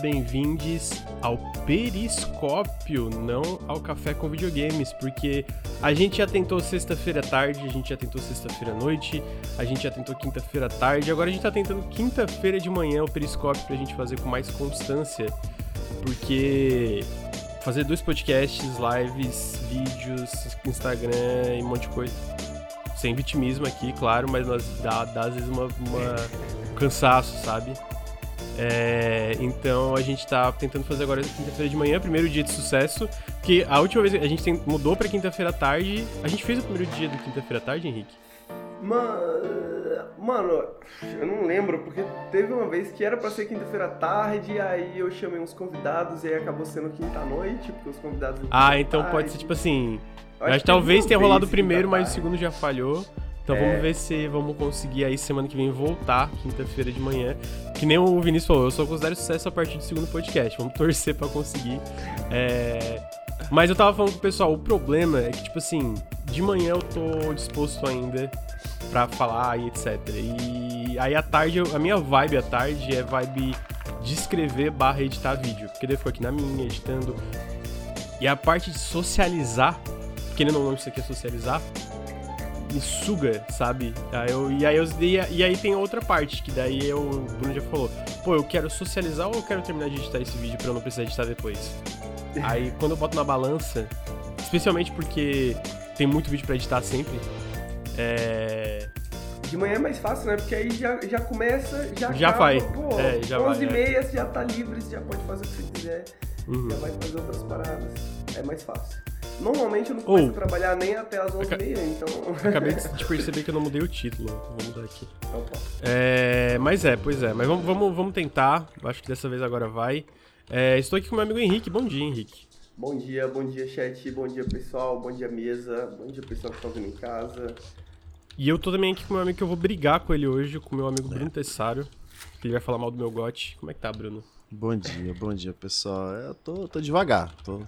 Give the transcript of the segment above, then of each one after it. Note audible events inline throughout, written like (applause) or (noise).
Bem-vindos ao Periscópio, não ao Café com Videogames, porque a gente já tentou sexta-feira à tarde, a gente já tentou sexta-feira à noite, a gente já tentou quinta-feira à tarde, agora a gente tá tentando quinta-feira de manhã o Periscópio pra gente fazer com mais constância, porque fazer dois podcasts, lives, vídeos, Instagram e um monte de coisa. Sem vitimismo aqui, claro, mas nós dá, dá às vezes uma, uma um cansaço, sabe? É, então a gente tá tentando fazer agora quinta-feira de manhã, primeiro dia de sucesso. Que a última vez a gente tem, mudou pra quinta-feira à tarde. A gente fez o primeiro dia do quinta-feira à tarde, Henrique? Mano, eu não lembro, porque teve uma vez que era pra ser quinta-feira à tarde, aí eu chamei uns convidados e aí acabou sendo quinta-noite, porque os convidados. Ah, então tarde. pode ser tipo assim. Eu acho que talvez tenha rolado o primeiro, mas o segundo já falhou. Então é. vamos ver se vamos conseguir aí semana que vem voltar, quinta-feira de manhã. Que nem o Vinícius falou, eu só considero sucesso a partir do segundo podcast. Vamos (laughs) torcer para conseguir. É... Mas eu tava falando com o pessoal, o problema é que, tipo assim, de manhã eu tô disposto ainda para falar e etc. E aí à tarde, a minha vibe à tarde é vibe de escrever barra editar vídeo. Porque daí eu fico aqui na minha, editando. E a parte de socializar, porque ele não nome isso aqui é socializar, me suga, sabe? Aí eu, e, aí eu, e aí tem outra parte, que daí eu, o Bruno já falou, pô, eu quero socializar ou eu quero terminar de editar esse vídeo pra eu não precisar editar depois? (laughs) aí quando eu boto na balança, especialmente porque tem muito vídeo pra editar sempre, é... De manhã é mais fácil, né? Porque aí já, já começa, já Já acaba, vai. Pô, é, já 11 vai, e meia é. você já tá livre, você já pode fazer o que você quiser. Uhum. Já vai fazer outras paradas. É mais fácil. Normalmente eu não começo oh. a trabalhar nem até as 11h30, então. Acabei (laughs) de perceber que eu não mudei o título. Vou mudar aqui. Opa. É, mas é, pois é. Mas vamos, vamos, vamos tentar. Acho que dessa vez agora vai. É, estou aqui com meu amigo Henrique. Bom dia, Henrique. Bom dia, bom dia, chat. Bom dia, pessoal. Bom dia, mesa. Bom dia, pessoal que está ouvindo em casa. E eu tô também aqui com meu amigo que eu vou brigar com ele hoje, com meu amigo é. Bruno Tessário. Que ele vai falar mal do meu gote. Como é que tá, Bruno? Bom dia, bom dia, pessoal. Eu tô, tô devagar, tô,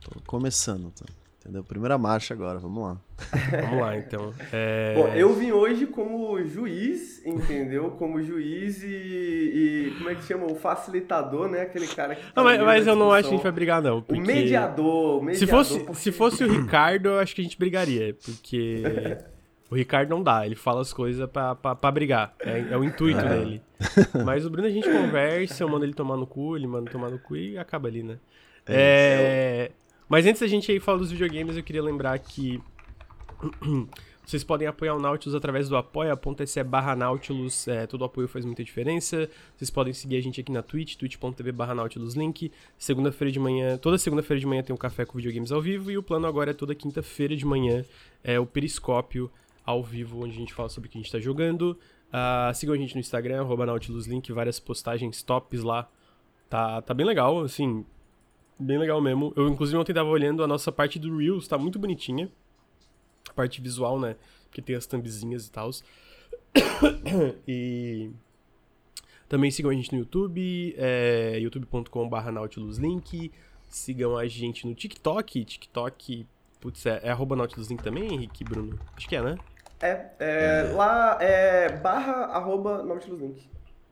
tô começando. Tô. Entendeu? Primeira marcha agora, vamos lá. (laughs) vamos lá, então. É... Bom, eu vim hoje como juiz, entendeu? Como juiz e, e, como é que chama? O facilitador, né? Aquele cara que. Tá não, mas, mas eu não acho que a gente vai brigar, não. Porque... O mediador, o mediador. Se fosse, porque... se fosse o Ricardo, eu acho que a gente brigaria, porque. (laughs) O Ricardo não dá, ele fala as coisas pra, pra, pra brigar. É, é o intuito é. dele. (laughs) Mas o Bruno a gente conversa, eu mando ele tomar no cu, ele manda tomar no cu e acaba ali, né? É, é, mas antes da gente aí falar dos videogames, eu queria lembrar que (clears throat) vocês podem apoiar o Nautilus através do apoia.se barra Nautilus, é, todo apoio faz muita diferença. Vocês podem seguir a gente aqui na Twitch, twitch.tv barra Nautilus Link. Segunda-feira de manhã, toda segunda-feira de manhã tem um café com videogames ao vivo e o plano agora é toda quinta-feira de manhã, é o Periscópio ao vivo, onde a gente fala sobre o que a gente está jogando. Uh, sigam a gente no Instagram, arroba Nautilus Link, várias postagens tops lá. Tá, tá bem legal, assim, Bem legal mesmo. Eu, inclusive, ontem tava olhando a nossa parte do Reels, tá muito bonitinha. A parte visual, né? Porque tem as thumbzinhas e tal. (coughs) e. Também sigam a gente no YouTube, é, youtube.com.br nautiluslink. Sigam a gente no TikTok. TikTok, putz, é, é arroba nautiluslink também, Henrique Bruno? Acho que é, né? É, é, é. lá é barra arroba nautiluslink.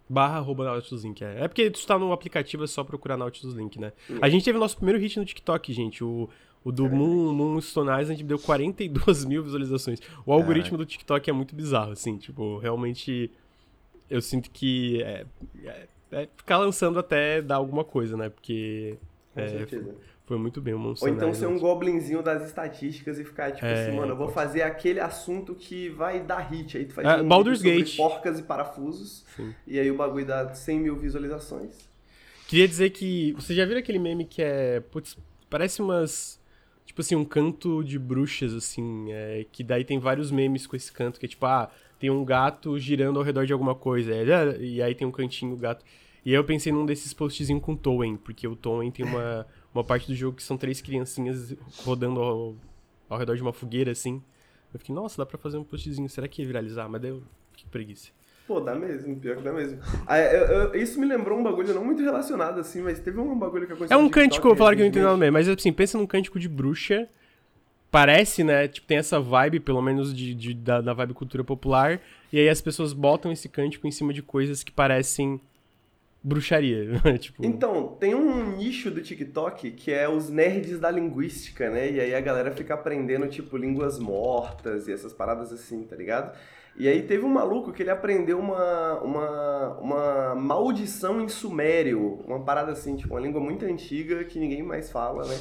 Barra arroba Nautilus Link, é. É porque tu está no aplicativo, é só procurar Nautilus Link, né? A gente teve nosso primeiro hit no TikTok, gente. O, o do Moon, Moon Stone gente deu 42 mil visualizações. O algoritmo do TikTok é muito bizarro, assim. Tipo, realmente... Eu sinto que... É, é, é ficar lançando até dar alguma coisa, né? Porque... Com é, certeza. Foi muito bem o Ou então ser um goblinzinho das estatísticas e ficar tipo é, assim, mano, eu vou fazer aquele assunto que vai dar hit. Aí tu faz é, um Baldur's Gate. porcas e parafusos. Sim. E aí o bagulho dá 100 mil visualizações. Queria dizer que. Você já viu aquele meme que é. Putz, parece umas. Tipo assim, um canto de bruxas, assim. É, que daí tem vários memes com esse canto, que é tipo, ah, tem um gato girando ao redor de alguma coisa. É, e aí tem um cantinho, o gato. E aí eu pensei num desses postzinhos com Toen, porque o Toen tem uma uma parte do jogo que são três criancinhas rodando ao, ao redor de uma fogueira, assim. Eu fiquei, nossa, dá pra fazer um postzinho, será que ia viralizar? Mas daí eu fiquei preguiça. Pô, dá mesmo, pior que dá mesmo. Ah, eu, eu, isso me lembrou um bagulho não muito relacionado, assim, mas teve um bagulho que aconteceu. É um cântico, falaram que eu não entendo nada mesmo, mas assim, pensa num cântico de bruxa. Parece, né? Tipo, tem essa vibe, pelo menos, de, de da, da vibe cultura popular. E aí as pessoas botam esse cântico em cima de coisas que parecem bruxaria. (laughs) tipo... Então, tem um nicho do TikTok que é os nerds da linguística, né? E aí a galera fica aprendendo, tipo, línguas mortas e essas paradas assim, tá ligado? E aí teve um maluco que ele aprendeu uma, uma, uma maldição em sumério, uma parada assim, tipo, uma língua muito antiga que ninguém mais fala, né?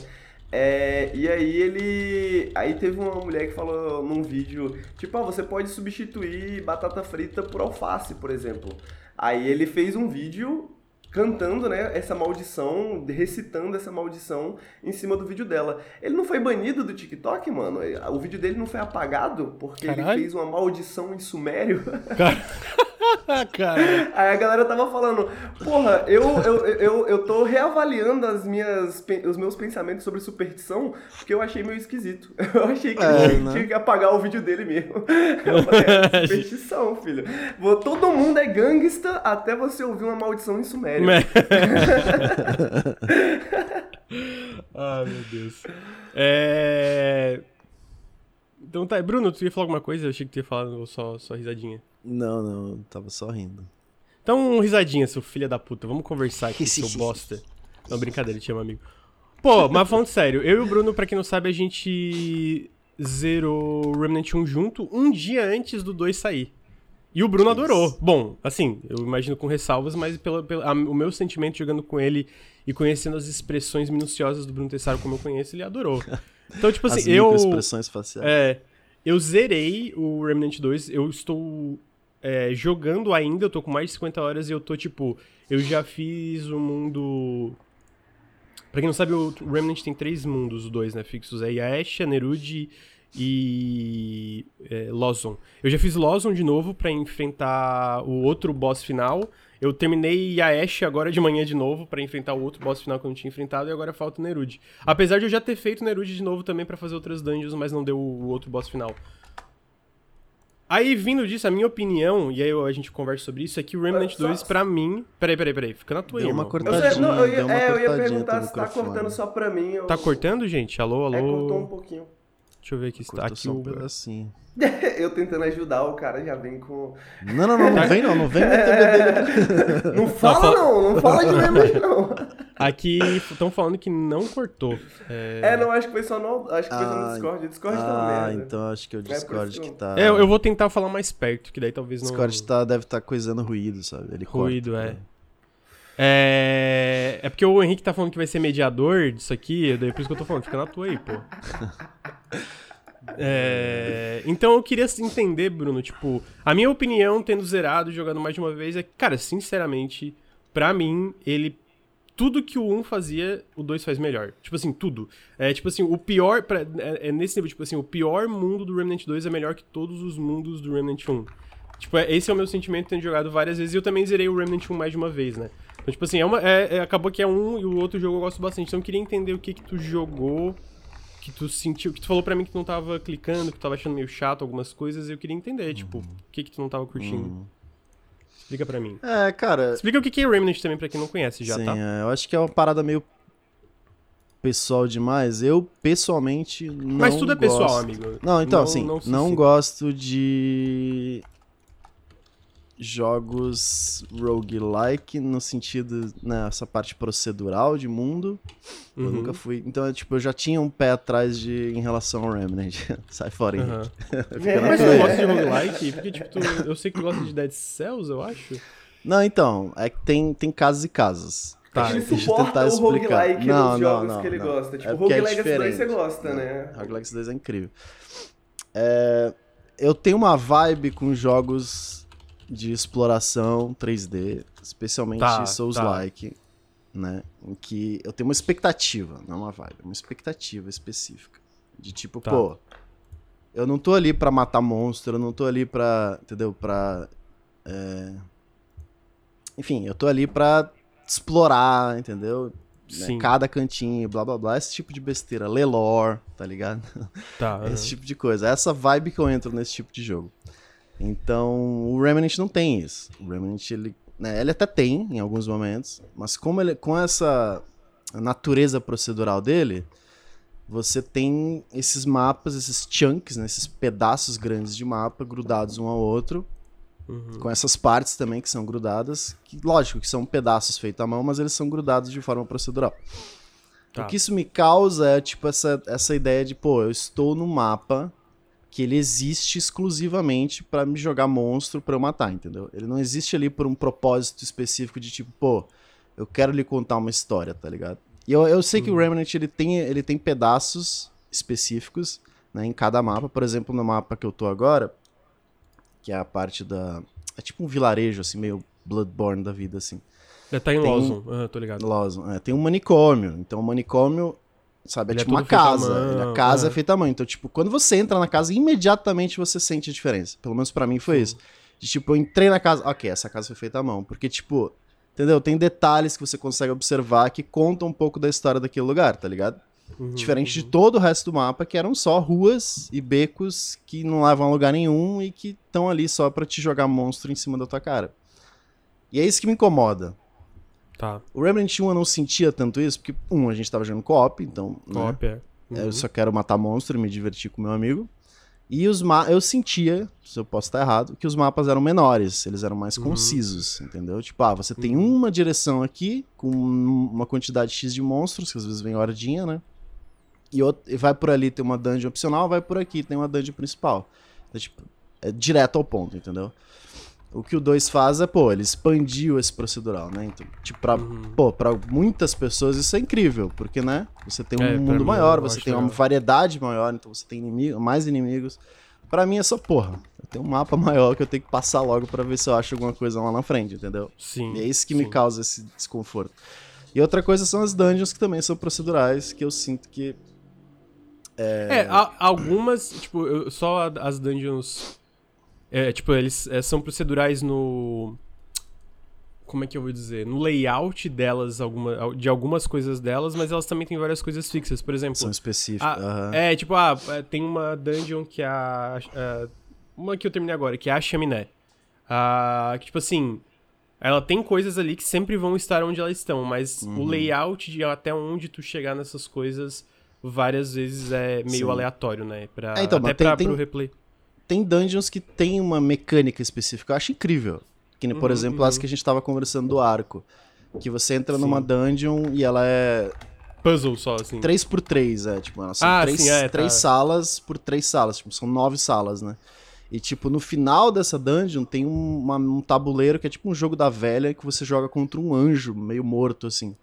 É, e aí ele. Aí teve uma mulher que falou num vídeo, tipo, ah, você pode substituir batata frita por alface, por exemplo. Aí ele fez um vídeo cantando, né, essa maldição, recitando essa maldição em cima do vídeo dela. Ele não foi banido do TikTok, mano? O vídeo dele não foi apagado porque Caralho. ele fez uma maldição em sumério? Cara... (laughs) (laughs) Cara. Aí a galera tava falando, porra, eu, eu, eu, eu tô reavaliando as minhas, os meus pensamentos sobre superstição, porque eu achei meio esquisito. (laughs) Eu achei que é, né? tinha que apagar o vídeo dele mesmo. (laughs) Eu falei, é superstição, filho. Todo mundo é gangsta até você ouvir uma maldição em sumério. Ai, meu Deus. É... Então tá, Bruno, tu ia falar alguma coisa? Eu achei que tu ia falar só, só risadinha. Não, não, tava só rindo. Então, risadinha, seu filho da puta. Vamos conversar aqui, (laughs) seu bosta. Não, brincadeira, te amo, amigo. Pô, mas falando sério, eu e o Bruno, pra quem não sabe, a gente zerou Remnant 1 junto um dia antes do 2 sair. E o Bruno adorou. Bom, assim, eu imagino com ressalvas, mas pela, pela, a, o meu sentimento jogando com ele e conhecendo as expressões minuciosas do Bruno Tessaro como eu conheço, ele adorou. (laughs) Então, tipo assim, as eu. expressões faciais. É. Eu zerei o Remnant 2, eu estou é, jogando ainda, eu tô com mais de 50 horas e eu tô, tipo, eu já fiz o mundo. Pra quem não sabe, o Remnant tem três mundos, os dois, né? Fixos. É Yaesha, Nerud e é. Eu já fiz Lawson de novo para enfrentar o outro boss final. Eu terminei Yaesh agora de manhã de novo para enfrentar o outro boss final que eu não tinha enfrentado e agora falta o Nerud. Apesar de eu já ter feito Nerud de novo também para fazer outras dungeons, mas não deu o outro boss final. Aí, vindo disso, a minha opinião, e aí a gente conversa sobre isso, é que o Remnant só... 2, pra mim. Peraí, peraí, peraí. Fica na tua aí. Deu uma cortadinha. Eu, não, eu, ia, é, eu ia perguntar se tá cortando só pra mim. Eu... Tá cortando, gente? Alô, alô? É, cortou um pouquinho. Deixa eu ver aqui se tá aqui. Um pedacinho. (laughs) eu tentando ajudar, o cara já vem com. Não, não, não, não vem não, não vem meter (laughs) Não fala não, não fala de Remnant não. Aqui estão falando que não cortou. É... é, não, acho que foi só no, acho que foi só no ah, Discord. O Discord tá ah, Ah, então acho que é o Discord é que tá. É, eu vou tentar falar mais perto, que daí talvez não. O Discord tá, deve estar tá coisando ruído, sabe? Ele ruído, corta, é. Né? É... é porque o Henrique tá falando que vai ser mediador disso aqui, daí por isso que eu tô falando, fica na tua aí, pô. (laughs) É... Então eu queria entender, Bruno, tipo, a minha opinião, tendo zerado, jogando mais de uma vez, é que, cara, sinceramente, pra mim, ele. Tudo que o 1 fazia, o 2 faz melhor. Tipo assim, tudo. É tipo assim, o pior. Pra, é, é, nesse nível, tipo assim, o pior mundo do Remnant 2 é melhor que todos os mundos do Remnant 1. Tipo, é, esse é o meu sentimento tendo jogado várias vezes. E eu também zerei o Remnant 1 mais de uma vez, né? Então, tipo assim, é uma, é, é, acabou que é um e o outro jogo eu gosto bastante. Então eu queria entender o que que tu jogou que tu sentiu, que tu falou para mim que tu não tava clicando, que tu tava achando meio chato algumas coisas, eu queria entender, uhum. tipo, o que que tu não tava curtindo. Uhum. Explica pra mim. É, cara. Explica o que é Remnant também pra quem não conhece já, sim, tá? É, eu acho que é uma parada meio pessoal demais. Eu, pessoalmente, não Mas tudo é gosto... pessoal, amigo. Não, então, não, assim, não, não gosto de jogos roguelike no sentido, né, essa parte procedural de mundo. Uhum. Eu nunca fui. Então, tipo, eu já tinha um pé atrás de em relação ao Remnant. (laughs) Sai fora, hein? Uhum. (laughs) é, mas tu gosta de roguelike? Porque, tipo, tu, eu sei que tu gosta de Dead Cells, eu acho. Não, então, é que tem, tem casos e casos. Tá, ele suporta tentar o explicar. roguelike não, nos jogos não, não, que ele gosta. Tipo, é roguelike é 2 você gosta, né? Roguelike 2 é incrível. É, eu tenho uma vibe com jogos de exploração 3D, especialmente tá, Souls-like, tá. né? Em que eu tenho uma expectativa, não uma vibe, uma expectativa específica. De tipo, tá. pô, eu não tô ali pra matar monstro, eu não tô ali pra, entendeu? Pra... É... Enfim, eu tô ali pra explorar, entendeu? Né? Cada cantinho, blá blá blá, esse tipo de besteira. Lelor, tá ligado? Tá. (laughs) esse tipo de coisa. Essa vibe que eu entro nesse tipo de jogo. Então, o Remnant não tem isso. O Remnant, ele, né, ele até tem em alguns momentos, mas como ele, com essa natureza procedural dele, você tem esses mapas, esses chunks, né, esses pedaços grandes de mapa grudados um ao outro, Uhum. Com essas partes também que são grudadas, que lógico que são pedaços feitos à mão, mas eles são grudados de forma procedural. Tá. O que isso me causa é tipo essa, essa ideia de, pô, eu estou no mapa que ele existe exclusivamente para me jogar monstro para eu matar, entendeu? Ele não existe ali por um propósito específico de tipo, pô, eu quero lhe contar uma história, tá ligado? E eu, eu sei uhum. que o uhum. Remnant ele tem, ele tem pedaços específicos né, em cada mapa. Por exemplo, no mapa que eu tô agora, que é a parte da. É tipo um vilarejo, assim, meio Bloodborne da vida, assim. É, tá em Lawson, uhum, tô ligado. Lawson, é, tem um manicômio. Então o manicômio, sabe, é, é tipo uma casa. a casa é. é feita à mão. Então, tipo, quando você entra na casa, imediatamente você sente a diferença. Pelo menos para mim foi isso. De, tipo, eu entrei na casa, ok, essa casa foi feita à mão. Porque, tipo, entendeu? Tem detalhes que você consegue observar que contam um pouco da história daquele lugar, tá ligado? Uhum, Diferente uhum. de todo o resto do mapa, que eram só ruas e becos que não levam a lugar nenhum e que estão ali só para te jogar monstro em cima da tua cara. E é isso que me incomoda. Tá. O Remnant 1 eu não sentia tanto isso, porque, um, a gente tava jogando co-op, então. Né, co-op, né, é. Uhum. Eu só quero matar monstro e me divertir com meu amigo. E os ma eu sentia, se eu posso estar errado, que os mapas eram menores, eles eram mais uhum. concisos, entendeu? Tipo, ah, você tem uhum. uma direção aqui, com uma quantidade X de monstros, que às vezes vem hordinha, né? E, outro, e vai por ali, tem uma dungeon opcional, vai por aqui, tem uma dungeon principal. Então, tipo, é direto ao ponto, entendeu? O que o 2 faz é, pô, ele expandiu esse procedural, né? Então, tipo, pra, uhum. pô, pra muitas pessoas isso é incrível, porque, né? Você tem um é, mundo maior, você tem uma variedade maior, então você tem inimigo, mais inimigos. Pra mim é só, porra, eu tenho um mapa (laughs) maior que eu tenho que passar logo para ver se eu acho alguma coisa lá na frente, entendeu? Sim. E é isso que sim. me causa esse desconforto. E outra coisa são as dungeons que também são procedurais, que eu sinto que é, é algumas, tipo, eu, só as dungeons. É, tipo, eles é, são procedurais no. Como é que eu vou dizer? No layout delas, alguma, de algumas coisas delas, mas elas também têm várias coisas fixas. Por exemplo. São específicas. Uhum. É, tipo, ah, é, tem uma dungeon que é a. a uma que eu terminei agora, que é a chaminé. Ah, que, tipo assim. Ela tem coisas ali que sempre vão estar onde elas estão, mas uhum. o layout de até onde tu chegar nessas coisas várias vezes é meio Sim. aleatório, né? Pra, é, então, até pra, tem, pro replay. Tem dungeons que tem uma mecânica específica, eu acho incrível. Que, por uhum, exemplo, uhum. as que a gente tava conversando do arco. Que você entra sim. numa dungeon e ela é. Puzzle só, assim. 3x3, é. Tipo, são ah, três, sim, é, três tá. salas por três salas. Tipo, são nove salas, né? E, tipo, no final dessa dungeon tem um, uma, um tabuleiro que é tipo um jogo da velha que você joga contra um anjo meio morto, assim.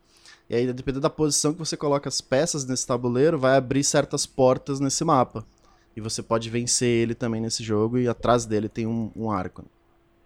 E aí, dependendo da posição que você coloca as peças nesse tabuleiro, vai abrir certas portas nesse mapa. E você pode vencer ele também nesse jogo, e atrás dele tem um, um arco.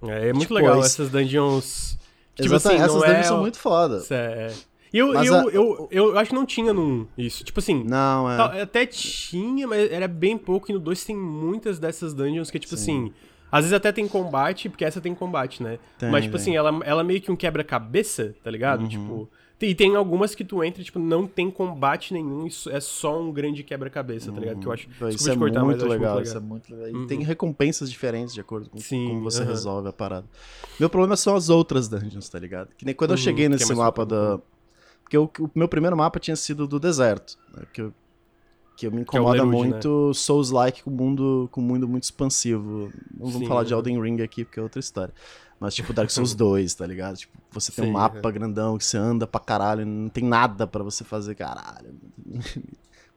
É, é muito tipo, legal essas dungeons. Tipo Exatamente, assim, essas dungeons é... são muito foda. É. E eu, eu, a... eu, eu, acho que não tinha num isso. Tipo assim. Não, é. Até tinha, mas era bem pouco. E no 2 tem muitas dessas dungeons que, tipo Sim. assim. Às vezes até tem combate, porque essa tem combate, né? Tem, mas, tipo assim, ela, ela meio que um quebra-cabeça, tá ligado? Uhum. Tipo. E tem algumas que tu entra tipo, não tem combate nenhum, isso é só um grande quebra-cabeça, tá ligado? Que eu acho. Uhum. Isso é cortar, muito, legal, muito legal, Isso é muito legal. E uhum. tem recompensas diferentes de acordo com Sim, como você uhum. resolve a parada. Meu problema são as outras dungeons, tá ligado? Que nem quando eu uhum, cheguei é nesse é mapa da. Porque o, o, meu primeiro mapa tinha sido do deserto. Né? Que, eu, que eu me incomoda é Lerude, muito né? Souls-like com o mundo, com mundo muito expansivo. Não vamos Sim, falar de Elden Ring aqui, porque é outra história. Mas, tipo, Dark Souls (laughs) 2, tá ligado? Tipo, você tem Sim, um mapa é. grandão que você anda pra caralho, não tem nada para você fazer, caralho. (laughs)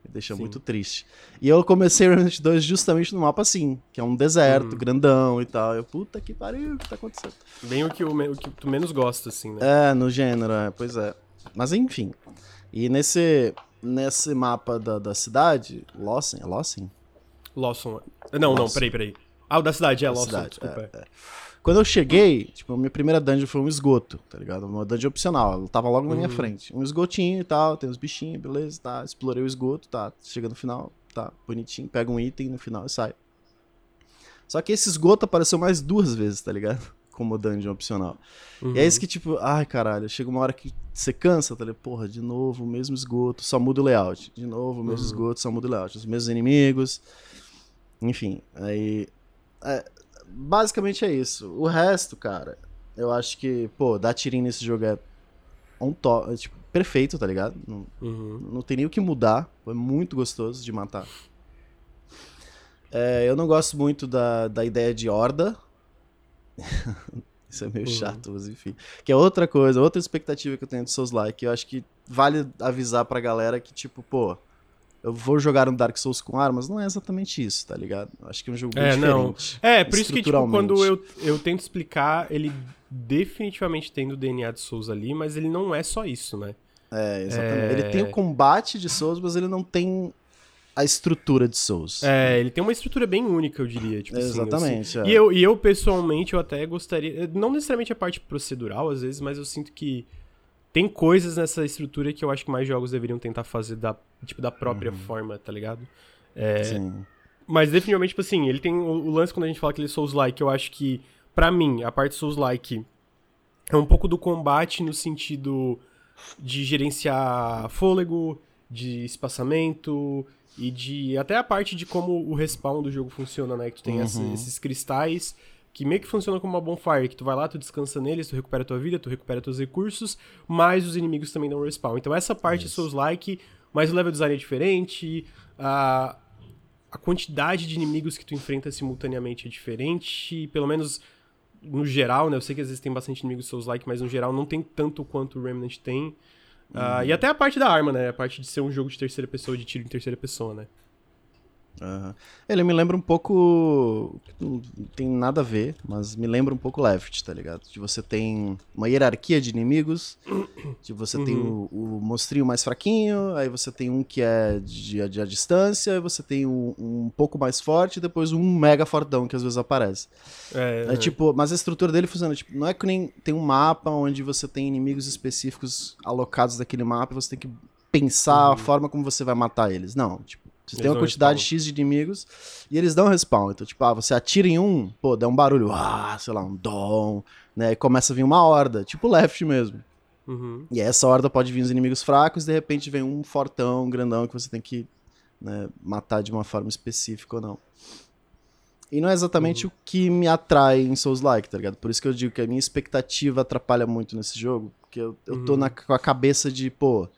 Me deixa Sim. muito triste. E eu comecei Resident 2 justamente no mapa assim, que é um deserto, uhum. grandão e tal. Eu, puta que pariu, o que tá acontecendo? Bem o que, o, o que tu menos gosta, assim, né? É, no gênero, é, pois é. Mas enfim. E nesse, nesse mapa da, da cidade, Lawson, é Lawson? Lawson. Não, Lawson. não, peraí, peraí. Ah, o da cidade, é da Lawson, cidade, desculpa. É, é. Quando eu cheguei, tipo, a minha primeira dungeon foi um esgoto, tá ligado? Uma dungeon opcional, ela tava logo na minha uhum. frente. Um esgotinho e tal, tem uns bichinhos, beleza, tá. Explorei o esgoto, tá. Chega no final, tá, bonitinho, pega um item no final e sai. Só que esse esgoto apareceu mais duas vezes, tá ligado? (laughs) Como dungeon opcional. Uhum. E é isso que, tipo, ai caralho, chega uma hora que você cansa, tá ligado? Porra, de novo o mesmo esgoto, só muda o layout. De novo o mesmo uhum. esgoto, só muda o layout. Os mesmos inimigos. Enfim, aí. É, basicamente é isso. O resto, cara, eu acho que, pô, dar tirinho nesse jogo é um to é, tipo, perfeito, tá ligado? Não, uhum. não tem nem o que mudar. Foi muito gostoso de matar. É, eu não gosto muito da, da ideia de horda. (laughs) Isso é meio uhum. chato, mas enfim. Que é outra coisa, outra expectativa que eu tenho de Souls Like. Eu acho que vale avisar pra galera que, tipo, pô, eu vou jogar um Dark Souls com armas, não é exatamente isso, tá ligado? Acho que é um jogo é, diferente. Não. É, por isso que, tipo, quando eu, eu tento explicar, ele definitivamente tem o DNA de Souls ali, mas ele não é só isso, né? É, exatamente. É... Ele tem o combate de Souls, mas ele não tem a estrutura de Souls. É, ele tem uma estrutura bem única, eu diria. Tipo Exatamente. Assim, é. e, eu, e eu, pessoalmente, eu até gostaria. Não necessariamente a parte procedural, às vezes, mas eu sinto que tem coisas nessa estrutura que eu acho que mais jogos deveriam tentar fazer da, tipo, da própria uhum. forma, tá ligado? É, Sim. Mas definitivamente, tipo assim, ele tem o, o, lance quando a gente fala que ele é Souls-like, eu acho que, para mim, a parte Souls-like é um pouco do combate no sentido de gerenciar fôlego, de espaçamento e de até a parte de como o respawn do jogo funciona, né? Que tu tem uhum. esses cristais que meio que funciona como uma bonfire, que tu vai lá, tu descansa neles, tu recupera tua vida, tu recupera teus recursos, mas os inimigos também dão respawn. Então essa parte Isso. Souls like, mas o level design é diferente, a, a quantidade de inimigos que tu enfrenta simultaneamente é diferente, pelo menos no geral, né? Eu sei que às vezes tem bastante inimigos Souls like, mas no geral não tem tanto quanto o Remnant tem. Uhum. Uh, e até a parte da arma, né? A parte de ser um jogo de terceira pessoa, de tiro em terceira pessoa, né? Uhum. Ele me lembra um pouco. Não tem nada a ver, mas me lembra um pouco Left, tá ligado? De você tem uma hierarquia de inimigos, de você uhum. tem o, o, monstrinho mais fraquinho, aí você tem um que é de, de a distância, aí você tem um, um pouco mais forte, e depois um mega fortão que às vezes aparece. É, é, é, tipo, mas a estrutura dele funciona, tipo, não é que nem tem um mapa onde você tem inimigos específicos alocados daquele mapa e você tem que pensar uhum. a forma como você vai matar eles. Não, tipo, você eles tem uma quantidade respawn. X de inimigos e eles dão respawn. Então, tipo, ah, você atira em um, pô, dá um barulho, ah, sei lá, um dom, né? E começa a vir uma horda, tipo left mesmo. Uhum. E essa horda pode vir os inimigos fracos, de repente vem um fortão, grandão, que você tem que né, matar de uma forma específica ou não. E não é exatamente uhum. o que me atrai em Souls-like, tá ligado? Por isso que eu digo que a minha expectativa atrapalha muito nesse jogo. Porque eu, eu tô uhum. na, com a cabeça de, pô,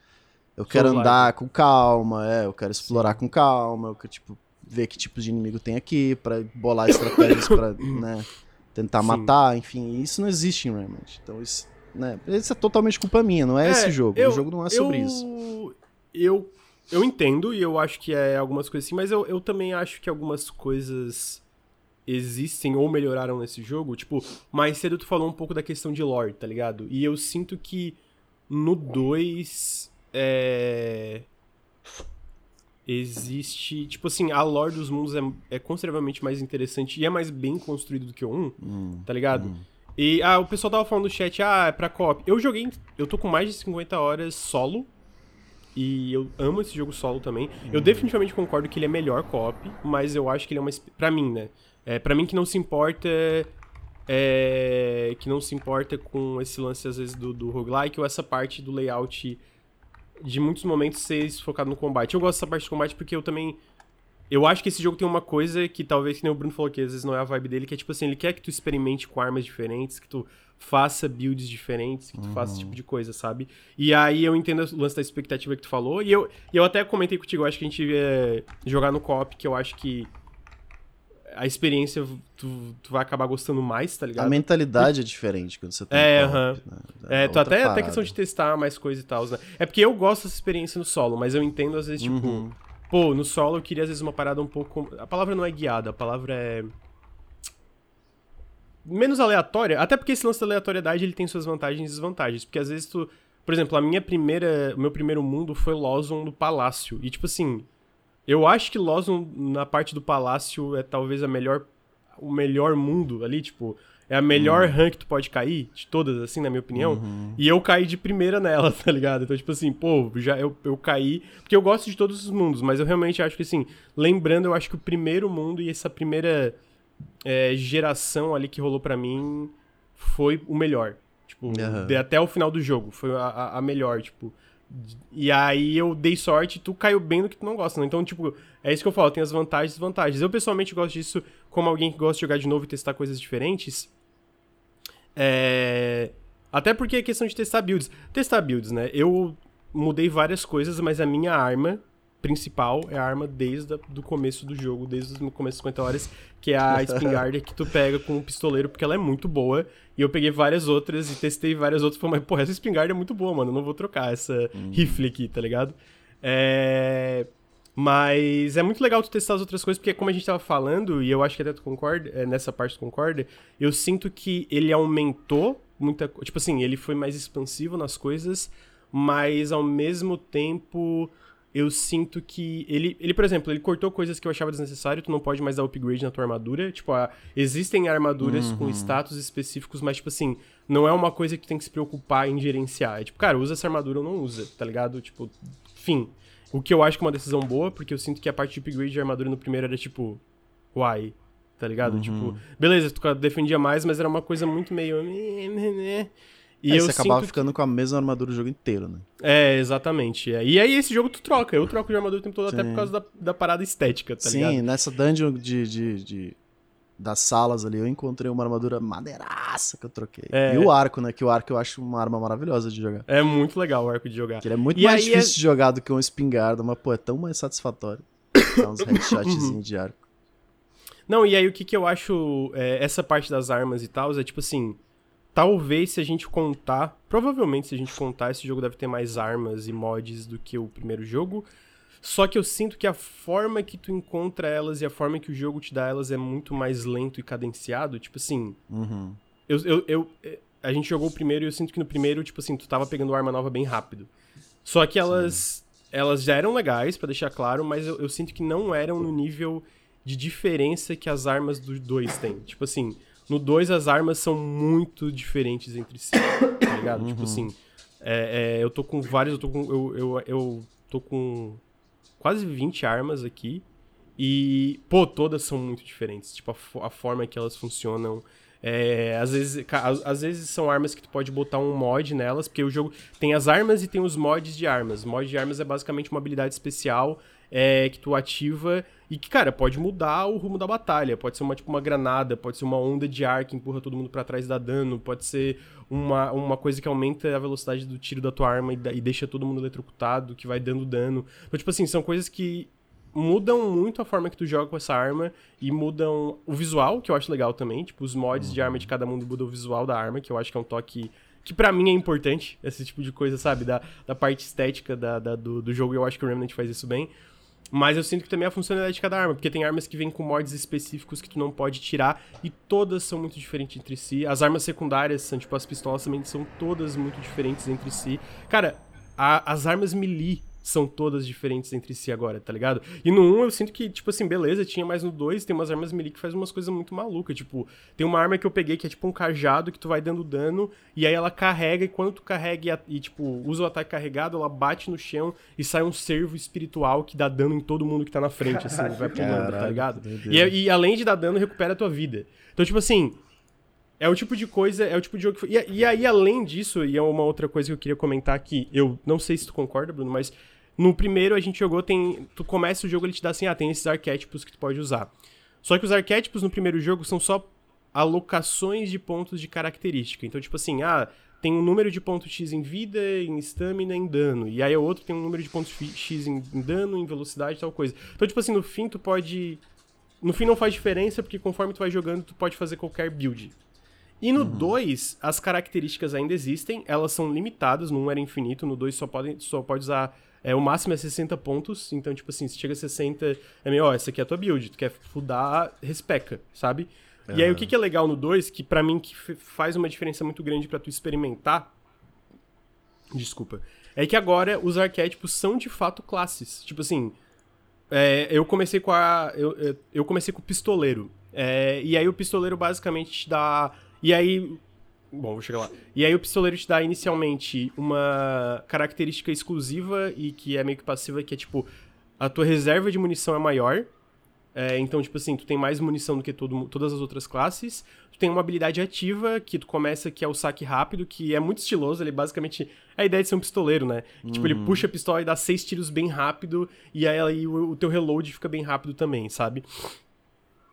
eu quero andar com calma, é, eu quero explorar Sim. com calma, eu quero, tipo, ver que tipos de inimigo tem aqui, para bolar estratégias para, (coughs) né, tentar Sim. matar, enfim, isso não existe em Remnant. Então isso, né, isso é totalmente culpa minha, não é, é esse jogo. Eu, o jogo não é sobre eu, isso. Eu eu entendo e eu acho que é algumas coisas assim, mas eu, eu também acho que algumas coisas existem ou melhoraram nesse jogo. Tipo, mais cedo tu falou um pouco da questão de lore, tá ligado? E eu sinto que no 2 é... Existe. Tipo assim, a lore dos mundos é, é consideravelmente mais interessante e é mais bem construído do que o 1, hum, tá ligado? Hum. E ah, o pessoal tava falando no chat, ah, é pra co-op. Eu joguei. Eu tô com mais de 50 horas solo. E eu amo esse jogo solo também. Hum. Eu definitivamente concordo que ele é melhor co-op, mas eu acho que ele é uma. Pra mim, né? É, pra mim que não se importa. É, que não se importa com esse lance, às vezes, do, do roguelike ou essa parte do layout de muitos momentos ser focado no combate. Eu gosto dessa parte de combate porque eu também. Eu acho que esse jogo tem uma coisa que talvez, que nem o Bruno falou, que às vezes não é a vibe dele, que é tipo assim, ele quer que tu experimente com armas diferentes, que tu faça builds diferentes, que tu uhum. faça esse tipo de coisa, sabe? E aí eu entendo o lance da expectativa que tu falou, e eu, e eu até comentei contigo, eu acho que a gente é, jogar no co-op, que eu acho que a experiência tu, tu vai acabar gostando mais, tá ligado? A mentalidade é diferente quando você tá É, aham. Uh -huh. né? É, tu até, até questão de testar mais coisa e tal, né? É porque eu gosto dessa experiência no solo, mas eu entendo às vezes, tipo, uhum. pô, no solo eu queria às vezes uma parada um pouco. A palavra não é guiada, a palavra é. Menos aleatória, até porque esse lance da aleatoriedade ele tem suas vantagens e desvantagens. Porque às vezes tu. Por exemplo, a minha primeira. O meu primeiro mundo foi Lawson no Palácio. E tipo assim eu acho que Lawson, na parte do palácio, é talvez a melhor. O melhor mundo ali, tipo. É a melhor uhum. rank que tu pode cair, de todas, assim, na minha opinião. Uhum. E eu caí de primeira nela, (laughs) tá ligado? Então, tipo assim, pô, já eu, eu caí. Porque eu gosto de todos os mundos, mas eu realmente acho que, assim, lembrando, eu acho que o primeiro mundo e essa primeira é, geração ali que rolou para mim foi o melhor. Tipo, uhum. de, até o final do jogo. Foi a, a melhor, tipo. E aí eu dei sorte tu caiu bem no que tu não gosta, né? Então, tipo, é isso que eu falo, tem as vantagens e desvantagens. Eu pessoalmente gosto disso como alguém que gosta de jogar de novo e testar coisas diferentes. É... Até porque é questão de testar builds. Testar builds, né? Eu mudei várias coisas, mas a minha arma principal é a arma desde o começo do jogo, desde o começo das 50 horas, que é a (laughs) espingarda que tu pega com o pistoleiro, porque ela é muito boa. E eu peguei várias outras e testei várias outras e falei, mas porra, essa espingarda é muito boa, mano. Eu não vou trocar essa uhum. rifle aqui, tá ligado? É... Mas é muito legal tu testar as outras coisas, porque como a gente tava falando, e eu acho que até tu concorda, é, nessa parte tu concorda, eu sinto que ele aumentou muita coisa. Tipo assim, ele foi mais expansivo nas coisas, mas ao mesmo tempo eu sinto que ele, ele, por exemplo, ele cortou coisas que eu achava desnecessário, tu não pode mais dar upgrade na tua armadura. Tipo, a, existem armaduras uhum. com status específicos, mas, tipo assim, não é uma coisa que tu tem que se preocupar em gerenciar. É tipo, cara, usa essa armadura ou não usa, tá ligado? Tipo, fim. O que eu acho que é uma decisão boa, porque eu sinto que a parte de upgrade de armadura no primeiro era tipo, why? Tá ligado? Uhum. Tipo, beleza, tu defendia mais, mas era uma coisa muito meio. E você acabava ficando que... com a mesma armadura o jogo inteiro, né? É, exatamente. É. E aí esse jogo tu troca. Eu troco de armadura o tempo todo Sim. até por causa da, da parada estética, tá Sim, ligado? Sim, nessa dungeon de, de, de, das salas ali, eu encontrei uma armadura madeiraça que eu troquei. É. E o arco, né? Que o arco eu acho uma arma maravilhosa de jogar. É muito legal o arco de jogar. Que ele é muito e mais é difícil é... de jogar do que um espingarda, mas, pô, é tão mais satisfatório. Dá uns (laughs) headshotzinhos de arco. Não, e aí o que, que eu acho. É, essa parte das armas e tal, é tipo assim. Talvez se a gente contar. Provavelmente se a gente contar, esse jogo deve ter mais armas e mods do que o primeiro jogo. Só que eu sinto que a forma que tu encontra elas e a forma que o jogo te dá elas é muito mais lento e cadenciado. Tipo assim. Uhum. Eu, eu, eu, eh, a gente jogou o primeiro e eu sinto que no primeiro, tipo assim, tu tava pegando arma nova bem rápido. Só que elas. Sim. Elas já eram legais, para deixar claro, mas eu, eu sinto que não eram no nível de diferença que as armas do 2 têm. Tipo assim, no 2 as armas são muito diferentes entre si, tá ligado? Tipo uhum. Tipo assim, é, é, eu tô com vários, eu tô com. Eu, eu, eu tô com quase 20 armas aqui. E, pô, todas são muito diferentes. Tipo, a, a forma que elas funcionam. É, às, vezes, às, às, vezes são armas que tu pode botar um mod nelas, porque o jogo tem as armas e tem os mods de armas. Mod de armas é basicamente uma habilidade especial é, que tu ativa e que, cara, pode mudar o rumo da batalha. Pode ser uma, tipo, uma granada, pode ser uma onda de ar que empurra todo mundo para trás e dá dano, pode ser uma, uma coisa que aumenta a velocidade do tiro da tua arma e, e deixa todo mundo eletrocutado, que vai dando dano. Então, tipo assim, são coisas que mudam muito a forma que tu joga com essa arma e mudam o visual, que eu acho legal também. Tipo, os mods uhum. de arma de cada mundo mudam o visual da arma, que eu acho que é um toque que para mim é importante, esse tipo de coisa, sabe? Da, da parte estética da, da do, do jogo, eu acho que o Remnant faz isso bem. Mas eu sinto que também a funcionalidade de cada arma, porque tem armas que vêm com mods específicos que tu não pode tirar e todas são muito diferentes entre si. As armas secundárias, são, tipo as pistolas também, são todas muito diferentes entre si. Cara, a, as armas melee são todas diferentes entre si agora, tá ligado? E no 1 eu sinto que, tipo assim, beleza, tinha mais no 2, tem umas armas melee que faz umas coisas muito malucas, tipo, tem uma arma que eu peguei que é tipo um cajado que tu vai dando dano, e aí ela carrega, e quando tu carrega e, e tipo, usa o ataque carregado, ela bate no chão e sai um servo espiritual que dá dano em todo mundo que tá na frente, assim, (laughs) vai pulando, tá ligado? E, e além de dar dano, recupera a tua vida. Então, tipo assim, é o tipo de coisa, é o tipo de jogo que foi... e, e, aí, além disso, e é uma outra coisa que eu queria comentar aqui, eu não sei se tu concorda, Bruno, mas no primeiro a gente jogou, tem. Tu começa o jogo, ele te dá assim, ah, tem esses arquétipos que tu pode usar. Só que os arquétipos no primeiro jogo são só alocações de pontos de característica. Então, tipo assim, ah, tem um número de pontos X em vida, em stamina, em dano. E aí o outro tem um número de pontos X em dano, em velocidade, tal coisa. Então, tipo assim, no fim tu pode. No fim não faz diferença, porque conforme tu vai jogando, tu pode fazer qualquer build. E no 2, uhum. as características ainda existem, elas são limitadas, no 1 um era infinito, no 2 só pode, só pode usar é, o máximo é 60 pontos, então, tipo assim, se chega a 60, é meio, ó, essa aqui é a tua build, tu quer fudar, respeca, sabe? Uhum. E aí, o que, que é legal no 2, que para mim que faz uma diferença muito grande para tu experimentar, desculpa, é que agora os arquétipos são de fato classes. Tipo assim, é, eu comecei com a. Eu, eu comecei com o pistoleiro. É, e aí o pistoleiro basicamente te dá. E aí Bom, vou chegar lá. E aí o pistoleiro te dá inicialmente uma característica exclusiva e que é meio que passiva, que é tipo, a tua reserva de munição é maior. É, então, tipo assim, tu tem mais munição do que todo, todas as outras classes. Tu tem uma habilidade ativa que tu começa, que é o saque rápido, que é muito estiloso. Ele basicamente. É a ideia de ser um pistoleiro, né? Uhum. Tipo, ele uhum. puxa a pistola e dá seis tiros bem rápido. E aí, aí o, o teu reload fica bem rápido também, sabe?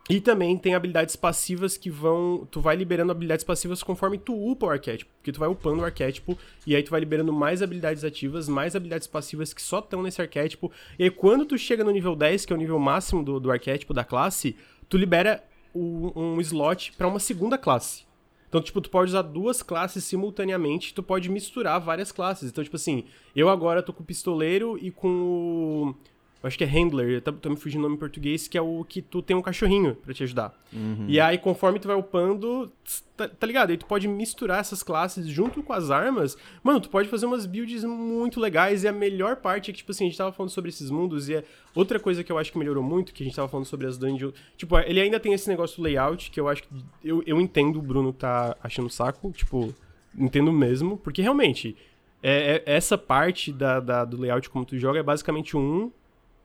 E também tem habilidades passivas que vão. Tu vai liberando habilidades passivas conforme tu upa o arquétipo. Porque tu vai upando o arquétipo e aí tu vai liberando mais habilidades ativas, mais habilidades passivas que só estão nesse arquétipo. E aí quando tu chega no nível 10, que é o nível máximo do, do arquétipo da classe, tu libera um, um slot para uma segunda classe. Então, tipo, tu pode usar duas classes simultaneamente, tu pode misturar várias classes. Então, tipo assim, eu agora tô com o pistoleiro e com o acho que é handler, tô, tô me fugindo o nome em português, que é o que tu tem um cachorrinho para te ajudar. Uhum. E aí, conforme tu vai upando, tá, tá, ligado? Aí tu pode misturar essas classes junto com as armas. Mano, tu pode fazer umas builds muito legais. E a melhor parte é que, tipo assim, a gente tava falando sobre esses mundos. E é outra coisa que eu acho que melhorou muito, que a gente tava falando sobre as dungeons. Tipo, ele ainda tem esse negócio do layout, que eu acho que. Eu, eu entendo o Bruno tá achando saco. Tipo, entendo mesmo. Porque realmente. É, é, essa parte da, da, do layout como tu joga é basicamente um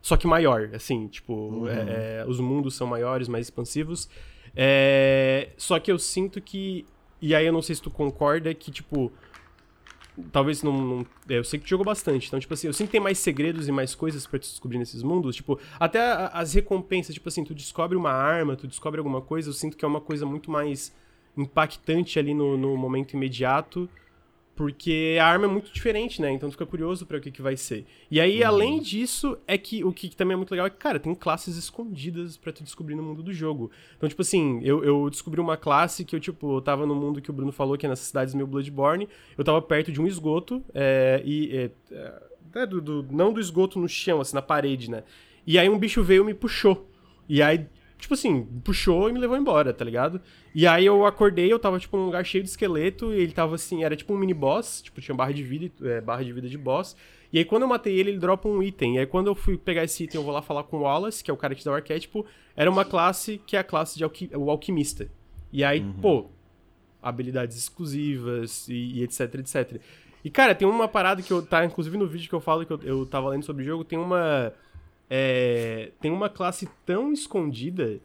só que maior, assim, tipo, uhum. é, é, os mundos são maiores, mais expansivos. É, só que eu sinto que, e aí eu não sei se tu concorda, que, tipo, talvez não, não é, eu sei que tu jogou bastante, então, tipo assim, eu sinto que tem mais segredos e mais coisas para descobrir nesses mundos, tipo, até as recompensas, tipo assim, tu descobre uma arma, tu descobre alguma coisa, eu sinto que é uma coisa muito mais impactante ali no, no momento imediato porque a arma é muito diferente, né? Então tu fica curioso para o que, que vai ser. E aí, uhum. além disso, é que o que também é muito legal é que, cara, tem classes escondidas para tu descobrir no mundo do jogo. Então, tipo assim, eu, eu descobri uma classe que eu, tipo, eu tava no mundo que o Bruno falou, que é nessas cidades meio Bloodborne. Eu tava perto de um esgoto, é, e. É, é, do, do, não do esgoto no chão, assim, na parede, né? E aí um bicho veio e me puxou. E aí tipo assim, puxou e me levou embora, tá ligado? E aí eu acordei, eu tava, tipo, num lugar cheio de esqueleto, e ele tava assim, era tipo um mini boss, tipo, tinha barra de vida, é, barra de vida de boss. E aí quando eu matei ele, ele dropa um item. E aí quando eu fui pegar esse item, eu vou lá falar com o Wallace, que é o cara que dá o arquétipo, era uma classe que é a classe de alqui o alquimista. E aí, uhum. pô, habilidades exclusivas e, e, etc, etc. E, cara, tem uma parada que eu tá, inclusive no vídeo que eu falo que eu, eu tava lendo sobre o jogo, tem uma é, tem uma classe tão escondida.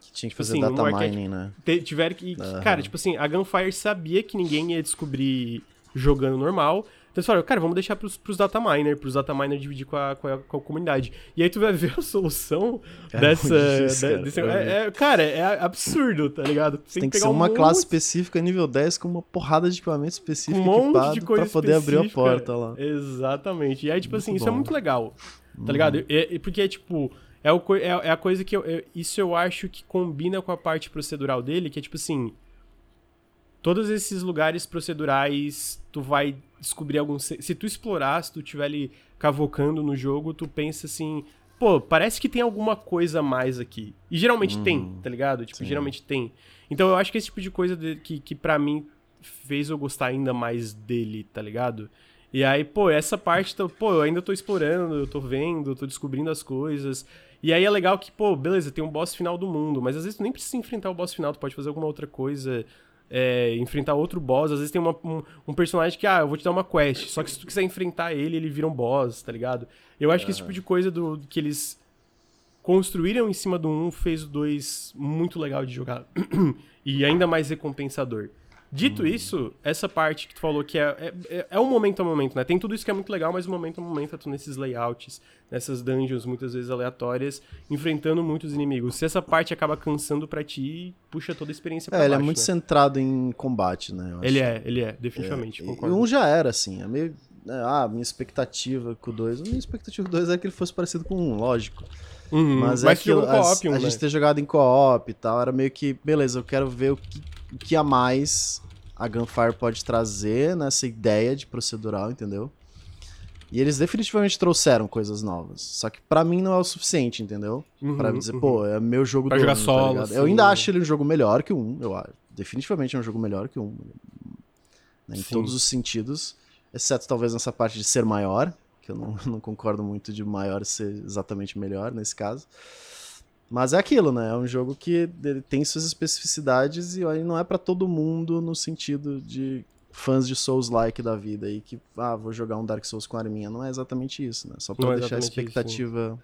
Que tinha que fazer assim, data mining, né? Tiveram que. Uhum. Cara, tipo assim, a Gunfire sabia que ninguém ia descobrir jogando normal. Então eles falaram, cara, vamos deixar pros, pros data miner, pros data miner dividir com a, com a, com a comunidade. E aí tu vai (laughs) ver a solução é dessa. Isso, cara. Desse, é, é, cara, é absurdo, tá ligado? Tem, tem que, que ser uma um classe específica nível 10 com uma porrada de equipamento específico um monte de coisa pra poder abrir a porta lá. Exatamente. E aí, tipo muito assim, bom. isso é muito legal. Tá ligado? Uhum. Porque, tipo, é, o, é, é, a coisa que eu, eu, Isso eu acho que combina com a parte procedural dele, que é tipo assim. Todos esses lugares procedurais, tu vai descobrir algum. Se tu explorar, se tu estiver ali cavocando no jogo, tu pensa assim. Pô, parece que tem alguma coisa a mais aqui. E geralmente tem, uhum. tá ligado? Tipo, Sim. geralmente tem. Então eu acho que esse tipo de coisa de, que, que para mim fez eu gostar ainda mais dele, tá ligado? E aí, pô, essa parte, tá, pô, eu ainda tô explorando, eu tô vendo, eu tô descobrindo as coisas. E aí é legal que, pô, beleza, tem um boss final do mundo, mas às vezes tu nem precisa enfrentar o boss final, tu pode fazer alguma outra coisa, é, enfrentar outro boss. Às vezes tem uma, um, um, personagem que, ah, eu vou te dar uma quest, só que se tu quiser enfrentar ele, ele vira um boss, tá ligado? Eu acho que esse tipo de coisa do que eles construíram em cima do 1 um, fez o 2 muito legal de jogar (clears throat) e ainda mais recompensador. Dito hum. isso, essa parte que tu falou que é, é, é um momento a momento, né? Tem tudo isso que é muito legal, mas o momento a momento é tu nesses layouts, nessas dungeons muitas vezes aleatórias, enfrentando muitos inimigos. Se essa parte acaba cansando para ti, puxa toda a experiência pra É, ele é muito né? centrado em combate, né? ele é, ele é, definitivamente. É, e um já era, assim, é meio. Né, ah, minha expectativa com o 2. Minha expectativa com o 2 é que ele fosse parecido com um, lógico. Uhum, mas é que a, um, a né? gente ter jogado em co-op e tal, era meio que, beleza, eu quero ver o que, o que a mais a Gunfire pode trazer nessa ideia de procedural, entendeu? E eles definitivamente trouxeram coisas novas. Só que para mim não é o suficiente, entendeu? Uhum, para dizer, uhum. pô, é meu jogo pra do jogar ano, tá solo, tá assim, Eu ainda acho ele um jogo melhor que um, eu acho. Definitivamente é um jogo melhor que um. Né, em Sim. todos os sentidos. Exceto talvez nessa parte de ser maior, que eu não, (laughs) não concordo muito de maior ser exatamente melhor nesse caso. Mas é aquilo, né? É um jogo que tem suas especificidades e não é para todo mundo no sentido de fãs de Souls-like da vida aí que, ah, vou jogar um Dark Souls com arminha. Não é exatamente isso, né? Só pra é deixar a expectativa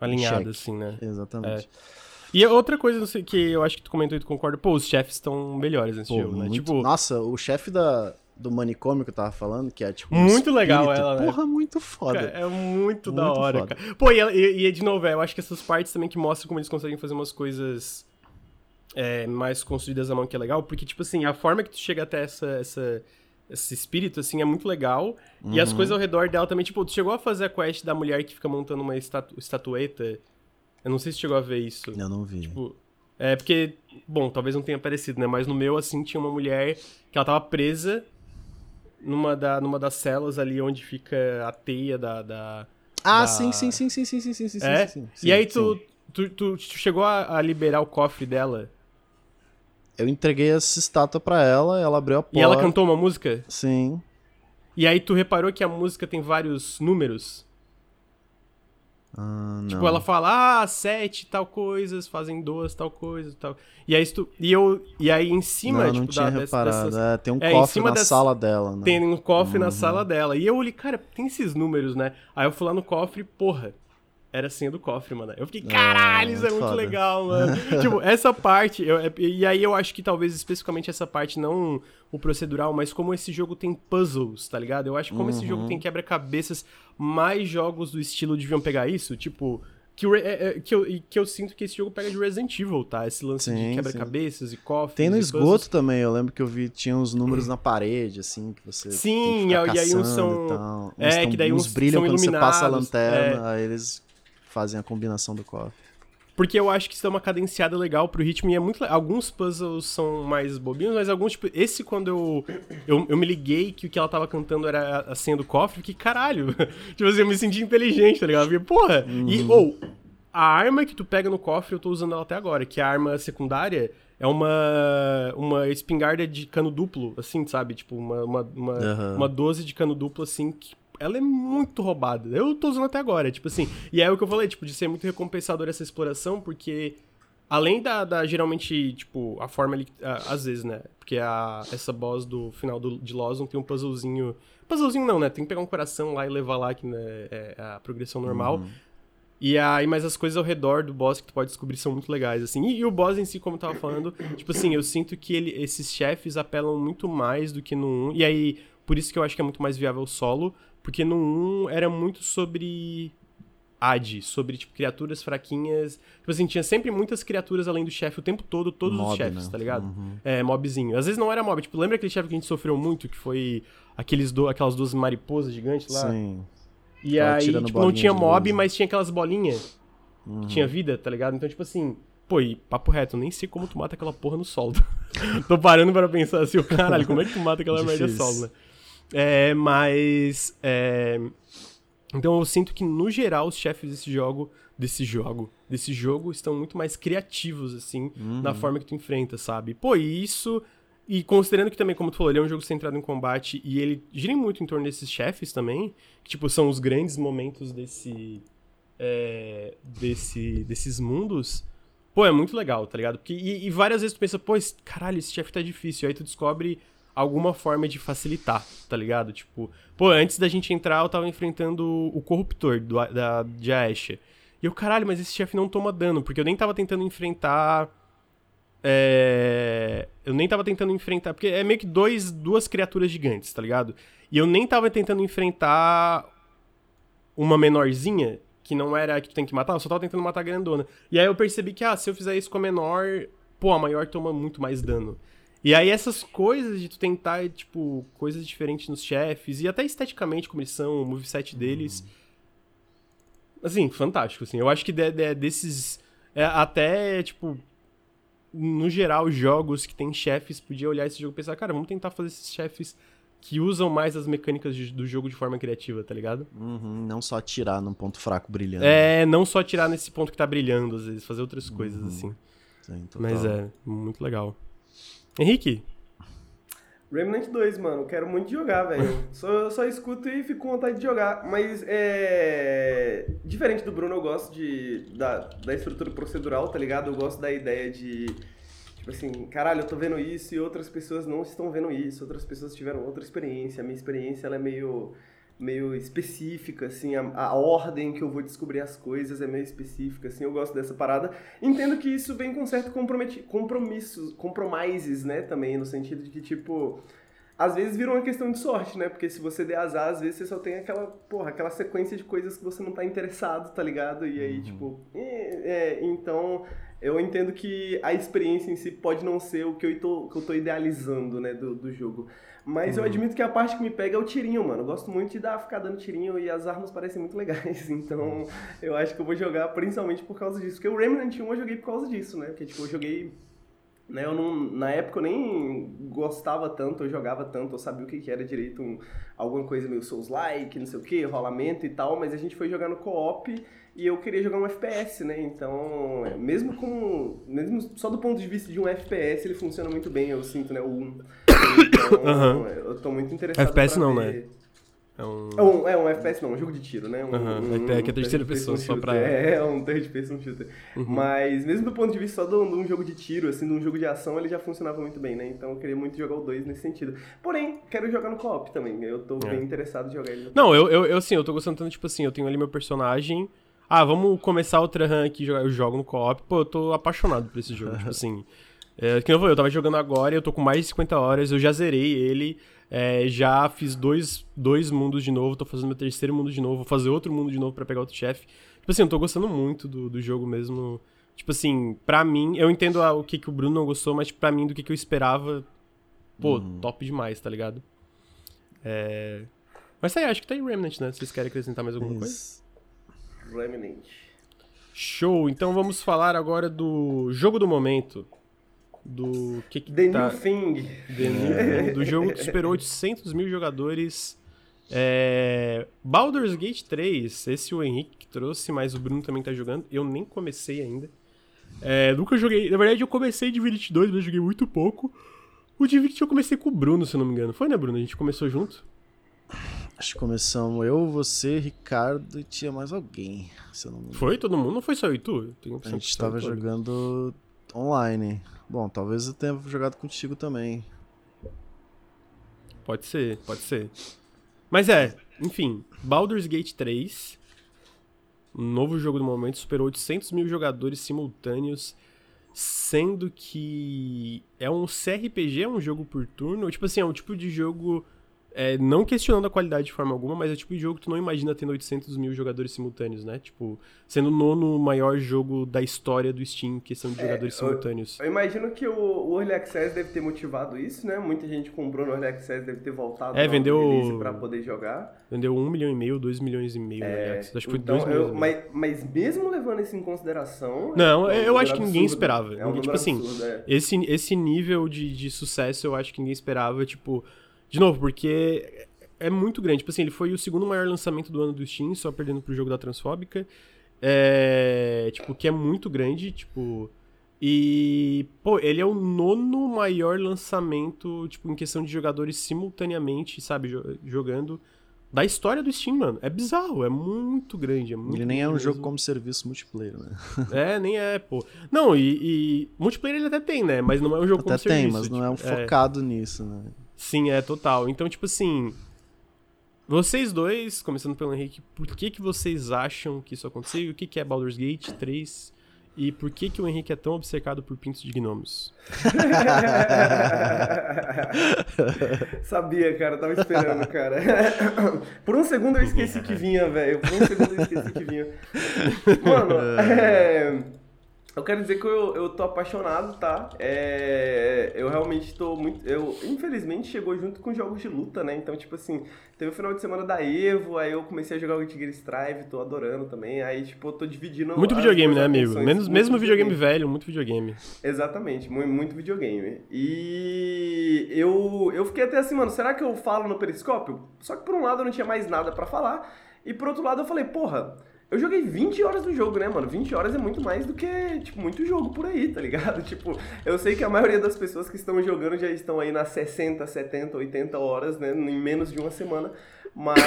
alinhada, assim, né? Exatamente. É. E outra coisa que eu acho que tu comentou e tu concorda, pô, os chefes estão melhores nesse pô, jogo, né? Muito... Tipo... Nossa, o chefe da, do manicômio que eu tava falando, que é tipo. Muito legal ela, né? Porra, muito foda. Cara, é muito, muito, da hora, foda. cara. Pô, e, e, e, de novo, eu acho que essas partes também que mostram como eles conseguem fazer umas coisas é, mais construídas à mão que é legal, porque, tipo assim, a forma que tu chega até essa, essa, esse espírito, assim, é muito legal. Uhum. E as uhum. coisas ao redor dela também, tipo, tu chegou a fazer a quest da mulher que fica montando uma estatu estatueta. Eu não sei se chegou a ver isso. Eu não vi. Tipo, é porque, bom, talvez não tenha aparecido, né? Mas no meu, assim, tinha uma mulher que ela tava presa numa, da, numa das celas ali onde fica a teia da. da ah, da... Sim, sim, sim, sim, sim, sim, sim, sim, é? sim, sim E aí tu, tu, tu, tu, chegou a, a, liberar o cofre dela? Eu entreguei essa estátua pra ela, ela abriu a porta. E ela cantou uma música? Sim. E aí tu reparou que a música tem vários números? Ah, tipo, ela fala, ah, sete tal coisas, fazem duas tal coisa tal. E aí, tu, e eu, e aí em cima, não, tipo, não tinha da, reparado. Dessas, é, tem um é, cofre na sala dela, né? Tem um cofre uhum. na sala dela. E eu olhei, cara, tem esses números, né? Aí eu fui lá no cofre, porra, era a senha do cofre, mano. Eu fiquei, caralho, isso é muito foda. legal, (laughs) mano. tipo, essa parte, eu, é, e aí eu acho que talvez especificamente essa parte, não o procedural, mas como esse jogo tem puzzles, tá ligado? Eu acho que como uhum. esse jogo uhum. tem quebra-cabeças, mais jogos do estilo deviam pegar isso, tipo. Que, é, é, que, eu, que eu sinto que esse jogo pega de Resident Evil, tá? Esse lance sim, de quebra-cabeças e cofres. Tem no esgoto também, eu lembro que eu vi, tinha uns números (clears throat) na parede, assim, que você. Sim, e, e aí uns são. É, que daí uns, uns brilham quando você passa a lanterna, é. aí eles fazem a combinação do cofre. Porque eu acho que isso dá uma cadenciada legal pro ritmo e é muito Alguns puzzles são mais bobinhos, mas alguns, tipo, esse quando eu, eu, eu me liguei que o que ela tava cantando era a senha do cofre, que caralho. (laughs) tipo assim, eu me senti inteligente, tá ligado? Porque, porra, uhum. e, ou, oh, a arma que tu pega no cofre eu tô usando ela até agora, que é a arma secundária é uma, uma espingarda de cano duplo, assim, sabe? Tipo, uma, uma, uma, uhum. uma 12 de cano duplo, assim, que ela é muito roubada. Eu tô usando até agora, tipo assim. E é o que eu falei, tipo, de ser muito recompensador essa exploração, porque além da, da geralmente, tipo, a forma ali, às vezes, né? Porque a, essa boss do final do, de Lawson tem um puzzlezinho. Puzzlezinho não, né? Tem que pegar um coração lá e levar lá, que né, é a progressão normal. Uhum. E aí, mas as coisas ao redor do boss que tu pode descobrir são muito legais, assim. E, e, o boss em si, como eu tava falando, tipo assim, eu sinto que ele, esses chefes apelam muito mais do que no 1. E aí, por isso que eu acho que é muito mais viável solo, porque no 1 era muito sobre AD, sobre, tipo, criaturas fraquinhas. Tipo assim, tinha sempre muitas criaturas além do chefe o tempo todo, todos mob, os chefes, né? tá ligado? Uhum. É, mobzinho. Às vezes não era mob. Tipo, lembra aquele chefe que a gente sofreu muito, que foi aqueles do, aquelas duas mariposas gigantes lá? Sim. E aí, tipo, não tinha mob, mas tinha aquelas bolinhas uhum. que tinha vida, tá ligado? Então, tipo assim, pô, e papo reto, nem sei como tu mata aquela porra no solo. (laughs) Tô parando para pensar assim, o caralho, como é que tu mata aquela merda solo, né? É, mas. É... Então eu sinto que, no geral, os chefes desse jogo. Desse jogo. Desse jogo estão muito mais criativos, assim, uhum. na forma que tu enfrenta, sabe? Pô, e isso. E considerando que também, como tu falou, ele é um jogo centrado em combate e ele gira muito em torno desses chefes também, que, tipo, são os grandes momentos desse. É, desse desses mundos. Pô, é muito legal, tá ligado? Porque, e, e várias vezes tu pensa, pô, esse, caralho, esse chefe tá difícil. Aí tu descobre alguma forma de facilitar, tá ligado? Tipo, pô, antes da gente entrar, eu tava enfrentando o corruptor do, da, de Aesha. E eu, caralho, mas esse chefe não toma dano, porque eu nem tava tentando enfrentar. É... Eu nem tava tentando enfrentar. Porque é meio que dois, duas criaturas gigantes, tá ligado? E eu nem tava tentando enfrentar uma menorzinha, que não era a que tu tem que matar, eu só tava tentando matar a grandona. E aí eu percebi que, ah, se eu fizer isso com a menor, pô, a maior toma muito mais dano. E aí essas coisas de tu tentar, tipo, coisas diferentes nos chefes, e até esteticamente como eles são, o moveset deles. Assim, fantástico, assim. Eu acho que de, de, desses. É, até, tipo. No geral, jogos que tem chefes, podia olhar esse jogo e pensar, cara, vamos tentar fazer esses chefes que usam mais as mecânicas de, do jogo de forma criativa, tá ligado? Uhum, não só atirar num ponto fraco brilhando. É, não só atirar nesse ponto que tá brilhando, às vezes, fazer outras uhum. coisas, assim. Sim, Mas é, muito legal. Henrique? Remnant 2, mano, quero muito jogar, velho. (laughs) só, só escuto e fico com vontade de jogar. Mas é. Diferente do Bruno, eu gosto de, da, da estrutura procedural, tá ligado? Eu gosto da ideia de. Tipo assim, caralho, eu tô vendo isso e outras pessoas não estão vendo isso, outras pessoas tiveram outra experiência. A minha experiência ela é meio meio específica, assim, a, a, ordem que eu vou descobrir as coisas é meio específica, assim, eu gosto dessa parada. Entendo que isso vem com certo compromissos, compromissos, compromises, né, também, no sentido de que, tipo, às vezes vira uma questão de sorte, né? Porque se você der azar, às vezes você só tem aquela, porra, aquela sequência de coisas que você não tá interessado, tá ligado? E aí, uhum. tipo, é, é, então eu entendo que a experiência em si pode não ser o que eu tô, que eu tô idealizando, né, do, do jogo. Mas uhum. eu admito que a parte que me pega é o tirinho, mano. Eu gosto muito de dar, ficar dando tirinho e as armas parecem muito legais. (laughs) Então eu acho que eu vou jogar principalmente por causa disso. Porque o Remnant 1 eu joguei por causa disso, né? Porque, tipo, eu joguei né, eu não, na época eu nem gostava tanto, eu jogava tanto, eu sabia o que, que era direito, um, alguma coisa meio Souls-like, não sei o que, rolamento e tal, mas a gente foi jogar no co-op e eu queria jogar um FPS, né? Então, mesmo com. Mesmo só do ponto de vista de um FPS, ele funciona muito bem, eu sinto, né? O 1. Então, uhum. eu tô muito interessado. FPS não, ver. né? É um... É um, é um FPS não, um jogo de tiro, né? Um, uhum. é, que é terceira pessoa, só pra... É, é um third person shooter. Uhum. Mas mesmo do ponto de vista só de um, jogo de tiro, assim, de um jogo de ação, ele já funcionava muito bem, né? Então eu queria muito jogar o 2 nesse sentido. Porém, quero jogar no co-op também, eu tô é. bem interessado em jogar ele. Não, eu, eu, eu, assim, eu tô gostando tanto, tipo assim, eu tenho ali meu personagem... Ah, vamos começar outra run aqui, eu jogo no co-op. Pô, eu tô apaixonado por esse jogo, (laughs) tipo assim... É, que eu falei, eu tava jogando agora, eu tô com mais de 50 horas, eu já zerei ele... É, já fiz dois, dois mundos de novo, tô fazendo meu terceiro mundo de novo, vou fazer outro mundo de novo para pegar outro chefe. Tipo assim, eu tô gostando muito do, do jogo mesmo. Tipo assim, pra mim, eu entendo o que, que o Bruno não gostou, mas pra mim, do que, que eu esperava, pô, uhum. top demais, tá ligado? É... Mas tá aí, acho que tá aí Remnant, né? Vocês querem acrescentar mais alguma Isso. coisa? Remnant. Show! Então vamos falar agora do jogo do momento do que, que The tá... New Thing. The New, do jogo que superou 800 mil jogadores. É... Baldur's Gate 3, esse o Henrique que trouxe, mas o Bruno também tá jogando. Eu nem comecei ainda. É, nunca joguei. Na verdade, eu comecei Divinity 2, mas joguei muito pouco. O Divinity eu comecei com o Bruno, se eu não me engano. Foi, né, Bruno? A gente começou junto? Acho que começamos eu, você, Ricardo e tinha mais alguém, se eu não me engano. Foi? Todo mundo? Não foi só eu e tu? a gente tava jogando online. Bom, talvez eu tenha jogado contigo também. Pode ser, pode ser. Mas é, enfim, Baldur's Gate 3, um novo jogo do momento, superou 800 mil jogadores simultâneos, sendo que é um CRPG, é um jogo por turno, tipo assim, é um tipo de jogo é, não questionando a qualidade de forma alguma, mas é tipo de jogo que tu não imagina tendo 800 mil jogadores simultâneos, né? Tipo, sendo o nono maior jogo da história do Steam, questão de é, jogadores simultâneos. Eu, eu, imagino que o, o Early Access deve ter motivado isso, né? Muita gente comprou no Early Access, deve ter voltado é, vendeu para poder jogar. Vendeu um milhão e meio, dois milhões e meio, é, Acho que foi então, dois milhões. Eu, mas, mas mesmo levando isso em consideração. Não, é, eu acho que ninguém absurdo. esperava. É um tipo assim, absurdo, é. esse, esse nível de, de sucesso eu acho que ninguém esperava, tipo. De novo, porque é muito grande. Tipo assim, ele foi o segundo maior lançamento do ano do Steam, só perdendo pro jogo da Transfóbica. É, tipo, que é muito grande, tipo... E, pô, ele é o nono maior lançamento, tipo, em questão de jogadores simultaneamente, sabe, jogando da história do Steam, mano. É bizarro, é muito grande. É muito ele nem é um jogo como serviço multiplayer, né? É, nem é, pô. Não, e, e, multiplayer ele até tem, né? Mas não é um jogo até como tem, serviço. mas não é um tipo, é. focado é... nisso, né? Sim, é total. Então, tipo assim, vocês dois, começando pelo Henrique, por que, que vocês acham que isso aconteceu? O que, que é Baldur's Gate 3? E por que, que o Henrique é tão obcecado por pintos de gnomos? (laughs) Sabia, cara, tava esperando, cara. Por um segundo eu esqueci que vinha, velho. Por um segundo eu esqueci que vinha. Mano, (laughs) é. Eu quero dizer que eu, eu tô apaixonado, tá? É, eu realmente tô muito. Eu, infelizmente, chegou junto com jogos de luta, né? Então, tipo assim, teve o final de semana da Evo, aí eu comecei a jogar o Tigre Strive, tô adorando também. Aí, tipo, eu tô dividindo. Muito videogame, né, amigo? Menos, mesmo videogame, videogame velho, muito videogame. Exatamente, muito, muito videogame. E eu, eu fiquei até assim, mano, será que eu falo no Periscópio? Só que por um lado eu não tinha mais nada para falar, e por outro lado eu falei, porra eu joguei 20 horas no jogo, né, mano? 20 horas é muito mais do que, tipo, muito jogo por aí, tá ligado? (laughs) Tipo, eu sei que a maioria das pessoas que estão jogando já estão aí nas 60, 70, 80 horas, né? Em menos de uma semana. Mas.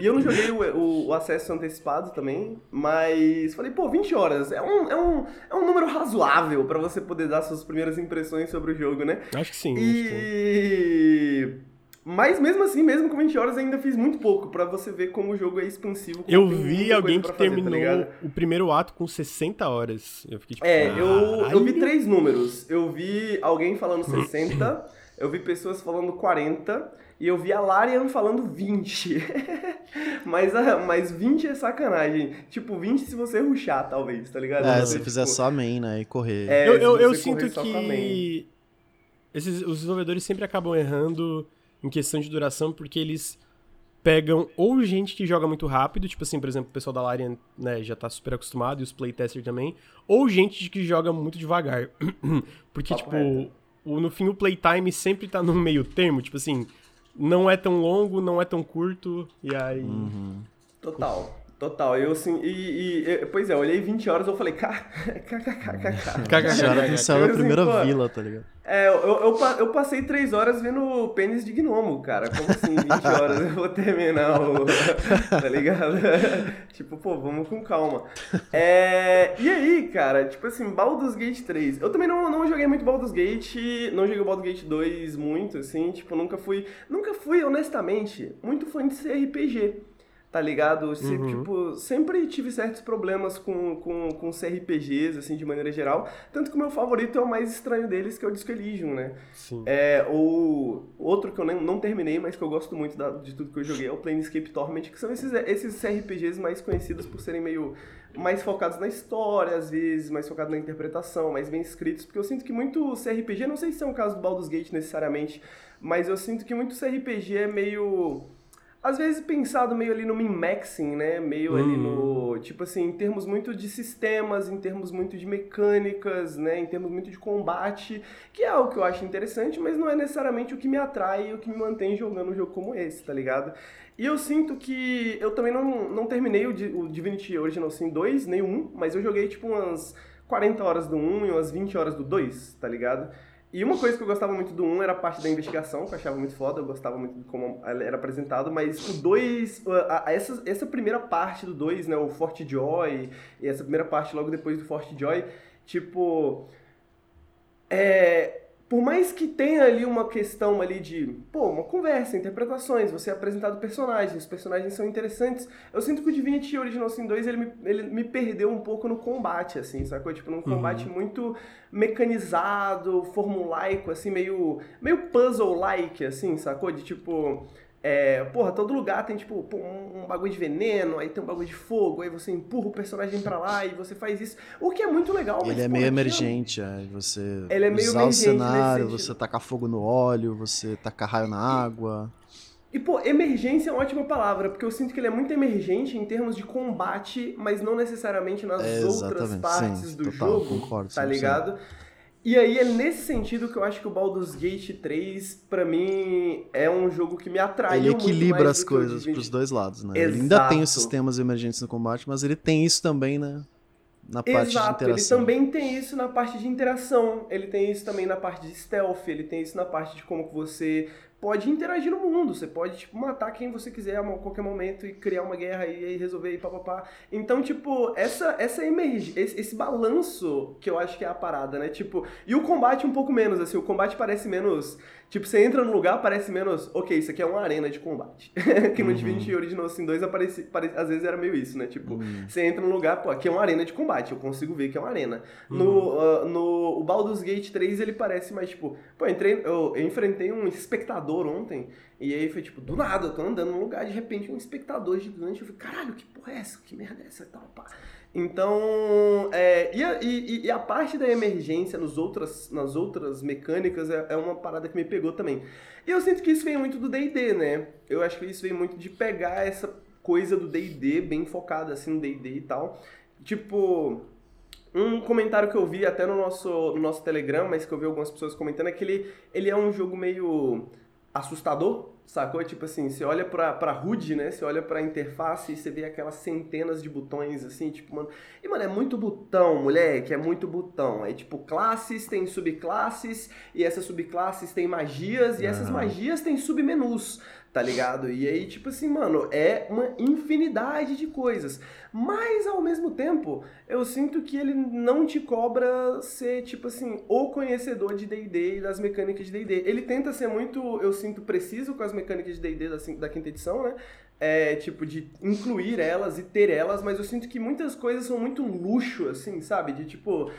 e eu não joguei o, o, o, acesso antecipado também, mas falei, pô, 20 horas é um, é um, é um número razoável para você poder dar suas primeiras impressões sobre o jogo, né? Acho que sim. E. Mas mesmo assim, mesmo com 20 horas, ainda fiz muito pouco para você ver como o jogo é expansivo. Eu vi alguém que fazer, tá terminou tá o primeiro ato com 60 horas. Eu fiquei tipo. É, eu, eu vi três números. Eu vi alguém falando 60, (laughs) eu vi pessoas falando 40 e eu vi a Larian falando 20. (laughs) mas, mas 20 é sacanagem. Tipo, 20 se você ruxar, talvez, tá ligado? É, se tipo, fizer só main, né? E correr. É, eu eu, eu sinto que. Esses, os desenvolvedores sempre acabam errando em questão de duração, porque eles pegam ou gente que joga muito rápido, tipo assim, por exemplo, o pessoal da Larian né, já tá super acostumado, e os playtesters também, ou gente que joga muito devagar. (clears throat) porque, Papo tipo, o, no fim o playtime sempre tá no meio termo, tipo assim, não é tão longo, não é tão curto, e aí... Uhum. Total. Total, eu assim, e, e, pois é, eu olhei 20 horas e eu falei, kkkk. Tem (laughs) (laughs) saiu na primeira assim, vila, tá ligado? É, eu, eu, eu, passei 3 horas vendo pênis de gnomo, cara. Como assim, 20 (laughs) horas eu vou terminar o. tá ligado? tipo, pô, vamos com calma. É, e aí, cara, tipo assim, Baldur's Gate 3. Eu também não, não joguei muito Baldur's Gate, não joguei Baldur's Gate 2 muito, assim, tipo, nunca fui. Nunca fui, honestamente, muito fã de CRPG tá ligado? Se, uhum. Tipo, sempre tive certos problemas com, com, com CRPGs, assim, de maneira geral. Tanto que o meu favorito é o mais estranho deles, que é o Disco Elysium, né? Sim. É, o outro que eu nem, não terminei, mas que eu gosto muito da, de tudo que eu joguei é o Planescape Torment, que são esses, esses RPGs mais conhecidos por serem meio mais focados na história, às vezes, mais focados na interpretação, mais bem escritos, porque eu sinto que muito CRPG, não sei se é um caso do Baldur's Gate necessariamente, mas eu sinto que muito CRPG é meio às vezes pensado meio ali no min-maxing, né? Meio ali no. Hum. Tipo assim, em termos muito de sistemas, em termos muito de mecânicas, né? Em termos muito de combate, que é algo que eu acho interessante, mas não é necessariamente o que me atrai e o que me mantém jogando um jogo como esse, tá ligado? E eu sinto que eu também não, não terminei o, o Divinity Original Sin 2, nem o 1, mas eu joguei tipo umas 40 horas do 1 e umas 20 horas do 2, tá ligado? E uma coisa que eu gostava muito do 1 era a parte da investigação, que eu achava muito foda, eu gostava muito de como era apresentado, mas o 2, essa, essa primeira parte do 2, né, o Fort Joy, e essa primeira parte logo depois do Fort Joy, tipo. É, por mais que tenha ali uma questão ali de, pô, uma conversa, interpretações, você é apresentado personagens, os personagens são interessantes, eu sinto que o Divinity Original Sin 2, ele me, ele me perdeu um pouco no combate, assim, sacou? Tipo, num combate uhum. muito mecanizado, formulaico, assim, meio, meio puzzle-like, assim, sacou? De tipo é, porra, todo lugar tem, tipo, um, um, bagulho de veneno, aí tem um bagulho de fogo, aí você empurra o personagem pra lá e você faz isso. O que é muito legal, Ele mas, é meio emergente, é, você Ele é meio usar o cenário, você tacar fogo no óleo, você tacar raio na água. E, pô, emergência é uma ótima palavra, porque eu sinto que ele é muito emergente em termos de combate, mas não necessariamente nas é, outras partes Sim, do total, jogo, concordo, tá ligado? E aí é nesse sentido que eu acho que o Baldur's Gate 3, para mim, é um jogo que me atrai Ele equilibra as coisas pros dois lados, né? Exato. Ele ainda tem os sistemas emergentes no combate, mas ele tem isso também, né? Na parte Exato, de interação. ele também tem isso na parte de interação, ele tem isso também na parte de stealth, ele tem isso na parte de como que você pode interagir no mundo. Você pode, tipo, matar quem você quiser a qualquer momento e criar uma guerra e aí resolver e papapá. Então, tipo, essa, essa emerg... esse, esse balanço que eu acho que é a parada, né? Tipo, e o combate um pouco menos, assim, o combate parece menos Tipo, você entra no lugar, parece menos. Ok, isso aqui é uma arena de combate. (laughs) que no uhum. Divinity Original Sin 2 aparece, aparece, às vezes era meio isso, né? Tipo, uhum. você entra no lugar, pô, aqui é uma arena de combate, eu consigo ver que é uma arena. Uhum. No, uh, no o Baldur's Gate 3, ele parece mais, tipo, pô, entrei, eu, eu enfrentei um espectador ontem, e aí foi tipo, do nada, eu tô andando num lugar, de repente um espectador gigante, eu falei, caralho, que porra é essa? Que merda é essa tal, pá. Então, é, e, a, e, e, a parte da emergência nos outras, nas outras mecânicas é, é, uma parada que me pegou também. E eu sinto que isso vem muito do D&D, né? Eu acho que isso vem muito de pegar essa coisa do D&D, bem focada assim no D&D e tal. Tipo, um comentário que eu vi até no nosso, no nosso Telegram, mas que eu vi algumas pessoas comentando, é que ele, ele é um jogo meio assustador, Sacou? Tipo assim, você olha pra, pra HUD, né? Você olha pra interface e você vê aquelas centenas de botões, assim, tipo, mano. E, mano, é muito botão, moleque, é muito botão. É tipo, classes tem subclasses, e essas subclasses têm magias, e essas magias têm submenus tá ligado? E aí, tipo assim, mano, é uma infinidade de coisas. Mas, ao mesmo tempo, eu sinto que ele não te cobra ser, tipo assim, o conhecedor de D&D e das mecânicas de D&D. Ele tenta ser muito, eu sinto, preciso com as as mecânicas de D&D da, da quinta edição, né? É, tipo, de incluir elas e ter elas, mas eu sinto que muitas coisas são muito luxo, assim, sabe? De tipo,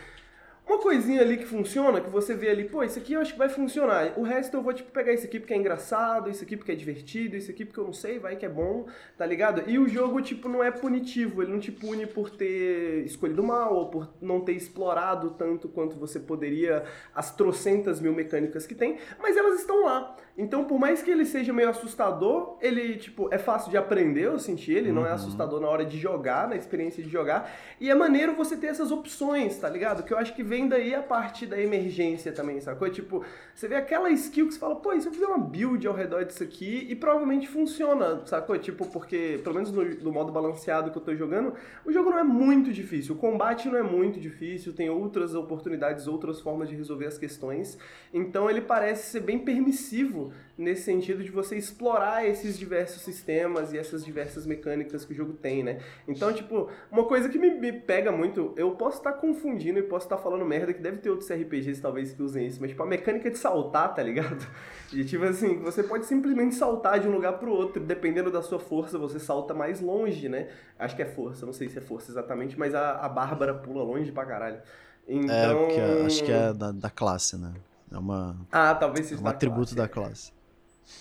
uma coisinha ali que funciona, que você vê ali, pô, isso aqui eu acho que vai funcionar. O resto eu vou, tipo, pegar isso aqui porque é engraçado, isso aqui porque é divertido, isso aqui porque eu não sei, vai que é bom, tá ligado? E o jogo, tipo, não é punitivo, ele não te pune por ter escolhido mal ou por não ter explorado tanto quanto você poderia as trocentas mil mecânicas que tem, mas elas estão lá. Então, por mais que ele seja meio assustador, ele, tipo, é fácil de aprender, eu senti ele, uhum. não é uhum. assustador na hora de jogar, na experiência de jogar. E é maneiro você ter essas opções, tá ligado? Que eu acho que vem daí a parte da emergência também, sacou? Tipo, você vê aquela skill que você fala, pô, e se eu fizer uma build ao redor disso aqui e provavelmente funciona, sacou? Tipo, porque, pelo menos no, no modo balanceado que eu tô jogando, o jogo não é muito difícil, o combate não é muito difícil, tem outras oportunidades, outras formas de resolver as questões. Então ele parece ser bem permissivo nesse sentido de você explorar esses diversos sistemas e essas diversas mecânicas que o jogo tem, né? Então, tipo, uma coisa que me, me pega muito, eu posso estar confundindo e posso estar falando merda, que deve ter outros RPGs talvez que usem isso, mas tipo, a mecânica de saltar, tá ligado? (laughs) E tipo assim, você pode simplesmente saltar de um lugar pro outro, dependendo da sua força, você salta mais longe, né? Acho que é força, não sei se é força exatamente, mas a, a Bárbara pula longe pra caralho. Então... É, acho que é da, da classe, né? É uma. Ah, talvez seja é um atributo classe, da classe.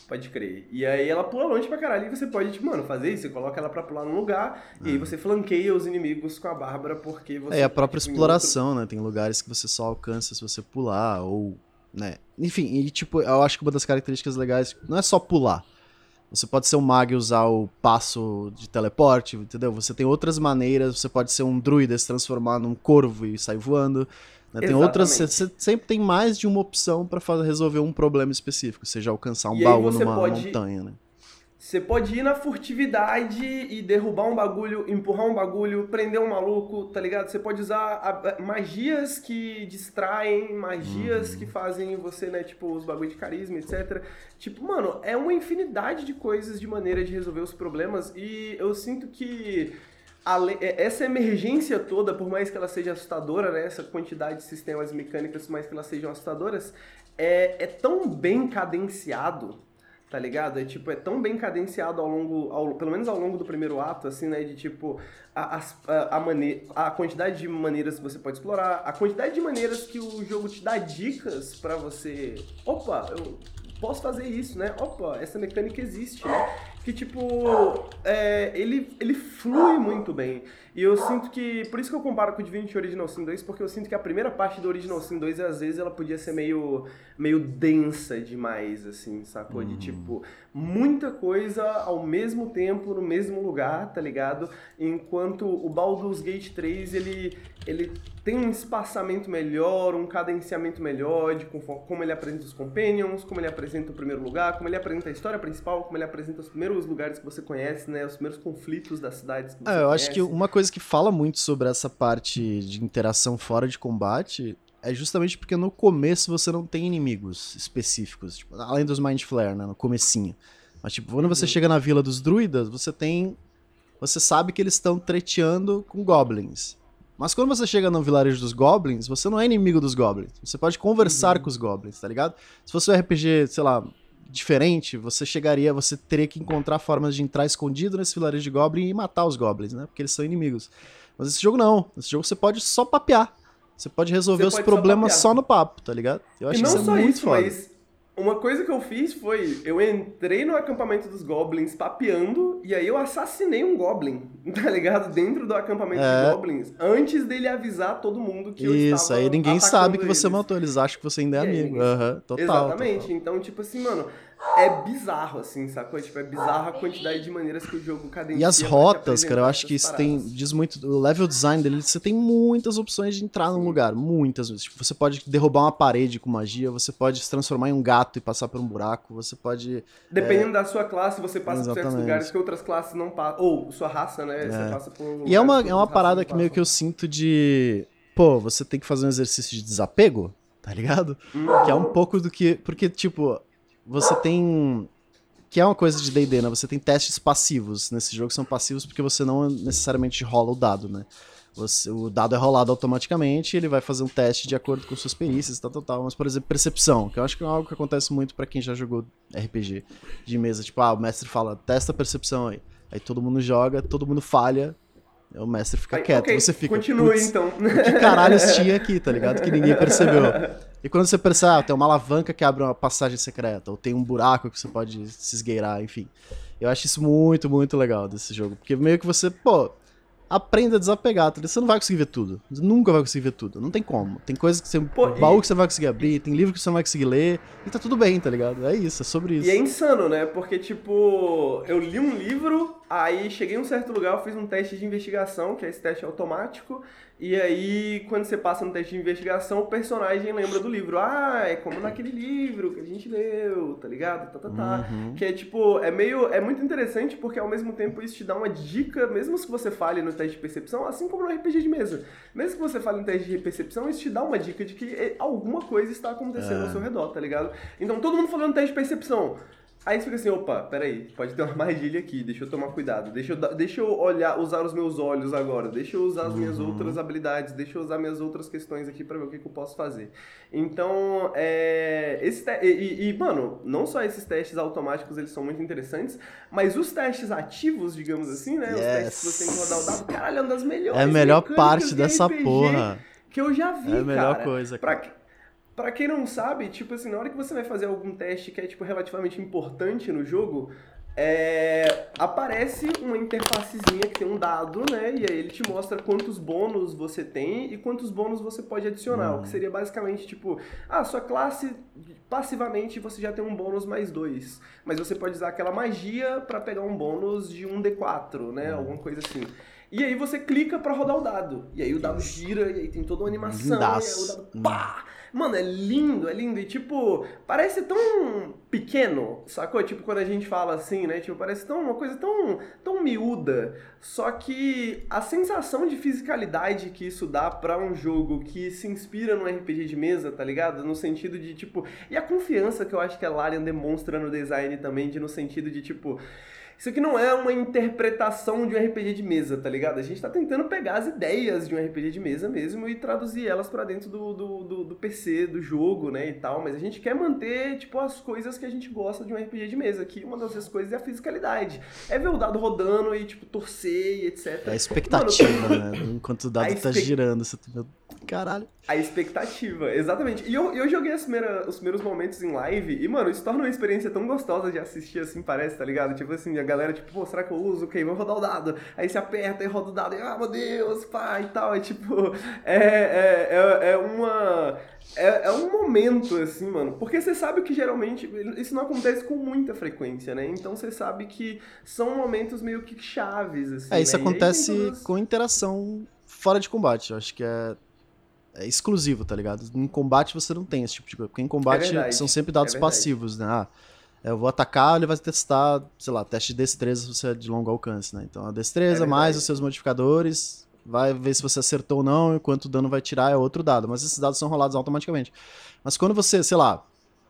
Pode crer. E aí ela pula longe pra caralho e você pode, tipo, mano, fazer isso. Você coloca ela pra pular num lugar e aí é. você flanqueia os inimigos com a Bárbara porque você. É a própria exploração, outro... né? Tem lugares que você só alcança se você pular ou. né? Enfim, e tipo, eu acho que uma das características legais não é só pular. Você pode ser um mag e usar o passo de teleporte, entendeu? Você tem outras maneiras, você pode ser um druida se transformar num corvo e sair voando. Né? Tem outras, você sempre tem mais de uma opção para resolver um problema específico, seja alcançar um e baú numa pode, montanha, né? Você pode ir na furtividade e derrubar um bagulho, empurrar um bagulho, prender um maluco, tá ligado? Você pode usar a, magias que distraem, magias uhum. que fazem você, né, tipo, os bagulhos de carisma, etc. Tipo, mano, é uma infinidade de coisas de maneira de resolver os problemas e eu sinto que essa emergência toda, por mais que ela seja assustadora, né, essa quantidade de sistemas mecânicos, por mais que elas sejam assustadoras, é, é tão bem cadenciado, tá ligado? É tipo, é tão bem cadenciado ao longo, ao, pelo menos ao longo do primeiro ato, assim, né, de tipo, a, a, a, mane a quantidade de maneiras que você pode explorar, a quantidade de maneiras que o jogo te dá dicas para você, opa, eu posso fazer isso, né? Opa, essa mecânica existe, né? Que, tipo, é, ele, ele flui muito bem. E eu sinto que, por isso que eu comparo com o Divinity Original Sin 2, porque eu sinto que a primeira parte do Original Sin 2, às vezes, ela podia ser meio, meio densa demais, assim, sacou? Uhum. De, tipo, muita coisa ao mesmo tempo, no mesmo lugar, tá ligado? Enquanto o Baldur's Gate 3, ele, ele tem um espaçamento melhor, um cadenciamento melhor de como ele apresenta os companions, como ele apresenta o primeiro lugar, como ele apresenta a história principal, como ele apresenta os primeiros lugares que você conhece, né? Os primeiros conflitos das cidades que você é, eu conhece. acho que uma coisa que fala muito sobre essa parte de interação fora de combate é justamente porque no começo você não tem inimigos específicos, tipo, além dos Mind Flare, né, no comecinho. Mas tipo, quando uhum. você chega na Vila dos Druidas, você tem você sabe que eles estão treteando com goblins. Mas quando você chega no vilarejo dos goblins, você não é inimigo dos goblins. Você pode conversar uhum. com os goblins, tá ligado? Se fosse um RPG, sei lá, diferente, você chegaria, você teria que encontrar formas de entrar escondido nesse vilarejo de goblin e matar os goblins, né? Porque eles são inimigos. Mas esse jogo não. Esse jogo você pode só papear. Você pode resolver você os pode problemas só, só, no papo, tá ligado? Eu acho e não que isso é muito isso, foda. Mas uma coisa que eu fiz foi, eu entrei no acampamento dos goblins papeando, e aí eu assassinei um goblin, (laughs) tá ligado? Dentro do acampamento é. dos goblins, antes dele avisar todo mundo que Isso, eu estava Isso, aí ninguém sabe que eles. você matou, eles acham que você ainda é amigo. Uhum, total. Exatamente, total. então tipo assim, mano, é bizarro, assim, sacou? Tipo, é bizarro a quantidade de maneiras que o jogo cadencia. E as rotas, cara, eu acho que isso tem. Diz muito. O level design dele, você tem muitas opções de entrar Sim. num lugar. Muitas vezes. Tipo, você pode derrubar uma parede com magia, você pode se transformar em um gato e passar por um buraco, você pode. Dependendo é... da sua classe, você passa Exatamente. por certos lugares que outras classes não passam. Ou sua raça, né? É. Você passa por. E é uma, é uma parada que meio que eu sinto de. Pô, você tem que fazer um exercício de desapego, tá ligado? Hum. Que é um pouco do que. Porque, tipo você tem. Que é uma coisa de DD, né? Você tem testes passivos nesse jogo, são passivos porque você não necessariamente rola o dado, né? Você, o dado é rolado automaticamente, ele vai fazer um teste de acordo com suas perícias, tal, tal, tal. Mas, por exemplo, percepção, que eu acho que é algo que acontece muito para quem já jogou RPG de mesa. Tipo, ah, o mestre fala, testa a percepção aí. Aí todo mundo joga, todo mundo falha, o mestre fica aí, quieto, okay, você fica. Continue então. Que caralho tinha aqui, tá ligado? Que ninguém percebeu. (laughs) E quando você percebe, ah, tem uma alavanca que abre uma passagem secreta, ou tem um buraco que você pode se esgueirar, enfim. Eu acho isso muito, muito legal desse jogo. Porque meio que você, pô, aprenda a desapegar, tá? Você não vai conseguir ver tudo. Você nunca vai conseguir ver tudo. Não tem como. Tem coisas que você. Pô, baú e... que você vai conseguir abrir, tem livro que você não vai conseguir ler. E tá tudo bem, tá ligado? É isso, é sobre isso. E é insano, né? Porque, tipo, eu li um livro, aí cheguei em um certo lugar, eu fiz um teste de investigação, que é esse teste automático. E aí, quando você passa no teste de investigação, o personagem lembra do livro. Ah, é como naquele livro que a gente leu, tá ligado? Tá, tá, tá. Uhum. Que é tipo, é meio. É muito interessante porque ao mesmo tempo isso te dá uma dica, mesmo que você fale no teste de percepção, assim como no RPG de mesa. Mesmo que você fale no teste de percepção, isso te dá uma dica de que é, alguma coisa está acontecendo é. ao seu redor, tá ligado? Então todo mundo falando teste de percepção. Aí você fica assim, opa, peraí, pode ter uma armadilha aqui, deixa eu tomar cuidado, deixa eu, deixa eu olhar, usar os meus olhos agora, deixa eu usar as minhas uhum. outras habilidades, deixa eu usar minhas outras questões aqui para ver o que, que, eu posso fazer. Então, é, esse e, e, mano, não só esses testes automáticos, eles são muito interessantes, mas os testes ativos, digamos assim, né, yes. os testes que você tem que rodar o dado, caralho, é uma das melhores É a melhor parte dessa porra. Que eu já vi, É a melhor cara. coisa, cara. Pra, Pra quem não sabe, tipo assim, na hora que você vai fazer algum teste que é, tipo, relativamente importante no jogo, é, aparece uma interfacezinha que tem um dado, né? E aí ele te mostra quantos bônus você tem e quantos bônus você pode adicionar. Uhum. O que seria basicamente tipo, ah, sua classe passivamente você já tem um bônus mais dois. Mas você pode usar aquela magia para pegar um bônus de um D4, né? Uhum. Alguma coisa assim. E aí você clica para rodar o dado. E aí o dado gira, e aí tem toda uma animação, Lindaço. e aí o dado pá! Mano, é lindo, é lindo. E tipo, parece tão pequeno, sacou? Tipo, quando a gente fala assim, né? Tipo, parece tão uma coisa tão, tão miúda. Só que a sensação de fisicalidade que isso dá para um jogo que se inspira no RPG de mesa, tá ligado? No sentido de, tipo. E a confiança que eu acho que a Larian demonstra no design também, de no sentido de, tipo. Isso aqui não é uma interpretação de um RPG de mesa, tá ligado? A gente tá tentando pegar as ideias de um RPG de mesa mesmo e traduzir elas para dentro do, do, do, do, PC, do jogo, né, e tal. Mas a gente quer manter, tipo, as coisas que a gente gosta de um RPG de mesa. Que uma dessas coisas é a fisicalidade. É ver o dado rodando e, tipo, torcer e etc. É a expectativa, Mano, né? Enquanto o dado tá girando, você tá... Caralho. A expectativa, exatamente. E eu, eu joguei as primeiras, os primeiros momentos em live e, mano, isso torna uma experiência tão gostosa de assistir assim, parece, tá ligado? Tipo assim, a galera, tipo, pô, será que eu uso? Ok, vou rodar o dado. Aí você aperta e roda o dado e, ah, meu Deus, pá, e tal. É tipo, é, é, é, é uma. É, é, um momento, assim, mano. Porque você sabe que geralmente isso não acontece com muita frequência, né? Então você sabe que são momentos meio que chaves, assim. É, isso né? acontece todas... com interação fora de combate. Eu acho que é é exclusivo, tá ligado? Em combate você não tem esse tipo de coisa. Porque em combate é são sempre dados é passivos, né? Ah, eu vou atacar, ele vai testar, sei lá, teste de destreza se você é de longo alcance, né? Então a destreza é mais os seus modificadores, vai ver se você acertou ou não e quanto dano vai tirar é outro dado. Mas esses dados são rolados automaticamente. Mas quando você, sei lá,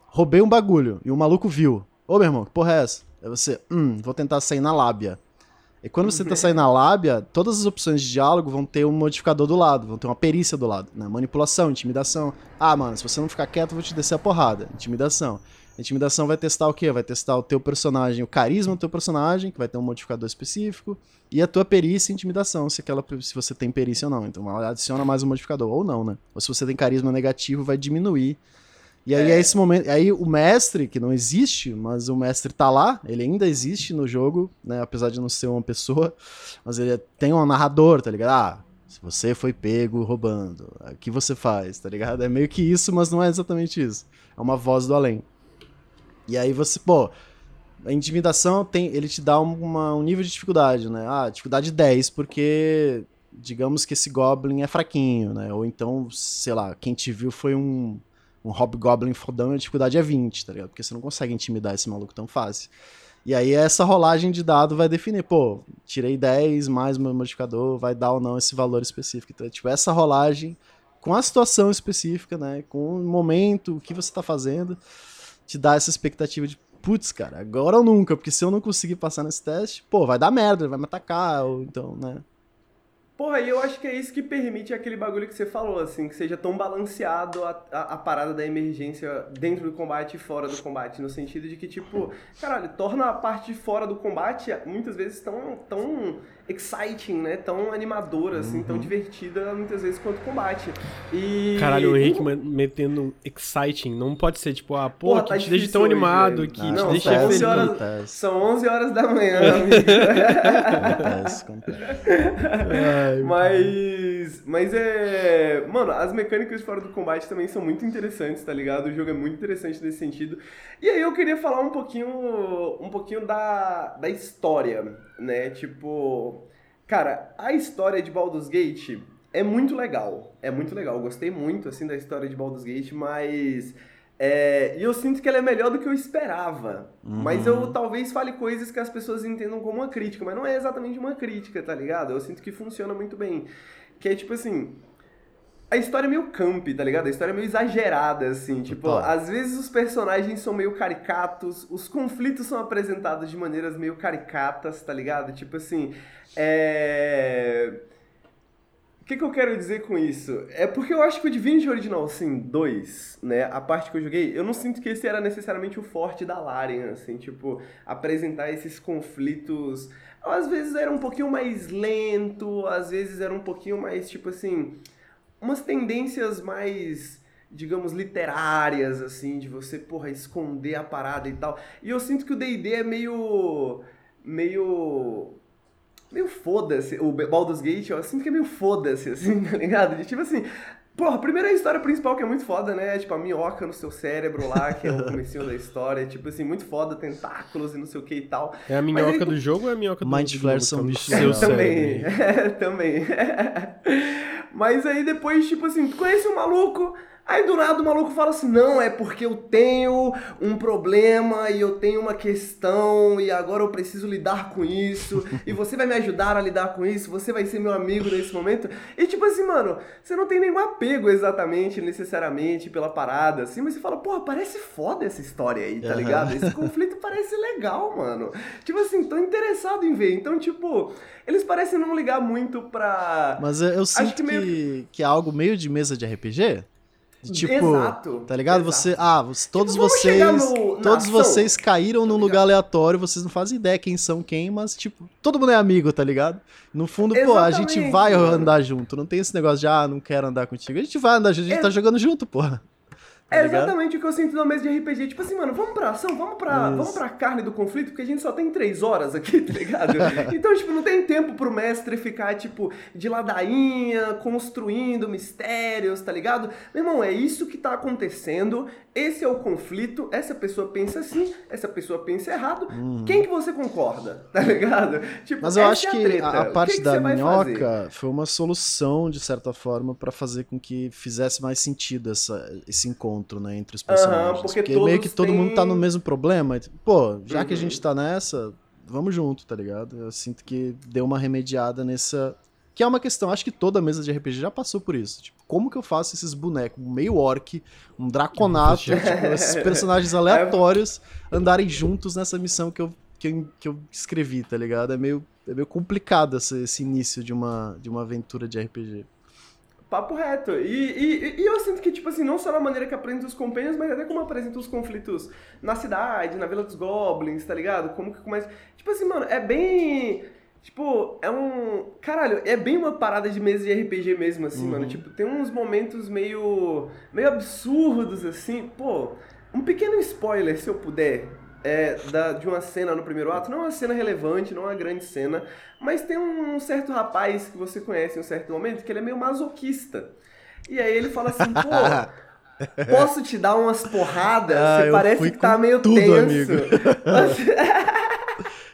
roubei um bagulho e o maluco viu, ô meu irmão, que porra é essa? Aí você, hum, vou tentar sair na lábia. E quando você tá saindo na (laughs) lábia, todas as opções de diálogo vão ter um modificador do lado, vão ter uma perícia do lado, né? Manipulação, intimidação. Ah, mano, se você não ficar quieto, eu vou te descer a porrada. Intimidação. Intimidação vai testar o quê? Vai testar o teu personagem, o carisma do teu personagem, que vai ter um modificador específico, e a tua perícia e intimidação, se, aquela, se você tem perícia ou não. Então ela adiciona mais um modificador, ou não, né? Ou se você tem carisma negativo, vai diminuir e aí é. é esse momento, aí o mestre, que não existe, mas o mestre tá lá, ele ainda existe no jogo, né, apesar de não ser uma pessoa, mas ele tem um narrador, tá ligado? Ah, se você foi pego roubando, o que você faz, tá ligado? É meio que isso, mas não é exatamente isso. É uma voz do além. E aí você, pô, a intimidação tem, ele te dá uma, um nível de dificuldade, né? Ah, dificuldade 10, porque digamos que esse goblin é fraquinho, né? Ou então, sei lá, quem te viu foi um um Hobgoblin fodão, a dificuldade é 20, tá ligado? Porque você não consegue intimidar esse maluco tão fácil. E aí essa rolagem de dado vai definir, pô, tirei 10 mais meu modificador, vai dar ou não esse valor específico. Então, tipo, essa rolagem com a situação específica, né, com o momento, o que você tá fazendo, te dá essa expectativa de, putz, cara, agora ou nunca, porque se eu não conseguir passar nesse teste, pô, vai dar merda, vai me atacar, ou então, né, Porra, e eu acho que é isso que permite aquele bagulho que você falou, assim, que seja tão balanceado a, a, a, parada da emergência dentro do combate e fora do combate, no sentido de que, tipo, caralho, torna a parte de fora do combate muitas vezes tão, tão exciting, né? Tão animadora, assim, uhum. tão divertida muitas vezes quanto o combate. E... Caralho, o Henrique metendo exciting, não pode ser tipo, ah, pô, Porra, tá te deixa tão hoje, animado aqui, te deixa são 11 horas, São 11 horas da manhã, (laughs) amigo. acontece, acontece. (laughs) mas, mas é... Mano, as mecânicas fora do combate também são muito interessantes, tá ligado? O jogo é muito interessante nesse sentido. E aí eu queria falar um pouquinho, um pouquinho da, da história, né? Tipo, cara, a história de Baldur's Gate é muito legal. É muito legal. Eu gostei muito, assim, da história de Baldur's Gate, mas... É, e eu sinto que ela é melhor do que eu esperava. Uhum. Mas eu talvez fale coisas que as pessoas entendam como uma crítica, mas não é exatamente uma crítica, tá ligado? Eu sinto que funciona muito bem. Que é tipo assim, a história é meio camp, tá ligado? A história é meio exagerada, assim. Tipo, às vezes os personagens são meio caricatos, os conflitos são apresentados de maneiras meio caricatas, tá ligado? Tipo assim, é... O que, que eu quero dizer com isso? É porque eu acho que o Divinity Original Sin 2, né, a parte que eu joguei, eu não sinto que esse era necessariamente o forte da Larian, assim, tipo, apresentar esses conflitos. Às vezes era um pouquinho mais lento, às vezes era um pouquinho mais, tipo assim umas tendências mais digamos, literárias, assim, de você, porra, esconder a parada e tal. E eu sinto que o D&D é meio... meio... meio foda-se. O Baldur's Gate, eu sinto que é meio foda-se, assim, (laughs) tá ligado? De, tipo assim... Porra, a primeira história principal que é muito foda, né? É, tipo, a minhoca no seu cérebro lá, que é o (laughs) comecinho da história. Tipo assim, muito foda, tentáculos e não sei o que e tal. É a minhoca aí, do jogo ou é a minhoca do Mind Flare são bichos seu (laughs) Também, (laughs) é, também. Mas aí depois, tipo assim, tu conhece um maluco, Aí do nada o maluco fala assim: não, é porque eu tenho um problema e eu tenho uma questão e agora eu preciso lidar com isso (laughs) e você vai me ajudar a lidar com isso, você vai ser meu amigo nesse momento. E tipo assim, mano, você não tem nenhum apego exatamente, necessariamente pela parada, assim, mas você fala: porra, parece foda essa história aí, tá ligado? Esse conflito parece legal, mano. Tipo assim, tô interessado em ver. Então, tipo, eles parecem não ligar muito pra. Mas eu sinto que, meio... que é algo meio de mesa de RPG. Tipo, Exato. Tá ligado? Exato. Você, ah, todos tipo, vocês, no, todos ação. vocês caíram num lugar aleatório, vocês não fazem ideia quem são quem, mas tipo, todo mundo é amigo, tá ligado? No fundo, Exatamente, pô, a gente vai mano. andar junto, não tem esse negócio de ah, não quero andar contigo. A gente vai andar junto, a gente é... tá jogando junto, porra. Tá é exatamente o que eu sinto no mesa de RPG. Tipo assim, mano, vamos pra ação, vamos pra, vamos pra carne do conflito, porque a gente só tem três horas aqui, tá ligado? (laughs) então, tipo, não tem tempo pro mestre ficar, tipo, de ladainha, construindo mistérios, tá ligado? Meu irmão, é isso que tá acontecendo, esse é o conflito, essa pessoa pensa assim, essa pessoa pensa errado. Uhum. Quem que você concorda, tá ligado? Tipo, Mas eu acho é a que a, a parte que que da minhoca foi uma solução, de certa forma, para fazer com que fizesse mais sentido essa, esse encontro encontro, né, entre os personagens. Uhum, porque, porque meio que todo mundo tá no mesmo problema. Pô, já uhum. que a gente tá nessa, vamos junto, tá ligado? Eu sinto que deu uma remediada nessa. Que é uma questão, acho que toda mesa de RPG já passou por isso. Tipo, como que eu faço esses bonecos, um meio orc, um draconato, (laughs) tipo, esses personagens aleatórios andarem juntos nessa missão que eu, que eu, que eu escrevi, tá ligado? É meio, é meio complicado esse, esse início de uma, de uma aventura de RPG. Papo reto. E, e, e, eu sinto que, tipo assim, não só na maneira que apresenta os companheiros, mas até como apresenta os conflitos na cidade, na Vila dos Goblins, tá ligado? Como que começa. Tipo assim, mano, é bem. Tipo, é um. Caralho, é bem uma parada de mesa de RPG mesmo, assim, uhum. mano. Tipo, tem uns momentos meio. meio absurdos, assim. Pô, um pequeno spoiler, se eu puder é, da, de uma cena no primeiro ato, não é uma cena relevante, não é uma grande cena, mas tem um, certo rapaz que você conhece em um certo momento que ele é meio masoquista. E aí ele fala assim, pô, (laughs) posso te dar umas porradas? Ah, você parece que tá meio tudo, tenso. Amigo. (laughs)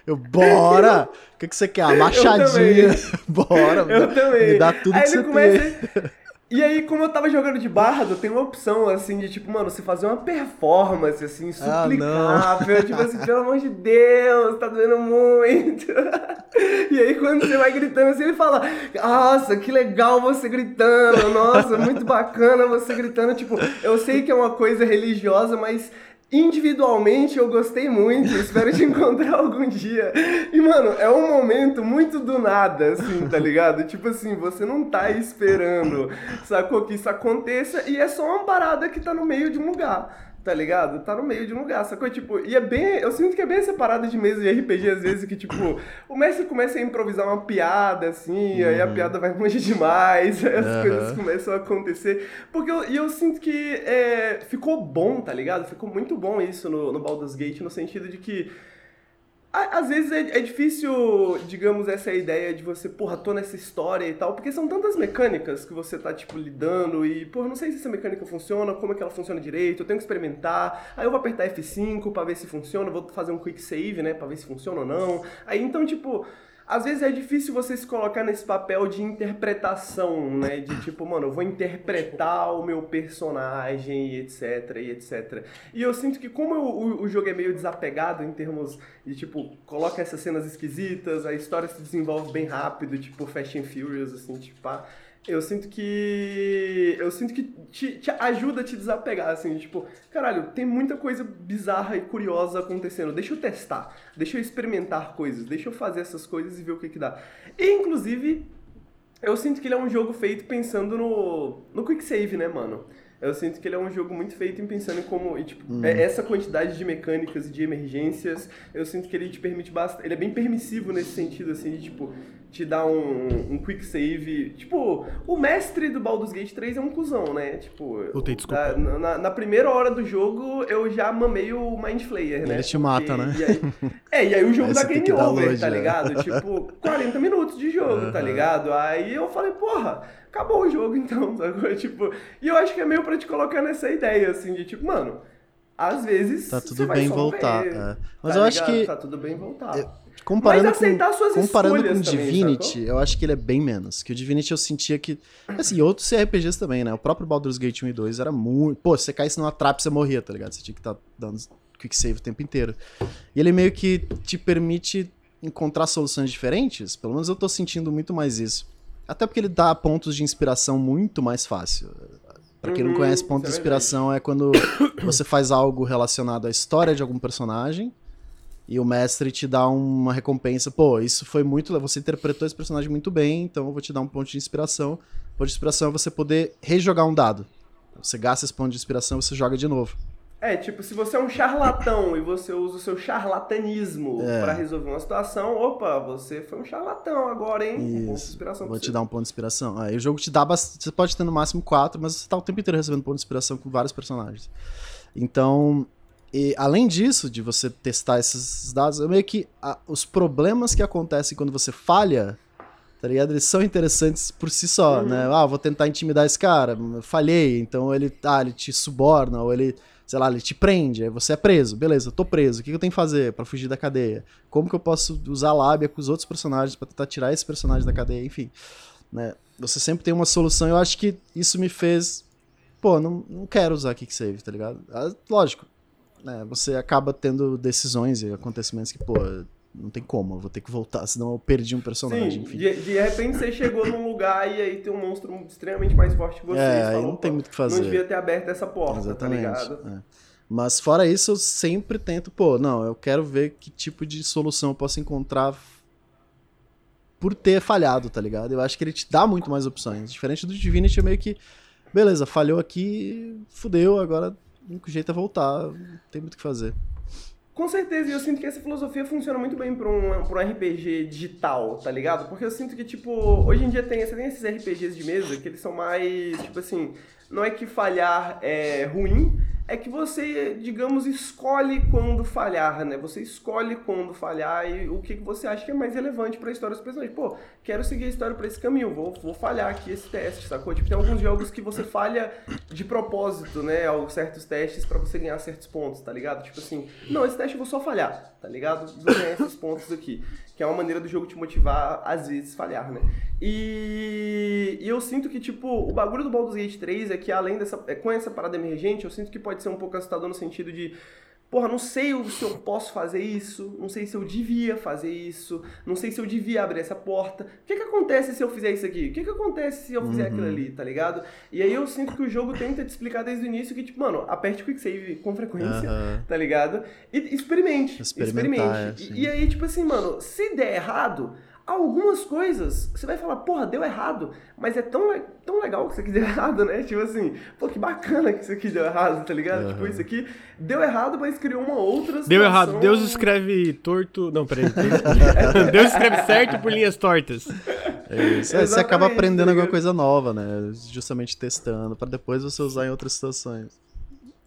Eu, bora! O que, que você quer? A machadinha. (laughs) Bora, eu também. Me dá tudo aí que você começa... tem. E aí, como eu tava jogando de bardo, tem uma opção, assim, de tipo, mano, você fazer uma performance, assim, ah, suplicável. Ah, tipo assim, pelo amor de Deus, tá doendo muito. (laughs) e aí, quando você vai gritando assim, ele fala, nossa, que legal você gritando, nossa, muito bacana você gritando. Tipo, eu sei que é uma coisa religiosa, mas Individualmente eu gostei muito, espero te (laughs) encontrar algum dia. E, mano, é um momento muito do nada, assim, tá ligado? Tipo assim, você não tá esperando, sacou? Que isso aconteça e é só uma parada que tá no meio de um lugar tá ligado? Tá no meio de um lugar, sacou? Tipo, e é bem. Eu sinto que é bem essa parada de mesa de RPG, às vezes, que, tipo, o mestre começa a improvisar uma piada, assim, uhum. aí a uhum. piada vai longe demais, (laughs) aí as uhum. coisas começam a acontecer. Porque eu, e eu sinto que é, ficou bom, tá ligado? Ficou muito bom isso no, no Baldur's Gate, no sentido de que às vezes é, é, difícil, digamos, essa ideia de você, porra, tô nessa história e tal, porque são tantas mecânicas que você tá, tipo, lidando e, porra, não sei se essa mecânica funciona, como é que ela funciona direito, eu tenho que experimentar, aí eu vou apertar F5 pra ver se funciona, vou fazer um quick save, né, pra ver se funciona ou não. Aí, então, tipo, às vezes é difícil você se colocar nesse papel de interpretação, né? De tipo, mano, eu vou interpretar o meu personagem e etc, e etc. E eu sinto que como o, o jogo é meio desapegado em termos de, tipo, coloca essas cenas esquisitas, a história se desenvolve bem rápido, tipo Fast and Furious, assim, tipo, pá eu sinto que. Eu sinto que te, te, ajuda a te desapegar, assim, tipo, caralho, tem muita coisa bizarra e curiosa acontecendo. Deixa eu testar, deixa eu experimentar coisas, deixa eu fazer essas coisas e ver o que que dá. E, inclusive, eu sinto que ele é um jogo feito pensando no, no quick save, né, mano? Eu sinto que ele é um jogo muito feito em pensando em como, e, tipo, hum. essa quantidade de mecânicas e de emergências, eu sinto que ele te permite bastante, ele é bem permissivo nesse sentido, assim, de, tipo, te dar um, um quick save. Tipo, o mestre do Baldur's Gate 3 é um cuzão, né? Tipo, Voltei, desculpa. Na, na, na, primeira hora do jogo eu já mamei o Mind Flayer, né? Ele te mata, né? E aí, (laughs) é, e aí o jogo dá game over, tá ligado? (laughs) tipo, 40 minutos de jogo, uhum. tá ligado? Aí eu falei, porra, acabou o jogo então, (laughs) sacou? Tipo, e eu acho que é meio pra te colocar nessa ideia, assim, de tipo, mano. Às vezes. Tá tudo bem voltar. É. Mas tá eu ligado? acho que. Tá tudo bem voltar. Eu Comparando com, comparando com Divinity, também, eu acho que ele é bem menos. Que o Divinity eu sentia que. Assim, outros CRPGs também, né? O próprio Baldur's Gate 1 e 2 era muito. Pô, se você caísse numa trap, você morria, tá ligado? Você tinha que estar tá dando quick save o tempo inteiro. E ele meio que te permite encontrar soluções diferentes. Pelo menos eu tô sentindo muito mais isso. Até porque ele dá pontos de inspiração muito mais fácil. Pra quem uhum, não conhece, ponto de é inspiração é quando você faz algo relacionado à história de algum personagem e o mestre te dá uma recompensa. Pô, isso foi muito. Você interpretou esse personagem muito bem, então eu vou te dar um ponto de inspiração. O ponto de inspiração é você poder rejogar um dado. Você gasta esse ponto de inspiração e você joga de novo. É, tipo, se você é um charlatão e você usa o seu charlatanismo é. para resolver uma situação, opa, você foi um charlatão agora, hein? Isso. Um ponto de inspiração Vou te dar um ponto de inspiração. Aí o jogo te dá bastante. Você pode ter no máximo quatro, mas você tá o tempo inteiro recebendo ponto de inspiração com vários personagens. Então, e além disso, de você testar esses dados, é meio que a, os problemas que acontecem quando você falha, tá ligado? Eles são interessantes por si só, uhum. né? Ah, vou tentar intimidar esse cara, falhei, então ele, ah, ele te suborna, ou ele, sei lá, ele te prende, aí você é preso, beleza, eu tô preso, o que eu tenho que fazer para fugir da cadeia? Como que eu posso usar lábia com os outros personagens para tentar tirar esse personagem da cadeia? Enfim, né? Você sempre tem uma solução, eu acho que isso me fez, pô, não, não quero usar Kick Save, tá ligado? Ah, lógico, né, você acaba tendo decisões e acontecimentos que, pô, não tem como, eu vou ter que voltar, senão eu perdi um personagem. Sim. De, de repente você chegou num lugar e aí tem um monstro extremamente mais forte que você. É, aí não tem muito o que fazer. Não devia ter aberto essa porta, tá Exatamente, tá ligado? É. Mas fora isso, eu sempre tento, pô, não, eu quero ver que tipo de solução eu posso encontrar por ter falhado, tá ligado? Eu acho que ele te dá muito mais opções. Diferente do Divinity, é meio que, beleza, falhou aqui, fudeu, agora o único jeito é voltar, tem muito o que fazer. Com certeza, e eu sinto que essa filosofia funciona muito bem para um, pra um RPG digital, tá ligado? Porque eu sinto que, tipo, hoje em dia tem, você tem esses RPGs de mesa que eles são mais, tipo assim, não é que falhar é ruim, é que você, digamos, escolhe quando falhar, né? Você escolhe quando falhar e o que você acha que é mais relevante para a história dos personagens. Pô, quero seguir a história para esse caminho, vou, vou falhar aqui esse teste, sacou? Tipo, tem alguns jogos que você falha de propósito, né? Certos testes para você ganhar certos pontos, tá ligado? Tipo assim, não, esse teste eu vou só falhar, tá ligado? Vou ganhar esses pontos aqui. Que é uma maneira do jogo te motivar, às vezes, falhar, né? E, e eu sinto que, tipo, o bagulho do Baldur's Gate 3 é que além dessa. É, com essa parada emergente, eu sinto que pode ser um pouco assustador no sentido de porra, não sei se eu posso fazer isso, não sei se eu devia fazer isso, não sei se eu devia abrir essa porta. O que que acontece se eu fizer isso aqui? O que que acontece se eu fizer uhum. aquilo ali, tá ligado? E aí eu sinto que o jogo tenta te explicar desde o início que, tipo, mano, aperte quick save com frequência, uhum. tá ligado? E experimente, experimente. É, e, e aí, tipo assim, mano, se der errado, algumas coisas você vai falar, porra, deu errado, mas é tão, tão legal que isso aqui (laughs) deu errado, né? Tipo assim, pô, que bacana que isso aqui deu errado, tá ligado? Uhum. Tipo, isso aqui deu errado, mas criou uma outra situação. Deu errado, Deus escreve torto. Não, peraí. (laughs) Deus escreve certo por linhas tortas. É isso. É, você acaba aprendendo tá alguma coisa nova, né? Justamente testando, para depois você usar em outras situações.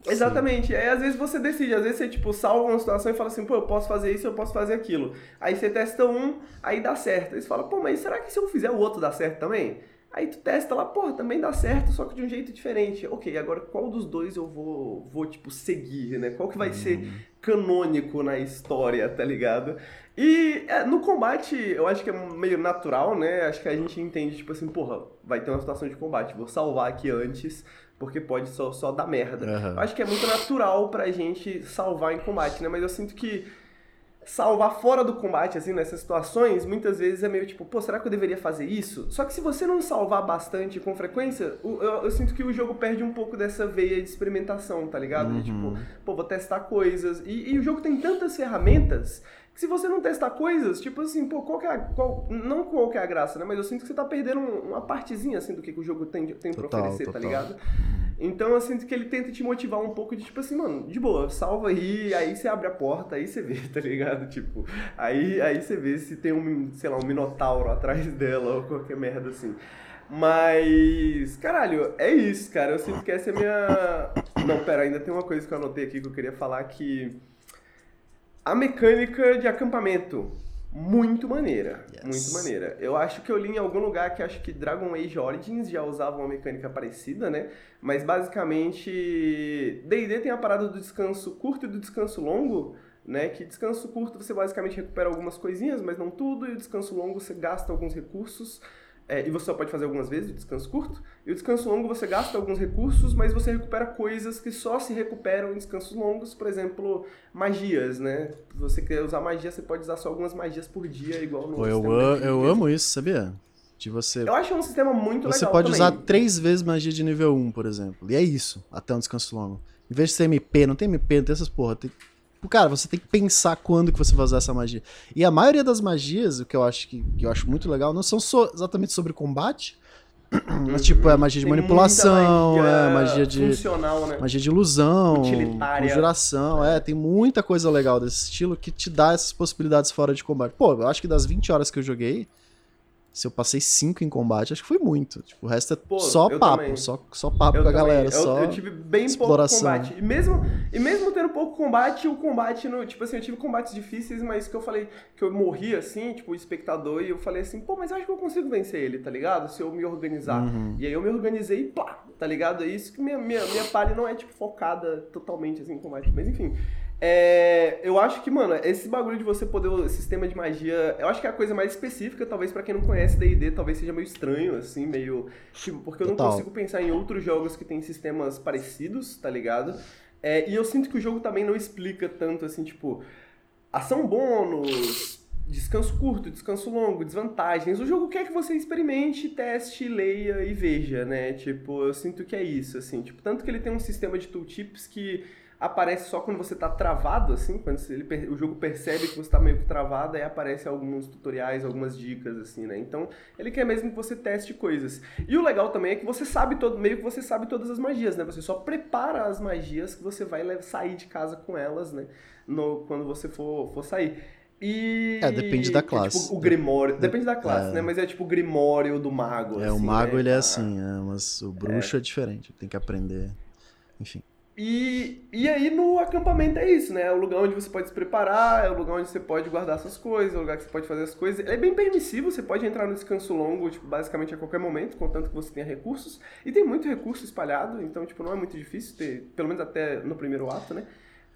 Exatamente. Sim. Aí às vezes você decide, às vezes você tipo salva uma situação e fala assim, pô, eu posso fazer isso, eu posso fazer aquilo. Aí você testa um, aí dá certo. Aí você fala, pô, mas será que se eu fizer o outro dá certo também? Aí tu testa lá, pô, também dá certo, só que de um jeito diferente. Ok, agora qual dos dois eu vou, vou tipo, seguir, né? Qual que vai ser uhum. canônico na história, tá ligado? E é, no combate, eu acho que é meio natural, né? Acho que a gente entende, tipo assim, porra, vai ter uma situação de combate, vou salvar aqui antes porque pode só, só dar merda. Uhum. Acho que é muito natural pra gente salvar em combate, né? Mas eu sinto que salvar fora do combate, assim, nessas situações, muitas vezes é meio tipo, pô, será que eu deveria fazer isso? Só que se você não salvar bastante com frequência, eu, eu, eu sinto que o jogo perde um pouco dessa veia de experimentação, tá ligado? Uhum. De, tipo, pô, vou testar coisas. E, e o jogo tem tantas ferramentas se você não testar coisas, tipo assim, pô, qual que é a, qual, não qual que é a graça, né? Mas eu sinto que você tá perdendo uma partezinha, assim, do que, que o jogo tem, tem total, pra oferecer, tá total. tá ligado? Então eu sinto que ele tenta te motivar um pouco de, tipo assim, mano, de boa, salva aí, aí você abre a porta, aí você vê, (laughs) tá ligado? Tipo, aí, aí você vê se tem um, sei lá, um minotauro atrás dela ou qualquer merda assim. Mas, caralho, é isso, cara. Eu sinto que essa é a minha. Não, pera, ainda tem uma coisa que eu anotei aqui que eu queria falar que a mecânica de acampamento, muito maneira. Yes. Muito maneira. Eu acho que eu li em algum lugar que acho que Dragon Age Origins já usava uma mecânica parecida, né? Mas basicamente, D&D tem a parada do descanso curto e do descanso longo, né? Que descanso curto você basicamente recupera algumas coisinhas, mas não tudo, e o descanso longo você gasta alguns recursos. É, e você só pode fazer algumas vezes o descanso curto. E o descanso longo você gasta alguns recursos, mas você recupera coisas que só se recuperam em descansos longos, por exemplo, magias, né? Se você quer usar magia, você pode usar só algumas magias por dia, igual no Pô, eu, eu amo isso, sabia? De você... Eu acho um sistema muito você legal Você pode também. usar três vezes magia de nível 1, por exemplo. E é isso, até um descanso longo. Em vez de ser MP, não tem MP, não tem essas porra. Tem cara, você tem que pensar quando que você vai usar essa magia. E a maioria das magias, o que eu acho que, que eu acho muito legal, não são so, exatamente sobre combate, (clears throat) mas tipo, é magia de tem manipulação, magia é magia de funcional, né? magia de ilusão, conjuração, é, tem muita coisa legal desse estilo que te dá essas possibilidades fora de combate. Pô, eu acho que das 20 horas que eu joguei, se eu passei cinco em combate, acho que foi muito. Tipo, o resto é Pô, só papo, só, só papo eu com a também. galera, eu, só Eu tive bem exploração. pouco combate. E mesmo, e mesmo tendo pouco combate, o combate, no, tipo assim, eu tive combates difíceis, mas que eu falei que eu morri assim, tipo, o espectador, e eu falei assim, pô, mas eu acho que eu consigo vencer ele, tá ligado? Se eu me organizar. Uhum. E aí eu me organizei e pá, tá ligado? É isso que minha, minha, minha palha não é, tipo, focada totalmente assim em combate. Mas enfim. É, eu acho que, mano, esse bagulho de você poder o sistema de magia, eu acho que é a coisa mais específica, talvez para quem não conhece D&D, talvez seja meio estranho, assim, meio... Tipo, porque eu Total. não consigo pensar em outros jogos que têm sistemas parecidos, tá ligado? É, e eu sinto que o jogo também não explica tanto, assim, tipo, ação bônus, descanso curto, descanso longo, desvantagens. O jogo quer que você experimente, teste, leia e veja, né? Tipo, eu sinto que é isso, assim. Tipo, tanto que ele tem um sistema de tooltips que aparece só quando você está travado, assim, quando ele, o jogo percebe que você está meio que travado, aí aparece alguns tutoriais, algumas dicas, assim, né? Então, ele quer mesmo que você teste coisas. E o legal também é que você sabe todo, meio que você sabe todas as magias, né? Você só prepara as magias que você vai sair de casa com elas, né? No, quando você for, for sair. E. É, depende da classe. É, tipo, o Grimório. Depende da classe, é. né? Mas é tipo o Grimório do Mago. É, assim, o Mago né? ele é assim, é, mas o Bruxo é. é diferente. Tem que aprender. Enfim. E, e aí no acampamento é isso, né? É o lugar onde você pode se preparar, é o lugar onde você pode guardar suas coisas, é o lugar que você pode fazer as coisas. É bem permissivo, você pode entrar no descanso longo, tipo, basicamente a qualquer momento, contanto que você tenha recursos. E tem muito recurso espalhado, então, tipo, não é muito difícil ter, pelo menos até no primeiro ato, né?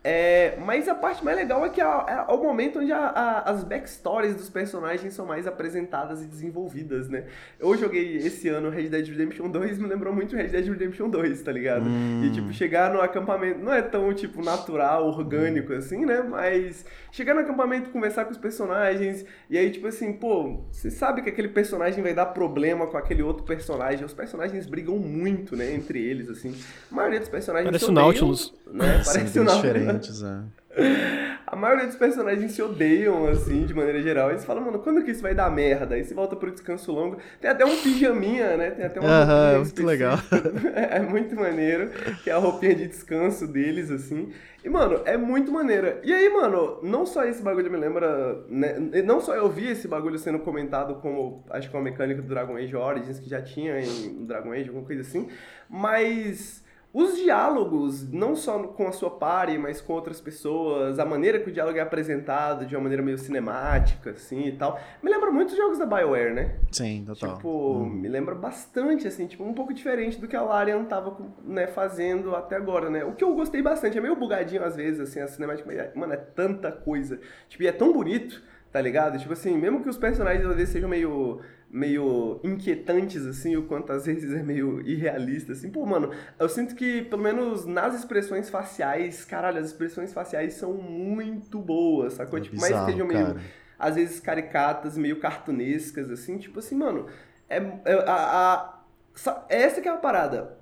É, mas a parte mais legal é que é, é o momento onde a, a, as backstories dos personagens são mais apresentadas e desenvolvidas, né? Eu joguei esse ano Red Dead Redemption 2 me lembrou muito Red Dead Redemption 2, tá ligado? Hum. E, tipo, chegar no acampamento não é tão, tipo, natural, orgânico hum. assim, né? Mas chegar no acampamento, conversar com os personagens, e aí, tipo assim, pô, você sabe que aquele personagem vai dar problema com aquele outro personagem. Os personagens brigam muito, né, entre eles, assim. A maioria dos personagens Parece o Nautilus. Né? Parece o Nautilus é. (laughs) A maioria dos personagens se odeiam, assim, de maneira geral. Eles falam, mano, quando que isso vai dar merda? Aí você volta pro descanso longo. Tem até um pijaminha, né? Tem até uma uh -huh, muito legal. (laughs) é muito maneiro, que é a roupinha de descanso deles, assim. E, mano, é muito maneira. E aí, mano, não só esse bagulho me lembra. Né? Não só eu vi esse bagulho sendo comentado como, acho que uma mecânica do Dragon Age Origins, que já tinha em Dragon Age, alguma coisa assim, mas os diálogos, não só com a sua party, mas com outras pessoas, a maneira que o diálogo é apresentado de uma maneira meio cinemática, assim e tal, me lembra muito os jogos da BioWare, né? Sim, total. Tipo, hum. me lembra bastante, assim, tipo, um pouco diferente do que a Larian tava né, fazendo até agora, né? O que eu gostei bastante, é meio bugadinho às vezes, assim, a cinemática, mas, mano, é tanta coisa. Tipo, e é tão bonito, tá ligado? Tipo assim, mesmo que os personagens às vezes sejam meio meio inquietantes, assim, o quanto às vezes é meio irrealista, assim. Pô, mano, eu sinto que, pelo menos nas expressões faciais, caralho, as expressões faciais são muito boas, sacou? É tipo, bizarro, mais estejam meio, às vezes, caricatas, meio cartunescas, assim. Tipo assim, mano, é, é a, a, essa que é a parada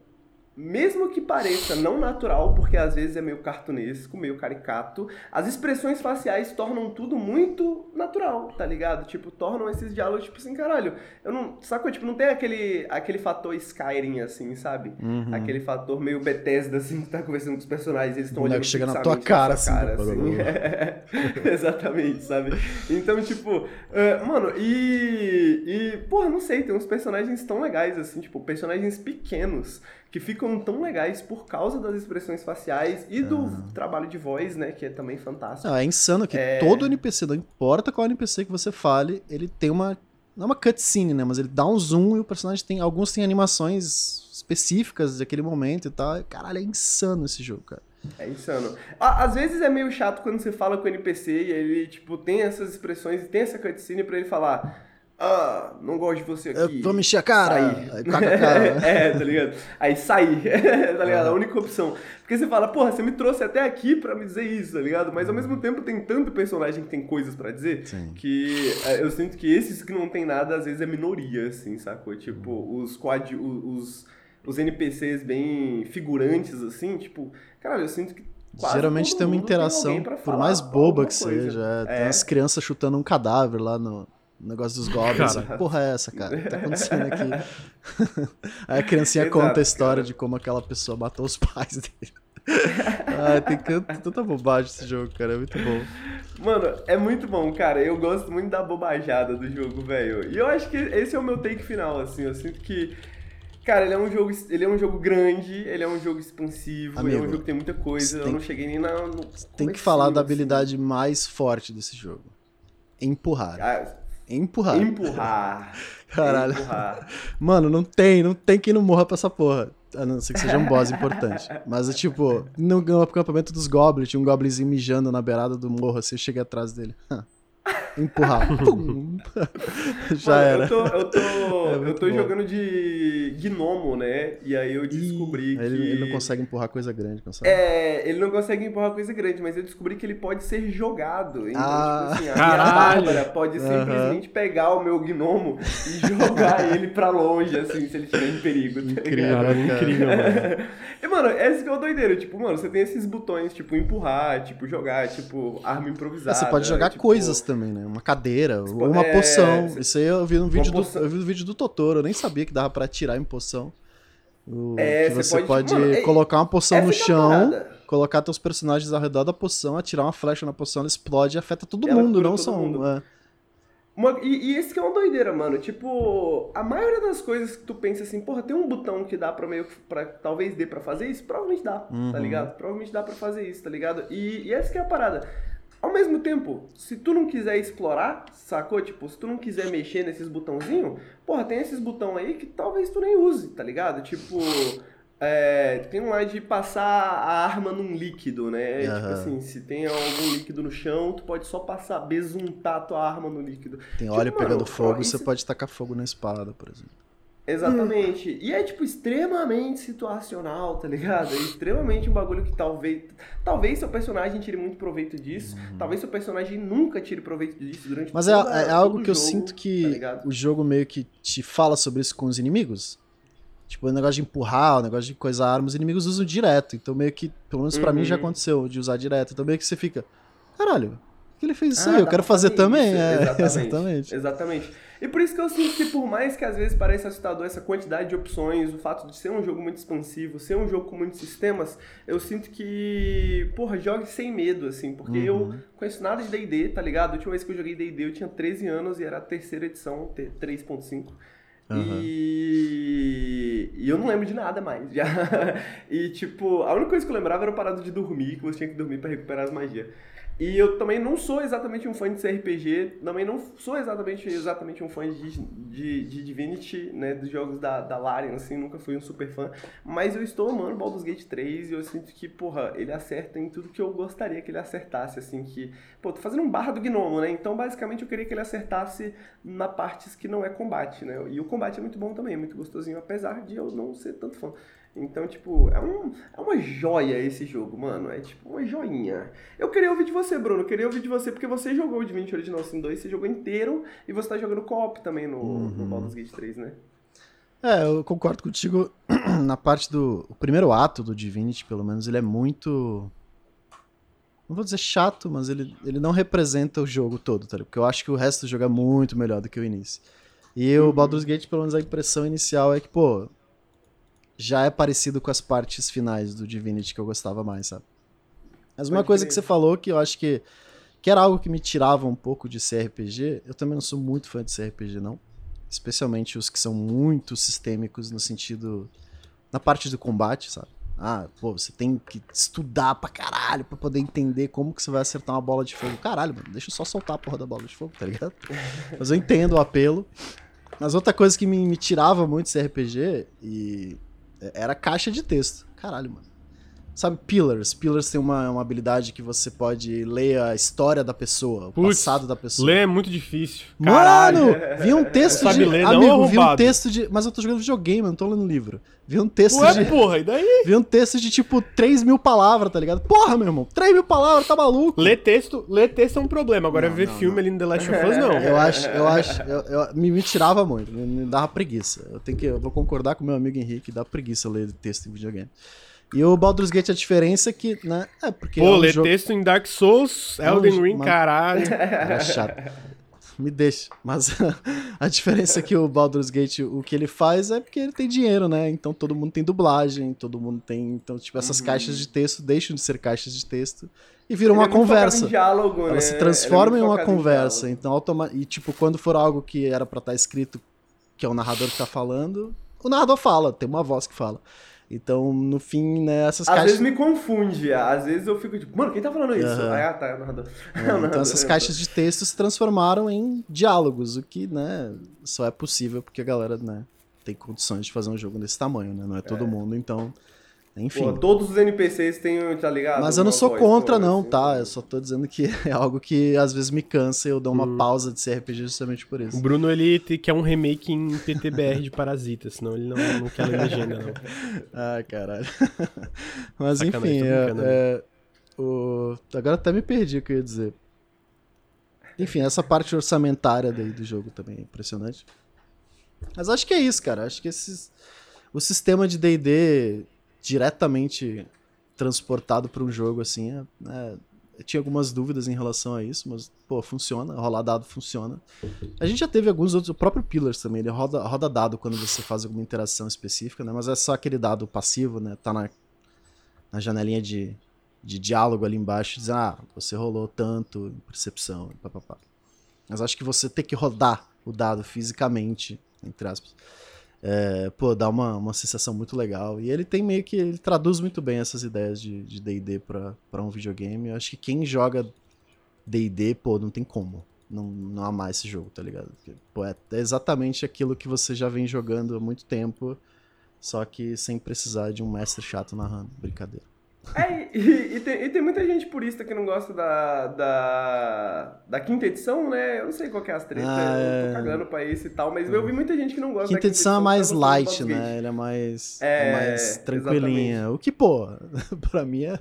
mesmo que pareça não natural, porque às vezes é meio cartunesco, meio caricato, as expressões faciais tornam tudo muito natural, tá ligado? Tipo, tornam esses diálogos, tipo assim, caralho, eu não. Sacou? Tipo, não tem aquele, aquele fator Skyrim, assim, sabe? Uhum. Aquele fator meio Bethesda, assim, que tá conversando com os personagens, eles estão olhando. que chega na tua cara, assim. Cara, assim. É, (laughs) exatamente, sabe? Então, tipo, uh, mano, e. E, porra, não sei, tem uns personagens tão legais, assim, tipo, personagens pequenos que ficam tão legais por causa das expressões faciais e do uhum. trabalho de voz, né, que é também fantástico. É insano que é... todo NPC, não importa qual NPC que você fale, ele tem uma não é uma cutscene, né, mas ele dá um zoom e o personagem tem alguns têm animações específicas daquele momento e tal. Caralho, é insano esse jogo, cara. É insano. Às vezes é meio chato quando você fala com o NPC e ele, tipo, tem essas expressões e tem essa cutscene para ele falar ah, não gosto de você aqui. Eu vou mexer a cara. Sair. cara. (laughs) é, tá ligado? Aí sair, (laughs) tá ligado? A única opção. Porque você fala, porra, você me trouxe até aqui pra me dizer isso, tá ligado? Mas ao mesmo tempo tem tanto personagem que tem coisas pra dizer Sim. que é, eu sinto que esses que não tem nada, às vezes é minoria, assim, sacou? Tipo, os quad... os, os NPCs bem figurantes, assim, tipo, cara, eu sinto que Geralmente tem uma interação, tem por mais boba que coisa. seja. É. Tem as crianças chutando um cadáver lá no, o negócio dos goblins. Que porra é essa, cara? O que tá acontecendo aqui? (laughs) Aí a criancinha Exato, conta a história cara. de como aquela pessoa matou os pais dele. ah, tem tanta bobagem esse jogo, cara. É muito bom. Mano, é muito bom, cara. Eu gosto muito da bobajada do jogo, velho. E eu acho que esse é o meu take final, assim. Eu sinto que. Cara, ele é um jogo, ele é um jogo grande, ele é um jogo expansivo, Amigo, ele é um jogo que tem muita coisa. Eu não cheguei nem na. No tem que falar da habilidade assim. mais forte desse jogo. Empurrar. Ah, Empurrar. Empurrar. Caralho. Empurrar. Mano, não tem, não tem quem não morra pra essa porra. A não ser que seja um boss importante. (laughs) Mas, é tipo, no, no acampamento dos goblins, tinha um goblinzinho mijando na beirada do morro, assim, eu cheguei atrás dele. (laughs) empurrar. (laughs) Já Mano, era. Eu tô, eu tô, é eu tô jogando de gnomo, né? E aí eu descobri Ih, que. Ele, ele, não consegue empurrar coisa grande, consegue? É, ele não consegue empurrar coisa grande, mas eu descobri que ele pode ser jogado. Então, ah, tipo assim, a minha Bárbara pode uhum. simplesmente pegar o meu gnomo e jogar (laughs) ele pra longe, assim, se ele estiver em perigo. Tá incrível, cara. incrível, mano. e, mano, esse que é o doideiro. Tipo, mano, você tem esses botões, tipo, empurrar, tipo, jogar, tipo, arma improvisada. Você pode jogar tipo... coisas também, né? Uma cadeira, ou uma é, poção. Isso aí eu vi no vídeo do, eu vi no vídeo do Totoro, eu nem sabia que dava para tirar em poção. O, é, que você, pode, pode mano, é, colocar uma poção no é chão, colocar teus personagens ao redor da poção, atirar uma flecha na poção, ela explode e afeta todo ela mundo, não só um. É. Uma, e, e esse que é uma doideira, mano. Tipo, a maioria das coisas que tu pensa assim, porra, tem um botão que dá pra meio pra talvez dê pra fazer isso, provavelmente dá, tá uhum. tá ligado? Provavelmente dá pra fazer isso, tá ligado? E, e essa que é a parada. Ao mesmo tempo, se tu não quiser explorar, sacou? Tipo, se tu não quiser mexer nesses botãozinhos, porra, tem esses botão aí que talvez tu nem use, tá ligado? Tipo, É, tem um lá de passar a arma num líquido, né? Uhum. Tipo assim, se tem algum líquido no chão, tu pode só passar, besuntar tua arma no líquido. Tem tipo, óleo mano, pegando fogo, você pode tacar fogo na espada, por exemplo. Exatamente. Hum. E é, tipo, extremamente situacional, tá ligado? É extremamente um bagulho que talvez. Talvez seu personagem tire muito proveito disso. Uhum. Talvez seu personagem nunca tire proveito disso durante Mas é, é algo que eu sinto que tá o jogo meio que te fala sobre isso com os inimigos. Tipo, o negócio de empurrar, o negócio de coisar armas, os inimigos usam direto. Então, meio que, pelo menos pra uhum. mim já uhum. aconteceu de usar direto. Então, meio que você fica. Caralho, que ele fez isso ah, aí? Eu quero fazer, fazer também. É, (laughs) exatamente. exatamente. Exatamente. E por isso que eu sinto que, por mais que às vezes pareça assustador essa quantidade de opções, o fato de ser um jogo muito expansivo, ser um jogo com muitos sistemas, eu sinto que, porra, jogue sem medo, assim, porque uhum. eu conheço nada de DD, tá ligado? A última vez que eu joguei DD eu tinha 13 anos e era a terceira edição, 3.5. Uhum. E... e eu não lembro de nada mais. Já. (laughs) e, tipo, a única coisa que eu lembrava era o parado de dormir, que você tinha que dormir para recuperar as magias. E eu também não sou exatamente um fã de CRPG, também não sou exatamente, exatamente um fã de, de, de Divinity, né, dos jogos da, da Larian, assim, nunca fui um super fã. Mas eu estou amando Baldur's Gate 3 e eu sinto que, porra, ele acerta em tudo que eu gostaria que ele acertasse, assim, que... Pô, tô fazendo um barra do gnomo, né, então basicamente eu queria que ele acertasse na partes que não é combate, né, e o combate é muito bom também, é muito gostosinho, apesar de eu não ser tanto fã. Então, tipo, é, um, é uma joia esse jogo, mano. É tipo uma joinha. Eu queria ouvir de você, Bruno. Eu queria ouvir de você, porque você jogou o Divinity Original Sin 2, você jogou inteiro e você tá jogando co-op também no, uhum. no Baldur's Gate 3, né? É, eu concordo contigo (clears throat) na parte do. O primeiro ato do Divinity, pelo menos, ele é muito. Não vou dizer chato, mas ele, ele não representa o jogo todo, tá? Porque eu acho que o resto do jogo é muito melhor do que o início. E uhum. o Baldur's Gate, pelo menos a impressão inicial é que, pô, já é parecido com as partes finais do Divinity que eu gostava mais, sabe? Mas uma Pode coisa que você falou que eu acho que, que era algo que me tirava um pouco de CRPG, eu também não sou muito fã de CRPG, não. Especialmente os que são muito sistêmicos no sentido. na parte do combate, sabe? Ah, pô, você tem que estudar pra caralho pra poder entender como que você vai acertar uma bola de fogo. Caralho, mano, deixa eu só soltar a porra da bola de fogo, tá ligado? (laughs) Mas eu entendo o apelo. Mas outra coisa que me, me tirava muito de RPG, e era caixa de texto. Caralho, mano. Sabe, Pillars. Pillars tem uma, uma habilidade que você pode ler a história da pessoa, o passado da pessoa. Ler é muito difícil. Mano, vi um texto de. Sabe ler, amigo, não, vi um texto de. Mas eu tô jogando videogame, eu não tô lendo livro. Vi um texto Ué, de. porra, e daí? Vi um texto de tipo 3 mil palavras, tá ligado? Porra, meu irmão, 3 mil palavras, tá maluco? Ler texto, ler texto é um problema. Agora não, ver não, filme não. ali no The Last of Us, não. Eu acho, eu acho. Eu, eu, me, me tirava muito, me, me dava preguiça. Eu tenho que. Eu vou concordar com meu amigo Henrique, dá preguiça ler texto em videogame. E o Baldur's Gate, a diferença é que, né? É porque. Pô, é um ler jogo... texto em Dark Souls, Elden Ring, caralho. (laughs) É chato. Me deixa. Mas (laughs) a diferença é que o Baldur's Gate, o que ele faz é porque ele tem dinheiro, né? Então todo mundo tem dublagem, todo mundo tem. Então, tipo, essas uhum. caixas de texto deixam de ser caixas de texto e viram uma é conversa. Diálogo, Elas né? se transformam é em uma conversa. Em então, automa... e tipo, quando for algo que era para estar tá escrito, que é o narrador que tá falando, o narrador fala, tem uma voz que fala. Então, no fim, né, essas às caixas... Às vezes me confunde, às vezes eu fico tipo, mano, quem tá falando isso? Uhum. Ah, tá, é o narrador. É, então (laughs) essas caixas de texto se transformaram em diálogos, o que, né, só é possível porque a galera, né, tem condições de fazer um jogo desse tamanho, né, não é todo é. mundo, então enfim. Pô, todos os NPCs têm, tá ligado? Mas eu não sou contra, não, assim, tá? Eu só tô dizendo que (laughs) é algo que às vezes me cansa e eu dou uma hum. pausa de CRPG justamente por isso. O Bruno, ele quer um remake em PTBR de Parasita, senão ele não, não quer ler legenda, não. (laughs) ah, caralho. (laughs) Mas Sacanagem, enfim, é, é, o... agora até me perdi o que eu ia dizer. Enfim, essa parte orçamentária daí do jogo também é impressionante. Mas acho que é isso, cara. Acho que esses... o sistema de D&D diretamente transportado para um jogo assim. É, é, eu tinha algumas dúvidas em relação a isso, mas, pô, funciona, rolar dado funciona. A gente já teve alguns outros, o próprio Pillars também, ele roda, roda dado quando você faz alguma interação específica, né? Mas é só aquele dado passivo, né? Tá na, na janelinha de, de diálogo ali embaixo, dizendo, ah, você rolou tanto em percepção, papapá. Mas acho que você tem que rodar o dado fisicamente, entre aspas é, pô, dá uma, uma sensação muito legal. E ele tem meio que. Ele traduz muito bem essas ideias de DD para um videogame. Eu acho que quem joga DD, pô, não tem como não, não amar esse jogo, tá ligado? Pô, é exatamente aquilo que você já vem jogando há muito tempo. só que sem precisar de um mestre chato narrando. Brincadeira. É, e, e, tem, e, tem, muita gente purista que não gosta da, da, da quinta edição, né? Eu não sei qual é as tretas, ah, eu tô é. cagando pra isso e tal, mas eu vi muita gente que não gosta quinta da quinta edição. Quinta edição é mais light, né? Ele é mais, é, é mais tranquilinha. Exatamente. O que, pô, (laughs) pra mim é...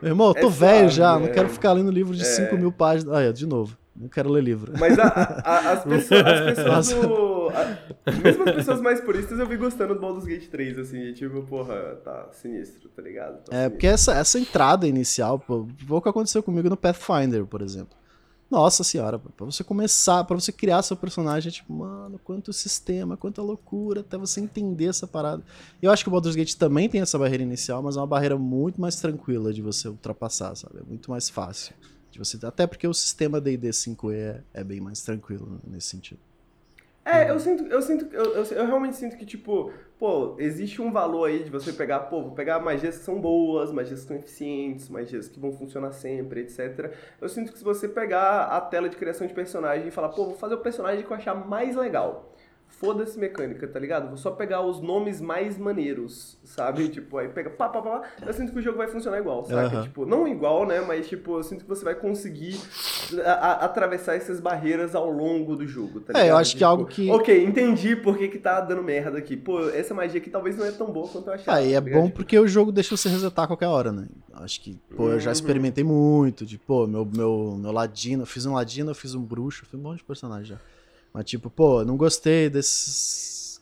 Meu irmão, eu tô é velho já, não é. quero ficar lendo livro de 5 mil páginas. Ah, de novo. Não quero ler livro. Mas a, a, as (laughs) pessoas, as pessoas do. A, mesmo as pessoas mais puristas eu vi gostando do Baldur's Gate 3, assim, tipo, porra, tá sinistro, tá ligado? Tá é, sinistro. porque essa, essa entrada inicial, pô, o que aconteceu comigo no Pathfinder, por exemplo. Nossa senhora, pra você começar, para você criar seu personagem, é tipo, mano, quanto sistema, quanta loucura, até você entender essa parada. Eu acho que o Baldur's Gate também tem essa barreira inicial, mas é uma barreira muito mais tranquila de você ultrapassar, sabe? É muito mais fácil de você. Até porque o sistema D&D 5e é, é, bem mais tranquilo nesse sentido. É, eu sinto, eu sinto, eu, eu, eu, realmente sinto que, tipo, pô, existe um valor aí de você pegar, pô, vou pegar magias que são boas, magias que são eficientes, magias que vão funcionar sempre, etc. Eu sinto que se você pegar a tela de criação de personagem e falar, pô, vou fazer o personagem que eu achar mais legal foda-se mecânica, tá ligado? Vou só pegar os nomes mais maneiros, sabe? (laughs) Tipo, aí pega pá, pá, pá, pá eu sinto que o jogo vai funcionar igual, sabe? Uhum. Tipo, não igual, né? Mas, tipo, eu sinto que você vai conseguir a, a, atravessar essas barreiras ao longo do jogo, tá ligado? É, eu acho tipo, que algo que... Ok, entendi por que que tá dando merda aqui. Pô, essa magia aqui talvez não é tão boa quanto eu achava. Ah, e é tá bom porque o jogo deixa você resetar a qualquer hora, né? Acho que, pô, eu já uhum. experimentei muito, de, pô, meu, meu, meu ladino, eu fiz um ladino, eu fiz um bruxo, eu fiz um monte de personagem já. Mas tipo, pô, não gostei desses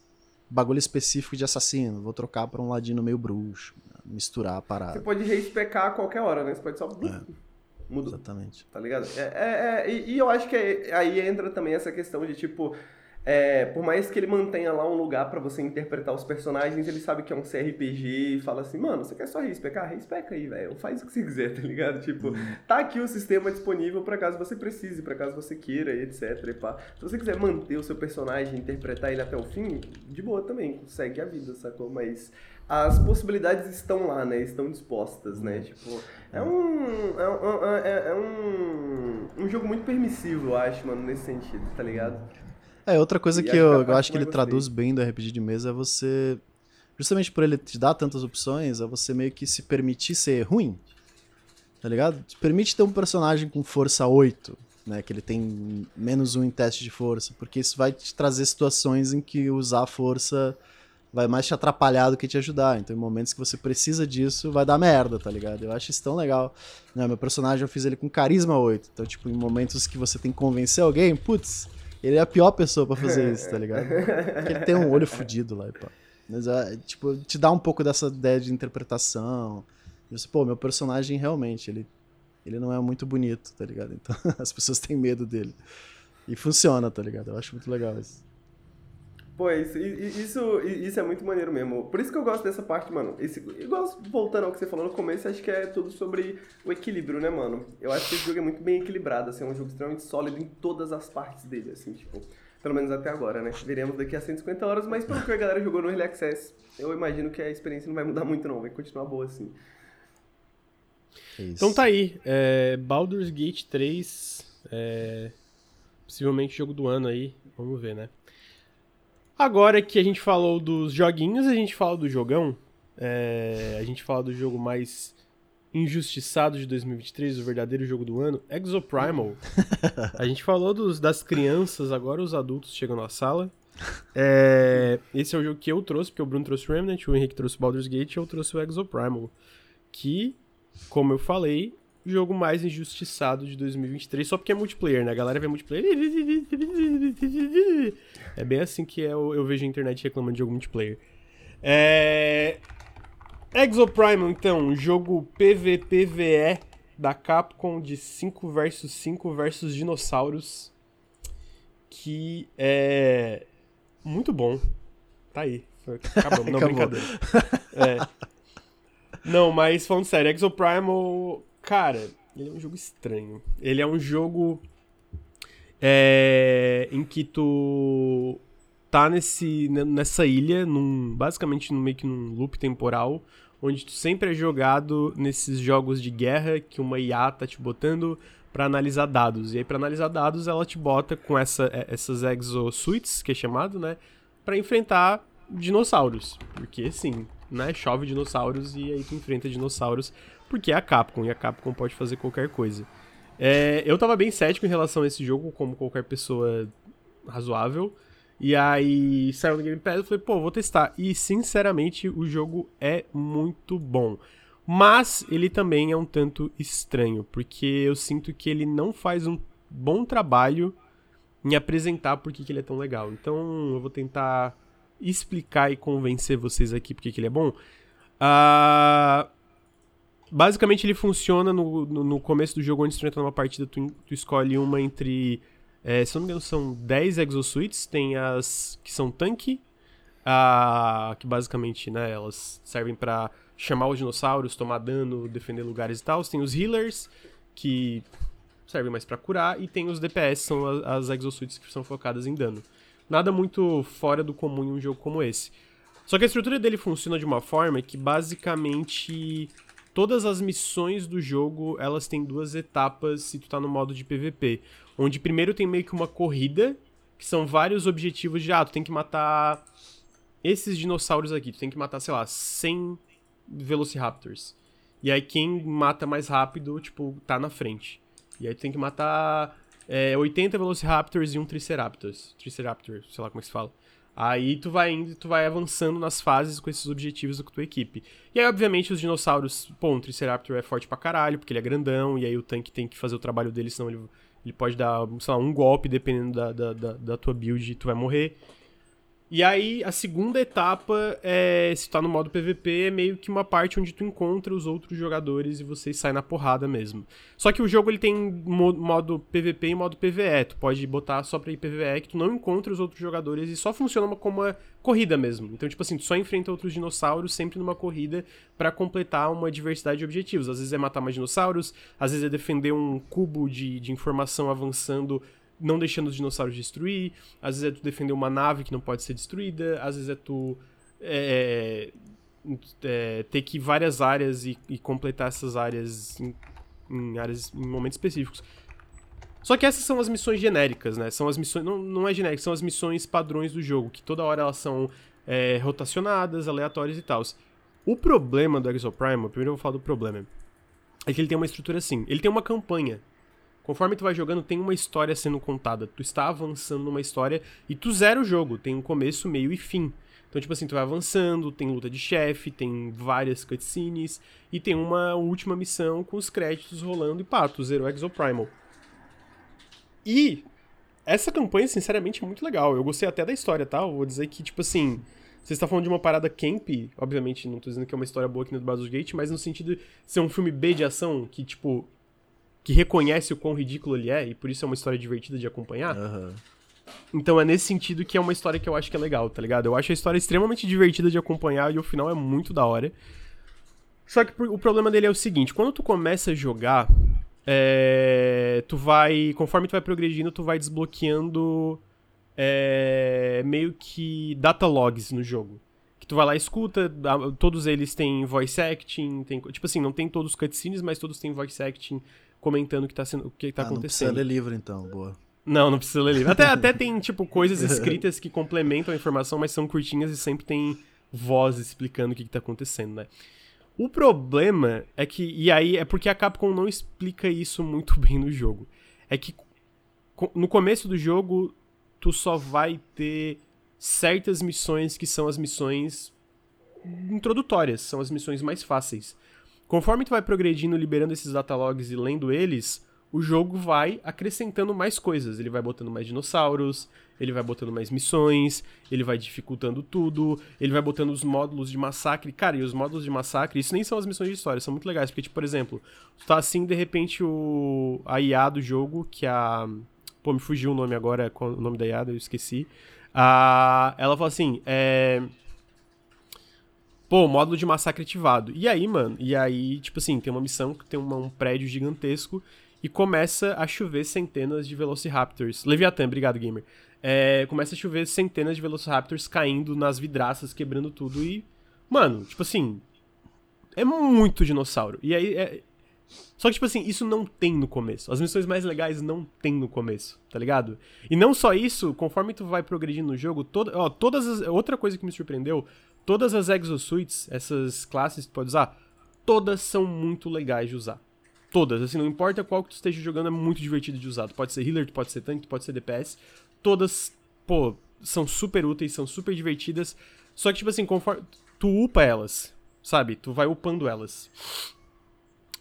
bagulho específico de assassino. Vou trocar pra um ladino meio bruxo. Misturar a parada. Você pode respecar a qualquer hora, né? Você pode só. É. Muda. Exatamente. Tá ligado? É, é, é e, e, eu acho que aí entra também essa questão de tipo é, por mais que ele mantenha lá um lugar para você interpretar os personagens, ele sabe que é um CRPG e fala assim, mano, você quer só respecar? Respeca aí, velho. Faz o que você quiser, (laughs) tá ligado? Tipo, tá aqui o sistema disponível para caso você precise, para caso você queira, etc. E pá. Se você quiser manter o seu personagem, interpretar ele até o fim, de boa também, segue a vida, sacou? Mas as possibilidades estão lá, né? Estão dispostas, né? Tipo, é um. É um, é, é um, um jogo muito permissivo, eu acho, mano, nesse sentido, tá ligado? É, outra coisa que eu, eu acho que ele traduz bem do RPG de mesa é você. Justamente por ele te dar tantas opções, é você meio que se permitir ser ruim. Tá ligado? Te permite ter um personagem com força 8, né? Que ele tem menos um em teste de força. Porque isso vai te trazer situações em que usar a força vai mais te atrapalhar do que te ajudar. Então, em momentos que você precisa disso, vai dar merda, tá ligado? Eu acho isso tão legal. Né, meu personagem eu fiz ele com carisma 8. Então, tipo, em momentos que você tem que convencer alguém, putz, ele é a pior pessoa para fazer isso, tá ligado? Porque ele tem um olho fudido lá e pá. Mas, é, tipo, te dá um pouco dessa ideia de interpretação. E você, pô, meu personagem realmente, ele, ele não é muito bonito, tá ligado? Então (laughs) as pessoas têm medo dele. E funciona, tá ligado? Eu acho muito legal isso. Pô, isso, isso, isso é muito maneiro mesmo. Por isso que eu gosto dessa parte, mano. Esse, igual voltando ao que você falou no começo, acho que é tudo sobre o equilíbrio, né, mano? Eu acho que esse jogo é muito bem equilibrado, assim, é um jogo extremamente sólido em todas as partes dele, assim, tipo. Pelo menos até agora, né? Veremos daqui a 150 horas, mas pelo que a galera jogou no Early Access, eu imagino que a experiência não vai mudar muito, não. Vai continuar boa, assim. Isso. Então tá aí. É, Baldur's Gate 3. É, possivelmente jogo do ano aí. Vamos ver, né? Agora que a gente falou dos joguinhos, a gente fala do jogão. É, a gente fala do jogo mais injustiçado de 2023, o verdadeiro jogo do ano, Exoprimal. (laughs) a gente falou dos, das crianças, agora os adultos chegam na sala. É, esse é o jogo que eu trouxe, porque o Bruno trouxe o Remnant, o Henrique trouxe o Baldur's Gate e eu trouxe o Exoprimal. Que, como eu falei, jogo mais injustiçado de 2023, só porque é multiplayer, né? A galera vê multiplayer. É bem assim que eu, eu vejo a internet reclamando de jogo multiplayer. É. Exoprimal, então, jogo PVPVE da Capcom de 5 versus 5 versus dinossauros. Que é. Muito bom. Tá aí. Acabamos, não, Acabou. brincadeira. É. Não, mas falando sério, Exoprimal Cara, ele é um jogo estranho. Ele é um jogo é, em que tu tá nesse, nessa ilha, num, basicamente meio que num loop temporal, onde tu sempre é jogado nesses jogos de guerra que uma IA tá te botando para analisar dados. E aí, para analisar dados, ela te bota com essa, é, essas exosuites, que é chamado, né? Pra enfrentar dinossauros. Porque sim, né? Chove dinossauros e aí tu enfrenta dinossauros. Porque é a Capcom, e a Capcom pode fazer qualquer coisa. É, eu tava bem cético em relação a esse jogo, como qualquer pessoa razoável. E aí saiu no Game Pass, eu falei, pô, vou testar. E sinceramente, o jogo é muito bom. Mas ele também é um tanto estranho, porque eu sinto que ele não faz um bom trabalho em apresentar por que, que ele é tão legal. Então eu vou tentar explicar e convencer vocês aqui por que ele é bom. Uh, basicamente ele funciona no, no, no, começo do jogo, onde tu entra numa partida, tu, tu escolhe uma entre é, se não me engano, são 10 exosuites. Tem as que são tanque, a, que basicamente, né, elas servem para chamar os dinossauros, tomar dano, defender lugares e tal. Tem os healers, que servem mais para curar. E tem os DPS, são as, as exosuites que são focadas em dano. Nada muito fora do comum em um jogo como esse. Só que a estrutura dele funciona de uma forma que basicamente todas as missões do jogo, elas têm duas etapas se tu tá no modo de PVP onde primeiro tem meio que uma corrida, que são vários objetivos de, ah, tu tem que matar esses dinossauros aqui, tu tem que matar, sei lá, 100 Velociraptors. E aí quem mata mais rápido, tipo, tá na frente. E aí tu tem que matar é, 80 Velociraptors e um Triceratops. Triceraptor, sei lá como é que se fala. Aí tu vai indo, tu vai avançando nas fases com esses objetivos com tua equipe. E aí, obviamente, os dinossauros, pô, um Triceraptor é forte pra caralho, porque ele é grandão, e aí o tanque tem que fazer o trabalho dele, senão ele ele pode dar, sei lá, um golpe, dependendo da, da, da, da tua build, tu vai morrer. E aí, a segunda etapa, é, se tá no modo PVP, é meio que uma parte onde tu encontra os outros jogadores e vocês saem na porrada mesmo. Só que o jogo ele tem modo PVP e modo PVE. Tu pode botar só pra ir PVE que tu não encontra os outros jogadores e só funciona como uma corrida mesmo. Então, tipo assim, tu só enfrenta outros dinossauros sempre numa corrida para completar uma diversidade de objetivos. Às vezes é matar mais dinossauros, às vezes é defender um cubo de, de informação avançando não deixando os dinossauros destruir, às vezes é tu defender uma nave que não pode ser destruída, às vezes é tu é, é, ter que ir várias áreas e, e completar essas áreas em, em, áreas em momentos específicos. Só que essas são as missões genéricas, né? São as missões. Não, não é genérica, são as missões padrões do jogo, que toda hora elas são é, rotacionadas, aleatórias e tal. O problema do Exoprimal, primeiro eu vou falar do problema, é que ele tem uma estrutura assim. Ele tem uma campanha Conforme tu vai jogando, tem uma história sendo contada. Tu está avançando numa história e tu zera o jogo. Tem um começo, meio e fim. Então, tipo assim, tu vai avançando, tem luta de chefe, tem várias cutscenes e tem uma última missão com os créditos rolando e pá, tu zerou Exoprimal. E essa campanha, sinceramente, é muito legal. Eu gostei até da história, tá? Eu vou dizer que, tipo assim, você está falando de uma parada camp, obviamente não tô dizendo que é uma história boa aqui no Baldur's Gate, mas no sentido de ser um filme B de ação que, tipo, que reconhece o quão ridículo ele é, e por isso é uma história divertida de acompanhar. Uhum. Então é nesse sentido que é uma história que eu acho que é legal, tá ligado? Eu acho a história extremamente divertida de acompanhar e o final é muito da hora. Só que o problema dele é o seguinte, quando tu começa a jogar, é, tu vai, conforme tu vai progredindo, tu vai desbloqueando é, meio que data logs no jogo. Que tu vai lá e escuta, todos eles têm voice acting, tem, tipo assim, não tem todos os cutscenes, mas todos têm voice acting comentando o que tá, sendo, o que tá ah, acontecendo. Não precisa ler livro, então, boa. Não, não precisa ler livro. Até, (laughs) até tem, tipo, coisas (laughs) escritas que complementam a informação, mas são curtinhas e sempre tem voz explicando o que, que tá acontecendo, né? O problema é que. E aí é porque a Capcom não explica isso muito (laughs) bem no jogo. É que no começo do jogo, tu só vai ter certas missões que são as missões introdutórias, são as missões mais fáceis. Conforme tu vai progredindo, liberando esses datalogs e lendo eles, o jogo vai acrescentando mais coisas. Ele vai botando mais dinossauros, ele vai botando mais missões, ele vai dificultando tudo, ele vai botando os módulos de massacre. Cara, e os módulos de massacre, isso nem são as missões de história, são muito legais. Porque, tipo, por exemplo, tu tá assim, de repente, o a IA do jogo, que a. Pô, me fugiu o nome agora, o nome da IA, eu esqueci. Ah, ela fala assim: é Pô, módulo de massacre ativado. E aí, mano, e aí, tipo assim, tem uma missão que tem uma, um prédio gigantesco e começa a chover centenas de Velociraptors. Leviathan, obrigado, gamer. É, começa a chover centenas de Velociraptors caindo nas vidraças, quebrando tudo e. Mano, tipo assim. É muito dinossauro. E aí é, Só que, tipo assim, isso não tem no começo. As missões mais legais não tem no começo, tá ligado? E não só isso, conforme tu vai progredindo no jogo, toda, ó, todas as, outra coisa que me surpreendeu, todas as exosuites, essas classes que tu pode usar, todas são muito legais de usar. Todas, assim, não importa qual que tu esteja jogando, é muito divertido de usar. Tu pode ser healer, tu pode ser tanque, tu pode ser DPS. Todas, pô, são super úteis, são super divertidas. Só que, tipo assim, conforme. Tu upa elas, sabe? Tu vai upando elas.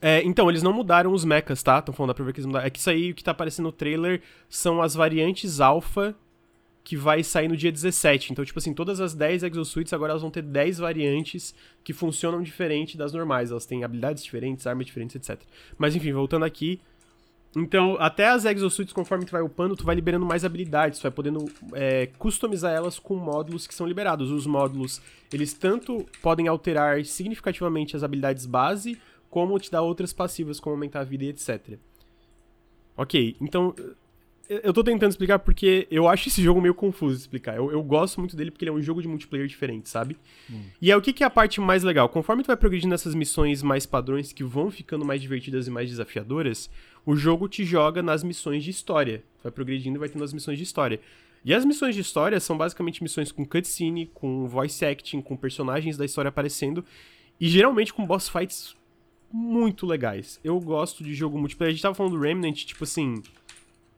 É, então, eles não mudaram os mechas, tá? Estão falando, dá pra ver que eles mudaram. É que isso aí, o que tá aparecendo no trailer, são as variantes alpha que vai sair no dia 17. Então, tipo assim, todas as 10 exosuites agora elas vão ter 10 variantes que funcionam diferente das normais. Elas têm habilidades diferentes, armas diferentes, etc. Mas enfim, voltando aqui. Então, até as exosuites, conforme tu vai upando, tu vai liberando mais habilidades, tu vai podendo é, customizar elas com módulos que são liberados. Os módulos, eles tanto podem alterar significativamente as habilidades base, como te dar outras passivas, como aumentar a vida e etc. Ok, então eu tô tentando explicar porque eu acho esse jogo meio confuso de explicar. Eu, eu gosto muito dele porque ele é um jogo de multiplayer diferente, sabe? Hum. E é o que, que é a parte mais legal. Conforme tu vai progredindo nessas missões mais padrões que vão ficando mais divertidas e mais desafiadoras, o jogo te joga nas missões de história. Tu vai progredindo e vai tendo as missões de história. E as missões de história são basicamente missões com cutscene, com voice acting, com personagens da história aparecendo e geralmente com boss fights muito legais. Eu gosto de jogo multiplayer. A gente tava falando do Remnant, tipo assim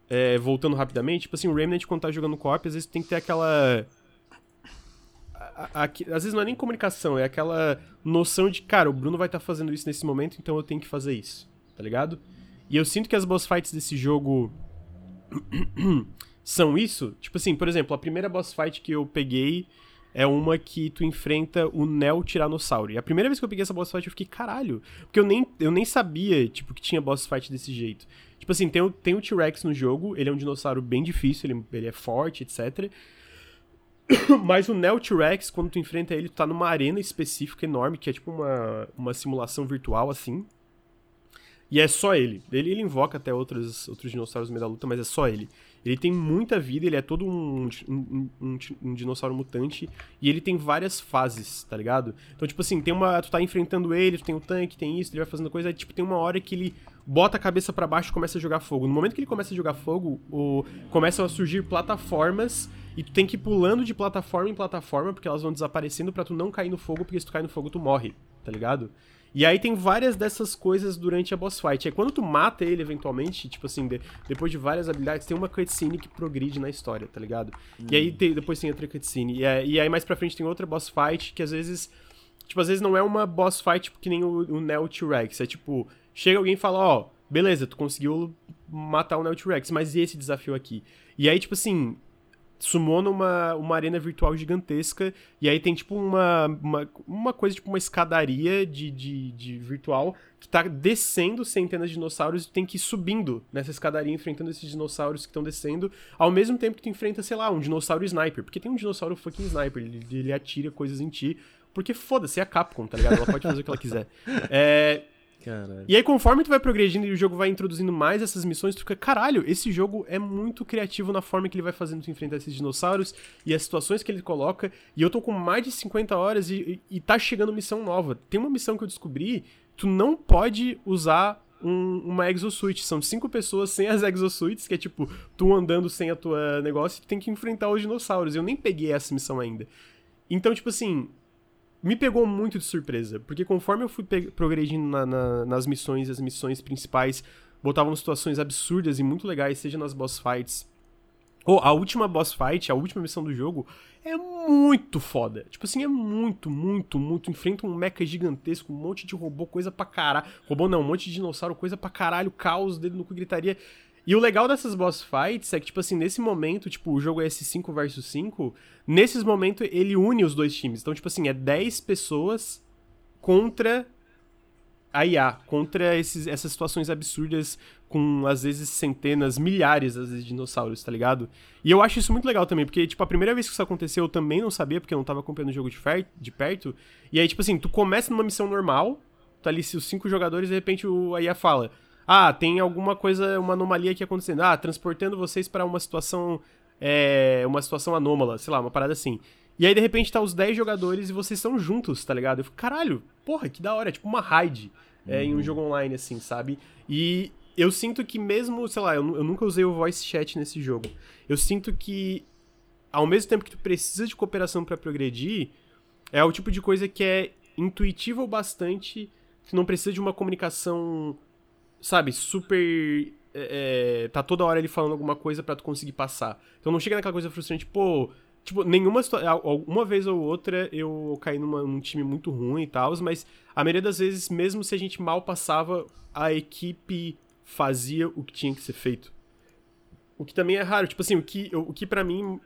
é, voltando rapidamente, tipo assim, o Remnant, quando tá jogando co-op, às vezes tem que ter aquela. A, a, às vezes não é nem comunicação, é aquela noção de, cara, o Bruno vai estar tá fazendo isso nesse momento, então eu tenho que fazer isso, tá ligado? E eu sinto que as boss fights desse jogo (coughs) são isso. Tipo assim, por exemplo, a primeira boss fight que eu peguei é uma que tu enfrenta o Neo Tiranossauro. E a primeira vez que eu peguei essa boss fight eu fiquei, caralho, porque eu nem, eu nem sabia, tipo, que tinha boss fight desse jeito. Tipo assim, tem o, tem o T-Rex no jogo, ele é um dinossauro bem difícil, ele, ele é forte, etc. (coughs) Mas o Neo T-Rex, quando tu enfrenta ele, tu tá numa arena específica enorme, que é tipo uma, uma simulação virtual, assim. E é só ele. Ele, ele invoca até outros, outros dinossauros no meio da luta, mas é só ele. Ele tem muita vida, ele é todo um, um, um, um, dinossauro mutante e ele tem várias fases, tá ligado? Então, tipo assim, tem uma. Tu tá enfrentando ele, tu tem o um tanque, tem isso, ele vai fazendo coisa, aí, tipo, tem uma hora que ele bota a cabeça para baixo e começa a jogar fogo. No momento que ele começa a jogar fogo, o, começam a surgir plataformas e tu tem que ir pulando de plataforma em plataforma, porque elas vão desaparecendo para tu não cair no fogo, porque se tu cair no fogo tu morre, tá ligado? E aí tem várias dessas coisas durante a boss fight. Aí quando tu mata ele eventualmente, tipo assim, de, depois de várias habilidades, tem uma cutscene que progride na história, tá ligado? Hum. E aí tem, depois tem outra cutscene. E, e aí mais pra frente tem outra boss fight que às vezes. Tipo, às vezes não é uma boss fight tipo, que nem o, o Neo T-Rex. É tipo, chega alguém e fala, ó, oh, beleza, tu conseguiu matar o Neo T-Rex, mas e esse desafio aqui? E aí, tipo assim, sumona uma, uma arena virtual gigantesca. E aí tem tipo uma, uma, uma coisa, tipo uma escadaria de, de, de, virtual que tá descendo centenas de dinossauros e tem que ir subindo nessa escadaria, enfrentando esses dinossauros que estão descendo, ao mesmo tempo que tu enfrenta, sei lá, um dinossauro sniper. Porque tem um dinossauro fucking sniper, ele, ele atira coisas em ti. Porque foda-se, é a Capcom, tá ligado? Ela pode fazer o que ela quiser. (laughs) É. Caralho. E aí, conforme tu vai progredindo e o jogo vai introduzindo mais essas missões, tu fica, caralho, esse jogo é muito criativo na forma que ele vai fazendo tu enfrentar esses dinossauros e as situações que ele coloca. E eu tô com mais de 50 horas e, e, e tá chegando missão nova. Tem uma missão que eu descobri, tu não pode usar um, uma exosuit. São cinco pessoas sem as exosuits, que é tipo, tu andando sem a tua negócio tu tem que enfrentar os dinossauros. Eu nem peguei essa missão ainda. Então, tipo assim, me pegou muito de surpresa, porque conforme eu fui progredindo na, na, nas missões, as missões principais botavam situações absurdas e muito legais, seja nas boss fights. Ou a última boss fight, a última missão do jogo, é muito foda. Tipo assim, é muito, muito, muito. Enfrenta um mecha gigantesco, um monte de robô, coisa pra caralho. Robô não, um monte de dinossauro, coisa pra caralho, caos, dedo no cu, gritaria. E o legal dessas boss fights é que, tipo assim, nesse momento, tipo, o jogo é esse 5 versus 5, nesses momentos ele une os dois times. Então, tipo assim, é 10 pessoas contra a IA, contra esses, essas situações absurdas com, às vezes, centenas, milhares, às vezes, de dinossauros, tá ligado? E eu acho isso muito legal também, porque, tipo, a primeira vez que isso aconteceu eu também não sabia, porque eu não tava acompanhando o jogo de, de perto. E aí, tipo assim, tu começa numa missão normal, tá ali os cinco jogadores, de repente o, a IA fala ah, tem alguma coisa, uma anomalia aqui acontecendo. Ah, transportando vocês para uma situação. É, uma situação anômala, sei lá, uma parada assim. E aí, de repente, tá os 10 jogadores e vocês estão juntos, tá ligado? Eu fico, caralho, porra, que da hora, é tipo uma raid. é, em um uhum. jogo online, assim, sabe? E eu sinto que mesmo, sei lá, eu, eu nunca usei o voice chat nesse jogo. Eu sinto que, ao mesmo tempo que tu precisa de cooperação para progredir, é o tipo de coisa que é intuitivo bastante, que não precisa de uma comunicação, sabe, super. É, é tá toda hora ele falando alguma coisa para tu conseguir passar. Então não chega naquela coisa frustrante, pô. Tipo, nenhuma Uma vez ou outra eu caí numa, num time muito ruim e tal, mas a maioria das vezes, mesmo se a gente mal passava, a equipe fazia o que tinha que ser feito. O que também é raro. Tipo assim, o que, o que para mim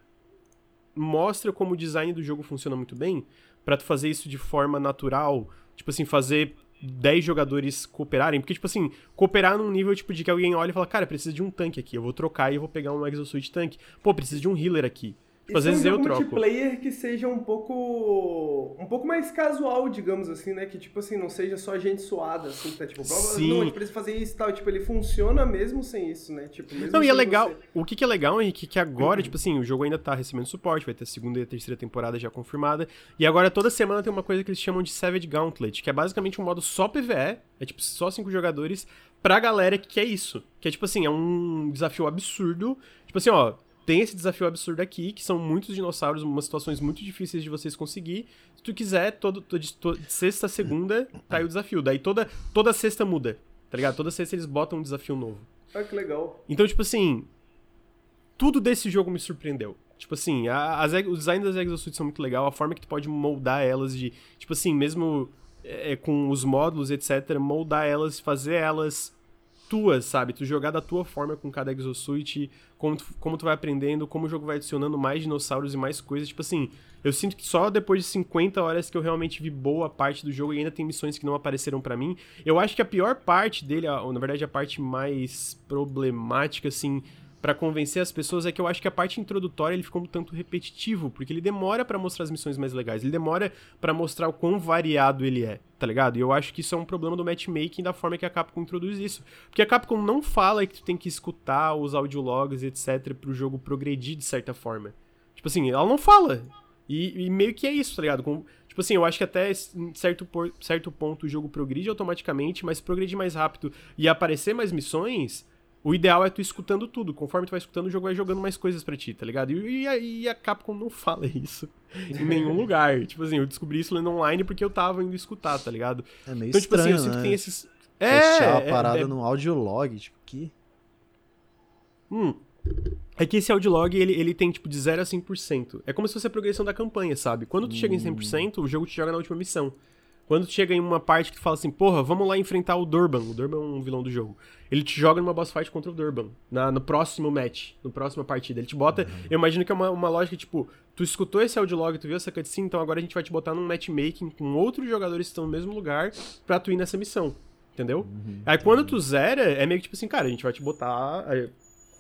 mostra como o design do jogo funciona muito bem, para tu fazer isso de forma natural, tipo assim, fazer 10 jogadores cooperarem, porque, tipo assim, cooperar num nível, tipo, de que alguém olha e fala, cara, precisa de um tanque aqui, eu vou trocar e eu vou pegar um Exosuit tanque. Pô, precisa de um healer aqui. Tipo, às vezes é um eu troco. multiplayer que seja um pouco um pouco mais casual, digamos assim, né? Que tipo assim, não seja só gente suada, assim, tá tipo, Sim. não, a gente precisa fazer isso e tal. Tipo, ele funciona mesmo sem isso, né? Tipo, mesmo Não, e é legal. Você... O que, que é legal, Henrique, que agora, uhum. tipo assim, o jogo ainda tá recebendo suporte, vai ter a segunda e a terceira temporada já confirmada. E agora toda semana tem uma coisa que eles chamam de Savage Gauntlet, que é basicamente um modo só PVE, é tipo só cinco jogadores, pra galera que quer isso. Que é tipo assim, é um desafio absurdo. Tipo assim, ó, tem esse desafio absurdo aqui, que são muitos dinossauros, umas situações muito difíceis de vocês conseguir. Se tu quiser, todo, todo, todo sexta, segunda, tá aí o desafio. Daí toda, toda sexta muda, tá ligado? Toda sexta eles botam um desafio novo. Ah, que legal. Então, tipo assim, tudo desse jogo me surpreendeu. Tipo assim, a, as, o design das exosuits são muito legal, a forma que tu pode moldar elas de, tipo assim, mesmo é, com os módulos, etc, moldar elas, fazer elas tuas, sabe? Tu jogar da tua forma com cada exosuit, como tu, como tu vai aprendendo, como o jogo vai adicionando mais dinossauros e mais coisas. Tipo assim, eu sinto que só depois de 50 horas que eu realmente vi boa parte do jogo e ainda tem missões que não apareceram para mim. Eu acho que a pior parte dele, ou na verdade a parte mais problemática, assim, para convencer as pessoas é que eu acho que a parte introdutória ele ficou um tanto repetitivo, porque ele demora para mostrar as missões mais legais, ele demora para mostrar o quão variado ele é, tá ligado? E eu acho que isso é um problema do matchmaking da forma que a Capcom introduz isso. Porque a Capcom não fala que tu tem que escutar os audiologs, etc, pro jogo progredir de certa forma. Tipo assim, ela não fala. E, e meio que é isso, tá ligado? Com, tipo assim, eu acho que até certo, por, certo ponto o jogo progride automaticamente, mas progredir mais rápido e aparecer mais missões o ideal é tu escutando tudo. Conforme tu vai escutando, o jogo vai jogando mais coisas para ti, tá ligado? E, e, e, a Capcom não (laughs) fala isso em (laughs) nenhum lugar. Tipo assim, eu descobri isso lendo online porque eu tava indo escutar, tá ligado? É meio então, tipo estranho, assim, eu sinto né? que tem esses. É, Fechar a é, parada é, é... no audiolog, tipo, que. Hum. É que esse audiolog, ele, ele tem, tipo, de 0 a 100%. É como se fosse a progressão da campanha, sabe? Quando tu hum. chega em 100%, o jogo te joga na última missão. Quando tu chega em uma parte que tu fala assim, porra, vamos lá enfrentar o Durban. O Durban é um vilão do jogo. Ele te joga numa boss fight contra o Durban. Na, no próximo match, no próxima partida. Ele te bota. Uhum. Eu imagino que é uma, uma lógica, tipo, tu escutou esse audiolog, tu viu essa cutscene, então agora a gente vai te botar num matchmaking com outros jogadores que estão no mesmo lugar pra tu ir nessa missão. Entendeu? Uhum. Aí quando tu zera, é meio que tipo assim, cara, a gente vai te botar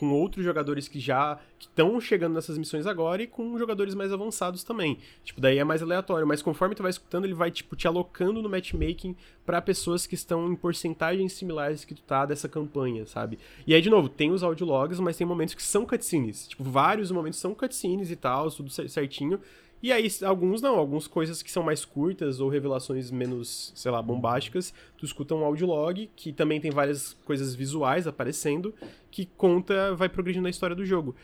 com outros jogadores que já estão chegando nessas missões agora e com jogadores mais avançados também. Tipo, daí é mais aleatório, mas conforme tu vai escutando, ele vai tipo te alocando no matchmaking para pessoas que estão em porcentagens similares que tu tá dessa campanha, sabe? E aí de novo, tem os audiologs, mas tem momentos que são cutscenes. Tipo, vários momentos são cutscenes e tal, tudo certinho. E aí, alguns não, algumas coisas que são mais curtas ou revelações menos, sei lá, bombásticas, tu escuta um audiolog, que também tem várias coisas visuais aparecendo, que conta, vai progredindo a história do jogo.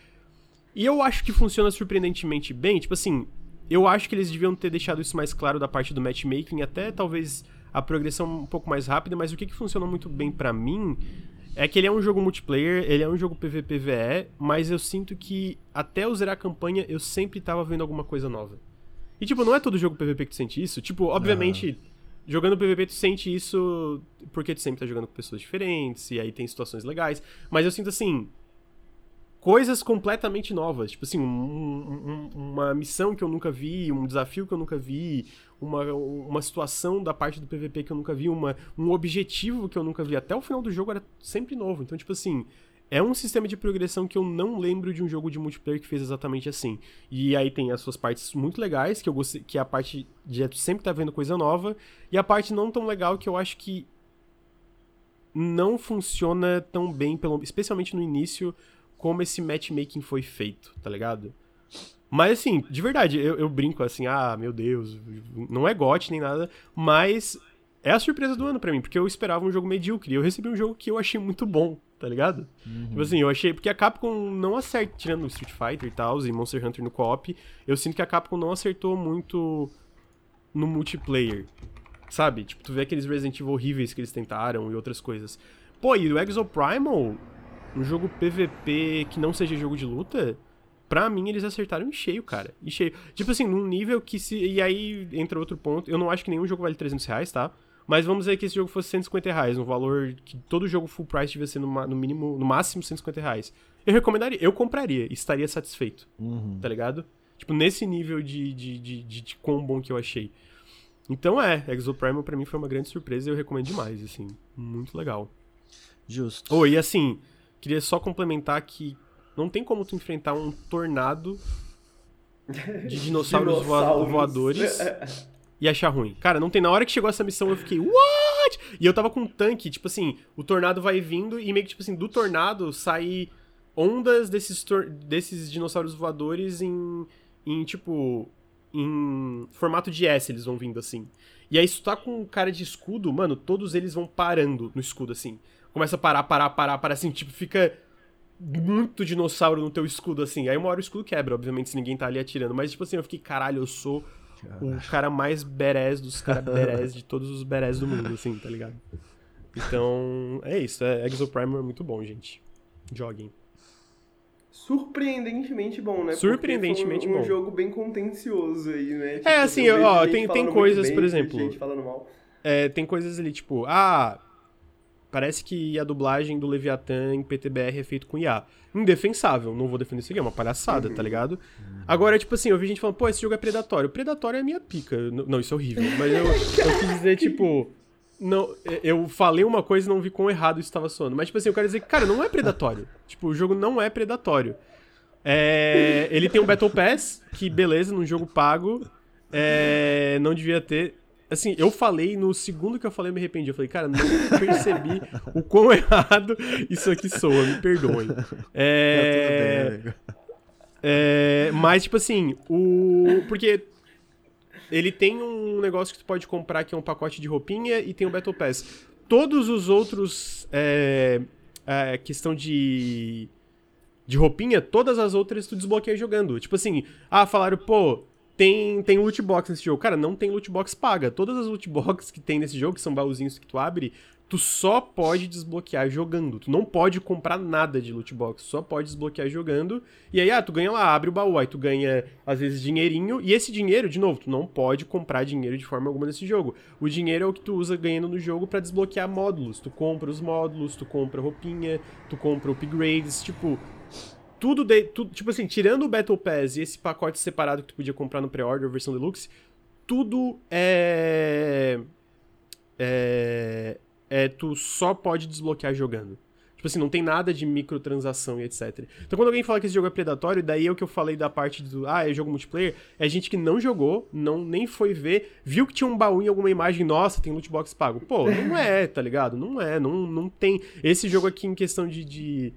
E eu acho que funciona surpreendentemente bem, tipo assim, eu acho que eles deviam ter deixado isso mais claro da parte do matchmaking, até talvez a progressão um pouco mais rápida, mas o que, que funciona muito bem para mim é que ele é um jogo multiplayer, ele é um jogo PVPVE, mas eu sinto que até eu zerar a campanha eu sempre tava vendo alguma coisa nova. E tipo, não é todo jogo PVP que tu sente isso. Tipo, obviamente, jogando PVP tu sente isso porque tu sempre tá jogando com pessoas diferentes, e aí tem situações legais. Mas eu sinto assim, coisas completamente novas. Tipo assim, um, um, uma missão que eu nunca vi, um desafio que eu nunca vi, uma, uma situação da parte do PVP que eu nunca vi, uma, um objetivo que eu nunca vi. Até o final do jogo era sempre novo. Então, tipo assim, é um sistema de progressão que eu não lembro de um jogo de multiplayer que fez exatamente assim. E aí tem as suas partes muito legais, que eu gostei, que a parte de sempre tá vendo coisa nova, e a parte não tão legal que eu acho que não funciona tão bem, pelo, especialmente no início, como esse matchmaking foi feito, tá ligado? Mas assim, de verdade, eu, eu brinco assim, ah, meu Deus, não é gote nem nada, mas é a surpresa do ano para mim, porque eu esperava um jogo medíocre. E eu recebi um jogo que eu achei muito bom, tá ligado? Uhum. Tipo assim, eu achei. Porque a Capcom não acerta, tirando o Street Fighter e tal, e Monster Hunter no co-op, eu sinto que a Capcom não acertou muito no multiplayer. Sabe? Tipo, tu vê aqueles Resident Evil horríveis que eles tentaram e outras coisas. Pô, e o Exo Primal, um jogo PVP que não seja jogo de luta, pra mim eles acertaram em cheio, cara. Em cheio. Tipo assim, num nível que se. E aí entra outro ponto. Eu não acho que nenhum jogo vale 300 reais, tá? Mas vamos dizer que esse jogo fosse 150 reais, um valor que todo jogo full price devia ser no, no mínimo, no máximo 150 reais. Eu recomendaria, eu compraria, estaria satisfeito. Uhum. Tá ligado? Tipo, nesse nível de, de, de, de, de quão bom que eu achei. Então é, Exo Primal pra mim foi uma grande surpresa e eu recomendo demais, assim. Muito legal. Justo. Oh, e assim, queria só complementar que não tem como tu enfrentar um tornado de (laughs) dinossauros, dinossauros. voadores (laughs) e achar ruim. Cara, não tem. Na hora que chegou essa missão, eu fiquei, what? E eu tava com um tanque, tipo assim, o tornado vai vindo e meio que, tipo assim, do tornado sai ondas desses, desses dinossauros voadores em, em, tipo, em formato de S, eles vão vindo assim. E aí, se tu tá com cara de escudo, mano, todos eles vão parando no escudo, assim. Começa a parar, parar, parar, parar, assim, tipo, fica muito dinossauro no teu escudo, assim. Aí uma hora o escudo quebra, obviamente, se ninguém tá ali atirando. Mas, tipo assim, eu fiquei, caralho, eu sou o cara mais berés dos caras (laughs) berés de todos os berés do mundo, assim, tá ligado? Então, é isso. É, Exoprimer é muito bom, gente. Joguem. Surpreendentemente bom, né? Surpreendentemente um, bom. Um jogo bem contencioso aí, né? Tipo, é, assim, ó, tem, tem coisas, bem, por exemplo. Gente falando mal. É, tem coisas ali, tipo, ah, Parece que a dublagem do Leviatã em PTBR é feito com IA. Indefensável, não vou defender isso aqui, é uma palhaçada, tá uhum. tá ligado? Agora, tipo assim, eu vi gente falando, pô, esse jogo é predatório. Predatório é a minha pica. Não, isso é horrível. Mas eu, eu quis dizer, (laughs) tipo. Não, eu falei uma coisa e não vi quão errado isso estava soando. Mas, tipo assim, eu quero dizer que, cara, não é predatório. tipo, o jogo não é predatório. É, ele tem um Battle Pass, que beleza, num jogo pago. É, não devia ter. Assim, eu falei, no segundo que eu falei, eu me arrependi. Eu falei, cara, não percebi o quão (laughs) errado isso aqui soa, me perdoem. É. É mas, tipo assim, o. Porque ele tem um negócio que tu pode comprar que é um pacote de roupinha e tem o Battle Pass. Todos os outros. É, é, questão de. De roupinha, todas as outras tu desbloqueia jogando. Tipo assim, ah, falaram, pô, tem, tem loot box nesse jogo. Cara, não tem loot box paga. Todas as loot boxes que tem nesse jogo, que são baúzinhos que tu abre, tu só pode desbloquear jogando. Tu não pode comprar nada de loot box, só pode desbloquear jogando. E aí, ah, tu ganha lá, abre o baú, aí tu ganha, às vezes, dinheirinho. E esse dinheiro, de novo, tu não pode comprar dinheiro de forma alguma nesse jogo. O dinheiro é o que tu usa ganhando no jogo para desbloquear módulos. Tu compra os módulos, tu compra roupinha, tu compra upgrades, tipo tudo, de, tudo, tipo assim, tirando o Battle Pass e esse pacote separado que tu podia comprar no pre-order, versão deluxe, tudo é, é. É. Tu só pode desbloquear jogando. Tipo assim, não tem nada de microtransação e etc. Então quando alguém fala que esse jogo é predatório, daí é o que eu falei da parte do. Ah, é jogo multiplayer. É gente que não jogou, não nem foi ver, viu que tinha um baú em alguma imagem, nossa, tem loot box pago. Pô, não é, (laughs) tá ligado? Não é, não, não tem. Esse jogo aqui em questão de, de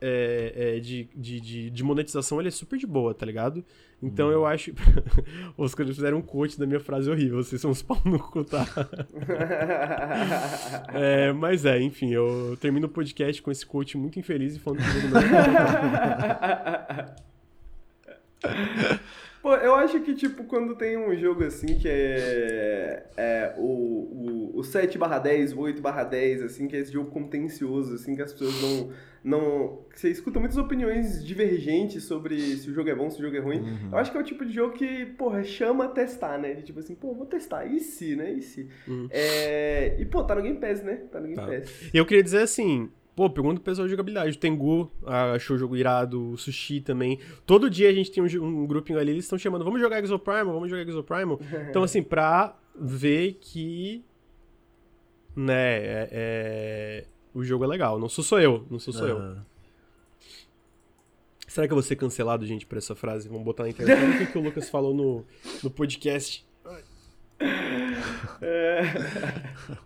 é, é, de, de, de, de, monetização ele é super de boa, tá ligado? Então hum. eu acho. (laughs) Os caras fizeram um quote da minha frase horrível, vocês são uns pau no cu, tá? (laughs) é, mas é, enfim, eu termino o podcast com esse quote muito infeliz e falando que (laughs) Pô, eu acho que, tipo, quando tem um jogo assim que é, é o, o, o 7 barra 10, o 8 barra 10, assim, que é esse jogo contencioso, assim, que as pessoas não... não você escuta muitas opiniões divergentes sobre se o jogo é bom, se o jogo é ruim. Uhum. Eu acho que é o tipo de jogo que, porra, chama a testar, né? Tipo assim, pô, vou testar, e se, né? E se? Uhum. É... E, pô, tá no Game Pass, né? Tá no Game tá. Pass. Eu queria dizer assim, Pô, pergunta pro pessoal de jogabilidade. O Tengu achou o jogo irado, o Sushi também. Todo dia a gente tem um, um grupinho ali, eles estão chamando, vamos jogar Exoprimal, vamos jogar Exoprimal. (laughs) então, assim, pra ver que. Né, é, é, o jogo é legal. Não sou só eu, não sou só eu. Será que eu vou ser cancelado, gente, por essa frase? Vamos botar na internet. Olha o que, que o Lucas falou no, no podcast. (laughs) É...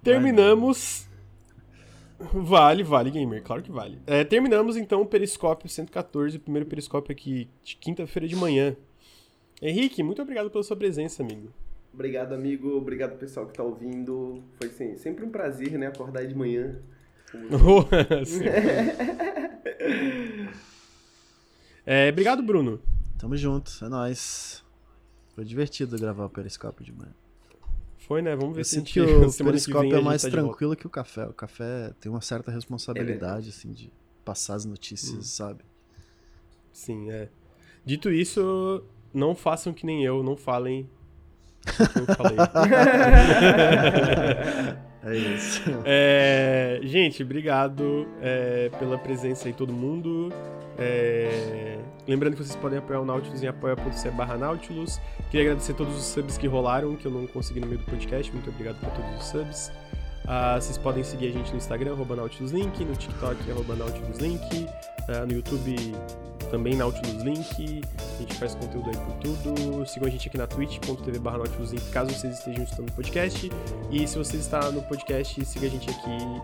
Terminamos Vale, vale, gamer, claro que vale. É, terminamos então o Periscópio 114, o primeiro Periscópio aqui de quinta-feira de manhã. Henrique, muito obrigado pela sua presença, amigo. Obrigado, amigo. Obrigado, pessoal que tá ouvindo. Foi sim, sempre um prazer, né? Acordar de manhã. (laughs) é, obrigado, Bruno. Tamo junto, é nóis. Foi divertido gravar o Periscópio de manhã. Foi, né? Vamos ver Eu se sinto que (laughs) o Periscópio é mais tá tranquilo que o café. O café tem uma certa responsabilidade, é assim, de passar as notícias, hum. sabe? Sim, é. Dito isso, não façam que nem eu, não falem eu falei. (laughs) é isso. É, gente, obrigado é, pela presença aí, todo mundo. É, lembrando que vocês podem apoiar o Nautilus em apoia.se barra Nautilus. Queria agradecer todos os subs que rolaram, que eu não consegui no meio do podcast. Muito obrigado por todos os subs. Uh, vocês podem seguir a gente no Instagram, arroba NautilusLink, no TikTok, arroba NautilusLink, uh, no YouTube também Nautilus Link, a gente faz conteúdo aí por tudo. Sigam a gente aqui na twitch.tv barra Nautilus Link, caso vocês estejam estudando no podcast. E se você está no podcast, siga a gente aqui no.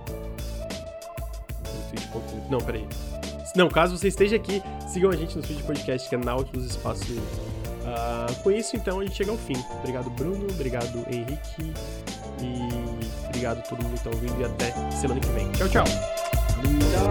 Não, peraí. Não, caso você esteja aqui, sigam a gente no feed podcast, que é Nautilus Espaço uh, Com isso, então, a gente chega ao fim. Obrigado, Bruno. Obrigado, Henrique. Obrigado a todo mundo que está ouvindo e até semana que vem. Tchau, tchau. tchau.